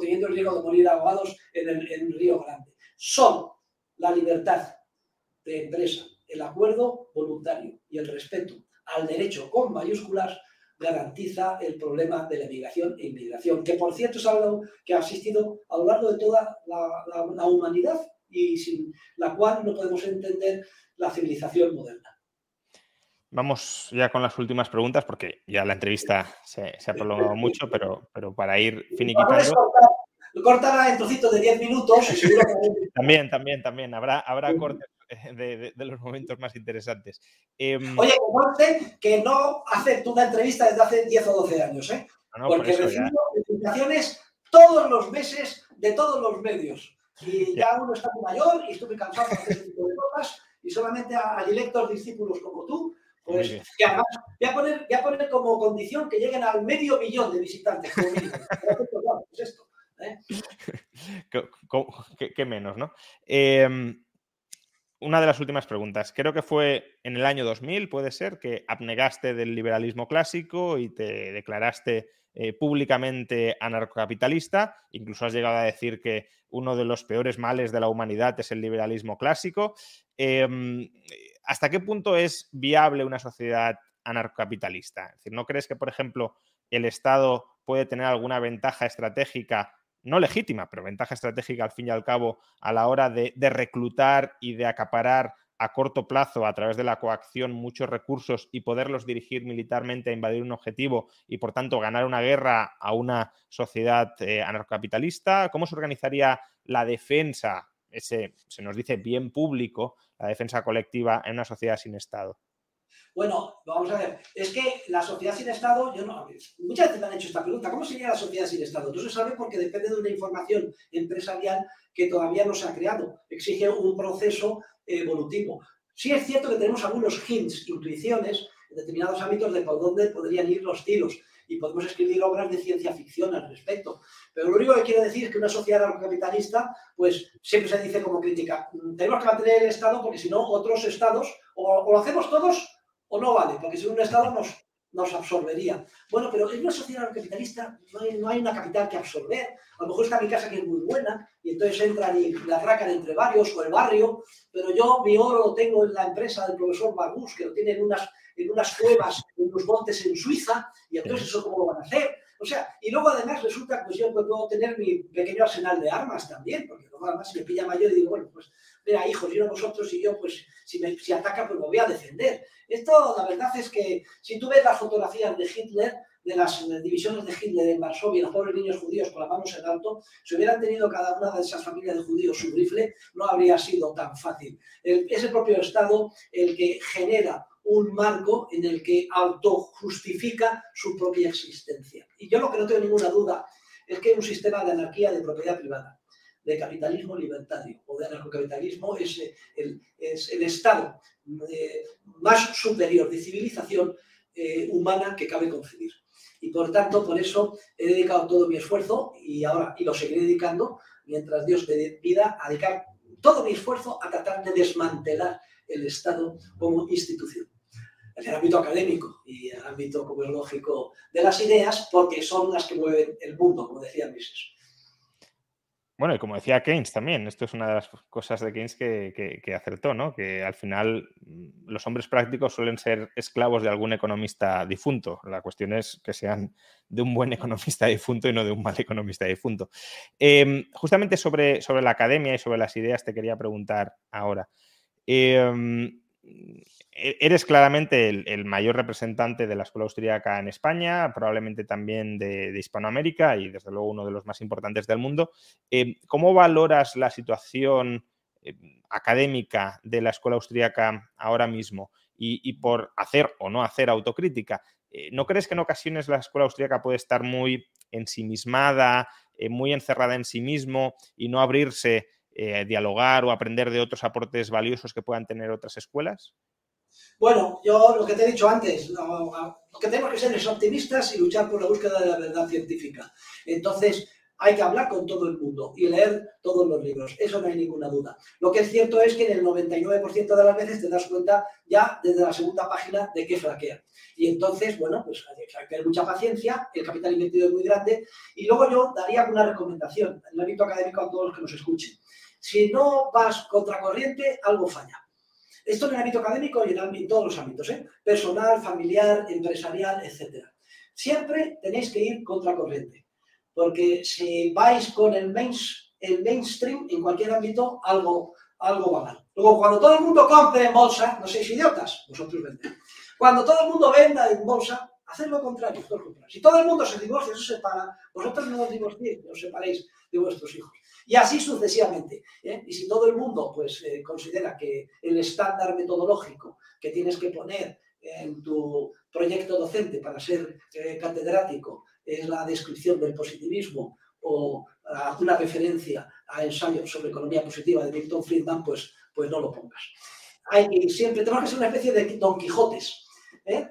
Teniendo el riesgo de morir ahogados en el, Río Grande. Son la libertad de empresa, el acuerdo voluntario y el respeto al derecho con mayúsculas garantiza el problema de la migración e inmigración, que por cierto es algo que ha existido a lo largo de toda la, humanidad y sin la cual no podemos entender la civilización moderna. Vamos ya con las últimas preguntas porque ya la entrevista se, ha prolongado mucho, pero, pero para ir finiquitando. Cortarla en trocitos de 10 minutos. también, también, también. Habrá, habrá cortes de, los momentos más interesantes. Em, Oye, que que no acepto una entrevista desde hace 10 o 12 años, ¿eh? Ah, Porque recibo notificaciones todos los meses de todos los medios. Y ya, uno está muy mayor y muy cansado de este tipo de cosas. Y solamente a, directos discípulos como tú, pues que además voy a, poner, voy a poner como condición que lleguen al medio millón de visitantes. Pues esto. ¿eh? ¿Qué, menos, ¿no? Em, una de las últimas preguntas. Creo que fue en el año 2000, puede ser, que abnegaste del liberalismo clásico y te declaraste eh, públicamente anarcocapitalista. Incluso has llegado a decir que uno de los peores males de la humanidad es el liberalismo clásico. Em, ¿Hasta qué punto es viable una sociedad anarcocapitalista? Es decir, ¿no crees que, por ejemplo, el Estado puede tener alguna ventaja estratégica no legítima, pero ventaja estratégica al fin y al cabo a la hora de, reclutar y de acaparar a corto plazo a través de la coacción muchos recursos y poderlos dirigir militarmente a invadir un objetivo y por tanto ganar una guerra a una sociedad eh, anarcocapitalista? ¿Cómo se organizaría la defensa, ese se nos dice bien público, la defensa colectiva en una sociedad sin Estado? Bueno, vamos a ver, es que la sociedad sin Estado, yo no, muchas veces me han hecho esta pregunta, ¿cómo sería la sociedad sin Estado? No se sabe porque depende de una información empresarial que todavía no se ha creado, exige un proceso evolutivo. Sí es cierto que tenemos algunos hints, intuiciones, en determinados ámbitos de por dónde podrían ir los tiros y podemos escribir obras de ciencia ficción al respecto. Pero lo único que quiero decir es que una sociedad capitalista, pues siempre se dice como crítica, tenemos que mantener el Estado porque si no, otros estados, o lo hacemos todos o no vale, porque si un Estado nos, nos absorbería. Bueno, pero en una sociedad capitalista no hay, no hay, una capital que absorber. A lo mejor está mi casa que es muy buena y entonces entran y la racan entre varios o el barrio, pero yo mi oro lo tengo en la empresa del profesor Magus, que lo tiene en unas, en unas cuevas, en unos montes en Suiza, y entonces eso cómo lo van a hacer. O sea, y luego además resulta que pues yo puedo tener mi pequeño arsenal de armas también, porque luego además si me pilla mayor y digo, bueno, pues mira, hijos, y no vosotros y yo, pues si, me, si ataca, pues me voy a defender. Esto, la verdad es que si tú ves las fotografías de Hitler, de las divisiones de Hitler en Varsovia, los pobres niños judíos con las manos en alto, si hubieran tenido cada una de esas familias de judíos su rifle, no habría sido tan fácil. es el propio Estado el que genera un marco en el que autojustifica su propia existencia. Y yo lo que no tengo ninguna duda es que un sistema de anarquía de propiedad privada, de capitalismo libertario o de anarcocapitalismo es el, es el estado eh, más superior de civilización eh, humana que cabe concebir. Y por tanto, por eso he dedicado todo mi esfuerzo y ahora y lo seguiré dedicando mientras Dios me dé vida a dedicar todo mi esfuerzo a tratar de desmantelar el Estado como institución en el ámbito académico y el ámbito, como lógico, de las ideas, porque son las que mueven el mundo, como decía Mises. Bueno, y como decía Keynes también, esto es una de las cosas de Keynes que, acertó, ¿no? Que al final mm, los hombres prácticos suelen ser esclavos de algún economista difunto. La cuestión es que sean de un buen economista difunto y no de un mal economista difunto. Em, justamente sobre, sobre la academia y sobre las ideas te quería preguntar ahora. Em, eres claramente el, mayor representante de la escuela austríaca en España, probablemente también de, Hispanoamérica y desde luego uno de los más importantes del mundo. Eh, ¿Cómo valoras la situación eh, académica de la escuela austríaca ahora mismo? Y, por hacer o no hacer autocrítica, eh, ¿no crees que en ocasiones la escuela austríaca puede estar muy ensimismada, muy encerrada en sí mismo y no abrirse a dialogar o aprender de otros aportes valiosos que puedan tener otras escuelas? Bueno, yo lo que te he dicho antes, lo, que tenemos que ser es optimistas y luchar por la búsqueda de la verdad científica. Entonces, hay que hablar con todo el mundo y leer todos los libros, eso no hay ninguna duda. Lo que es cierto es que en el 99% de las veces te das cuenta ya desde la segunda página de qué flaquea. Y entonces, bueno, pues hay que tener mucha paciencia, el capital invertido es muy grande. Y luego yo daría una recomendación en el ámbito académico a todos los que nos escuchen. Si no vas contracorriente, algo falla. Esto en el ámbito académico y en, todos los ámbitos, ¿eh? personal, familiar, empresarial, etc. Siempre tenéis que ir contra corriente, porque si vais con el, el mainstream en cualquier ámbito, algo, algo va mal. Luego, cuando todo el mundo compre en bolsa, no sois idiotas, vosotros vendéis. Cuando todo el mundo venda en bolsa, haced lo contrario, Si todo el mundo se divorcia, se separa, vosotros no os divorciéis, os separéis de vuestros hijos. Y así sucesivamente. ¿eh? Y si todo el mundo pues, eh, considera que el estándar metodológico que tienes que poner en tu proyecto docente para ser eh, catedrático es la descripción del positivismo o una referencia a ensayos sobre economía positiva de Milton Friedman, pues, pues no lo pongas. Hay siempre, tenemos que ser una especie de Don Quijotes,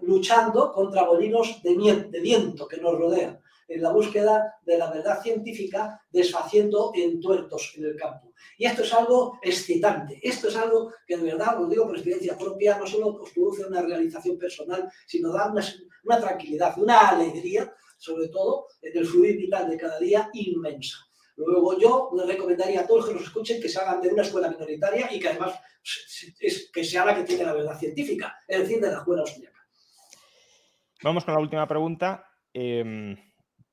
luchando contra bolinos de, de viento que nos rodean en la búsqueda de la verdad científica, desfaciendo entuertos en el campo. Y esto es algo excitante, esto es algo que de verdad, os digo por experiencia propia, no solo os produce una realización personal, sino da una, tranquilidad, una alegría, sobre todo en el fluir vital de cada día, inmensa. Luego yo les recomendaría a todos que nos escuchen que se hagan de una escuela minoritaria y que además es, que sea la que tiene la verdad científica, es decir, de la escuela austríaca. Vamos con la última pregunta. Em,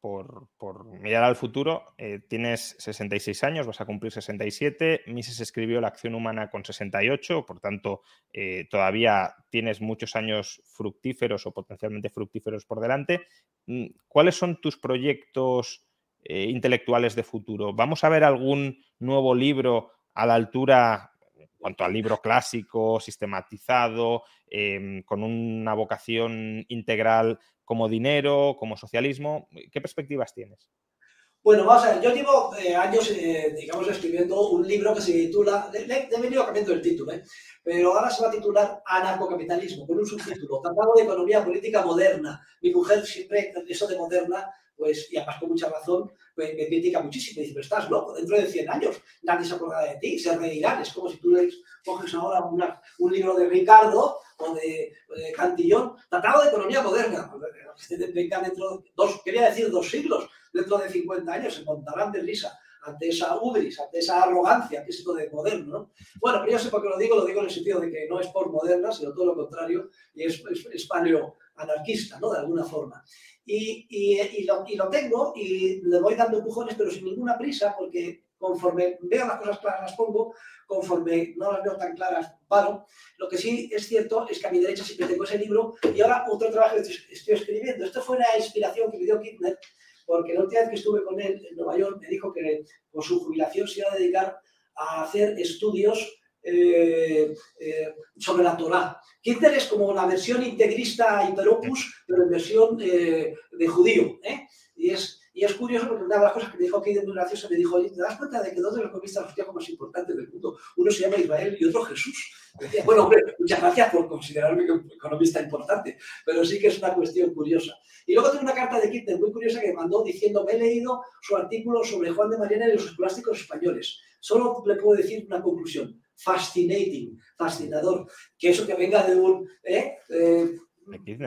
por, mirar al futuro, eh, tienes 66 años, vas a cumplir 67. Mises escribió La acción humana con 68, por tanto, eh, todavía tienes muchos años fructíferos o potencialmente fructíferos por delante. Mm, ¿Cuáles son tus proyectos eh, intelectuales de futuro? ¿Vamos a ver algún nuevo libro a la altura, cuanto al libro clásico, sistematizado, em, con una vocación integral como dinero, como socialismo. ¿Qué perspectivas tienes? Bueno, vamos a ver, yo llevo eh, años, eh, digamos, escribiendo un libro que se titula, le, he venido cambiando el título, ¿eh? pero ahora se va a titular Anarcocapitalismo, con un subtítulo, Tratado de Economía Política Moderna. Mi mujer siempre, eso de moderna, pues, y además con mucha razón, pues, me critica muchísimo. Dice, pero estás loco, dentro de 100 años nadie se acordará de ti, se reirán. Es como si tú les coges ahora un libro de Ricardo o de, Cantillón, Tratado de Economía Moderna. Venga dentro, dos, quería decir dos siglos, dentro de 50 años se montarán de risa ante esa ubris, ante esa arrogancia que es esto de moderno. ¿no? Bueno, pero yo sé por qué lo digo, lo digo en el sentido de que no es por moderna, sino todo lo contrario, y es, es, es anarquista, ¿no? De alguna forma. Y, y, lo, y, lo, tengo y le voy dando empujones, pero sin ninguna prisa, porque conforme veo las cosas claras las pongo, conforme no las veo tan claras paro. Lo que sí es cierto es que a mi derecha siempre tengo ese libro y ahora otro trabajo que estoy escribiendo. Esto fue una inspiración que me dio Kirchner, porque la última vez que estuve con él en Nueva York me dijo que por su jubilación se iba a dedicar a hacer estudios eh, eh, sobre la Torah. Kinder es como la versión integrista hiperopus, pero en versión eh, de judío. Y, es, y es curioso porque una de las cosas que me dijo Kinder muy graciosa me dijo, ¿te das cuenta de que dos de los economistas austríacos más importantes del mundo, uno se llama Israel y otro Jesús? Decía, bueno, hombre, muchas gracias por considerarme un economista importante, pero sí que es una cuestión curiosa. Y luego tengo una carta de Kinder muy curiosa que me mandó diciendo, me he leído su artículo sobre Juan de Mariana y los escolásticos españoles. Solo le puedo decir una conclusión fascinating, fascinador, que eso que venga de un ¿eh? Eh,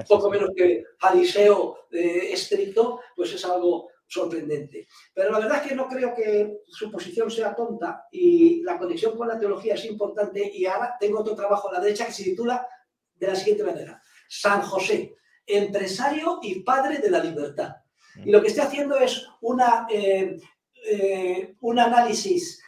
poco menos que fariseo eh, estricto, pues es algo sorprendente. Pero la verdad es que no creo que su posición sea tonta y la conexión con la teología es importante y ahora tengo otro trabajo a la derecha que se titula de la siguiente manera, San José, empresario y padre de la libertad. Y lo que estoy haciendo es una, un análisis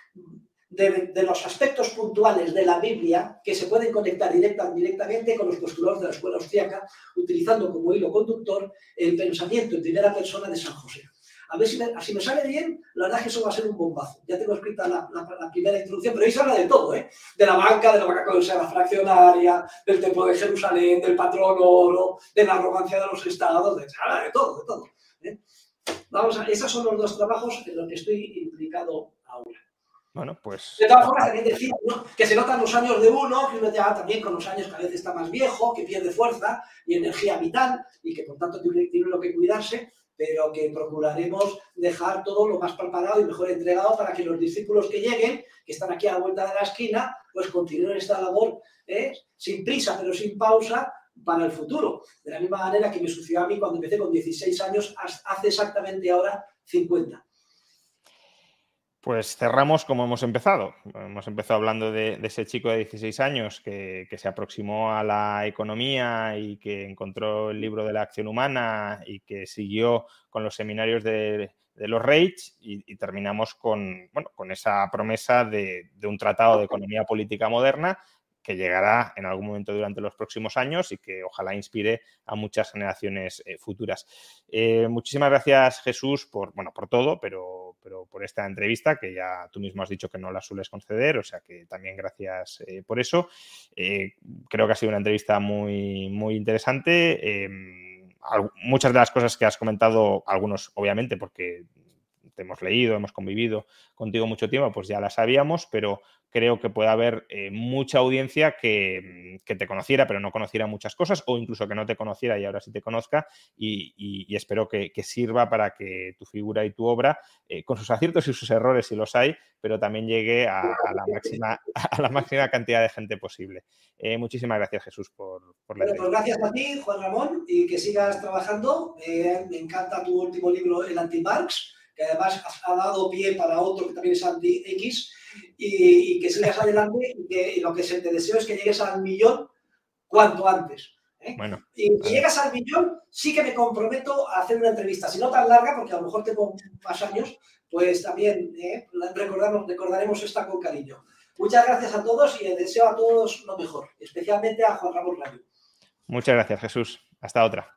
de, los aspectos puntuales de la Biblia que se pueden conectar directa, directamente con los postulados de la escuela austriaca, utilizando como hilo conductor el pensamiento en primera persona de San José. A ver si me, me sale bien, la verdad es que eso va a ser un bombazo. Ya tengo escrita la, primera introducción, pero ahí se habla de todo, ¿eh? De la banca, de la banca la fraccionaria, del templo de Jerusalén, del patrón oro, de la arrogancia de los estados, de, se habla de todo, de todo. ¿eh? Vamos a, esos son los dos trabajos en los que estoy implicado ahora. Bueno, pues. De todas formas, también decir que se notan los años de uno, que uno ya también con los años cada vez está más viejo, que pierde fuerza y energía vital y que por tanto tiene, lo que cuidarse, pero que procuraremos dejar todo lo más preparado y mejor entregado para que los discípulos que lleguen, que están aquí a la vuelta de la esquina, pues continúen esta labor ¿eh? sin prisa pero sin pausa para el futuro. De la misma manera que me sucedió a mí cuando empecé con 16 años, hace exactamente ahora 50. Pues cerramos como hemos empezado. Hemos empezado hablando de, ese chico de 16 años que, se aproximó a la economía y que encontró el libro de la acción humana y que siguió con los seminarios de, los Reich y, terminamos con, bueno, con esa promesa de, de un tratado de economía política moderna que llegará en algún momento durante los próximos años y que ojalá inspire a muchas generaciones eh, futuras. Eh, muchísimas gracias, Jesús, por, bueno, por todo, pero, pero por esta entrevista, que ya tú mismo has dicho que no la sueles conceder, o sea que también gracias eh, por eso. creo que ha sido una entrevista muy, muy interesante. Em, muchas de las cosas que has comentado, algunos obviamente porque te hemos leído, hemos convivido contigo mucho tiempo, pues ya la sabíamos, pero creo que puede haber eh, mucha audiencia que, te conociera, pero no conociera muchas cosas, o incluso que no te conociera y ahora sí te conozca, y, espero que, sirva para que tu figura y tu obra, eh, con sus aciertos y sus errores, si los hay, pero también llegue a, la, máxima, a la máxima cantidad de gente posible. Eh, muchísimas gracias, Jesús, por, por la bueno, pues gracias a ti, Juan Ramón, y que sigas trabajando. me encanta tu último libro, El Anti-Marx que además ha dado pie para otro que también es anti-X, y, que sigas adelante y, que, lo que se te deseo es que llegues al millón cuanto antes. ¿eh? Bueno, y si llegas al millón, sí que me comprometo a hacer una entrevista, si no tan larga, porque a lo mejor tengo más años, pues también ¿eh? recordamos, recordaremos esta con cariño. Muchas gracias a todos y les deseo a todos lo mejor, especialmente a Juan Ramón Rayo. Muchas gracias, Jesús. Hasta otra.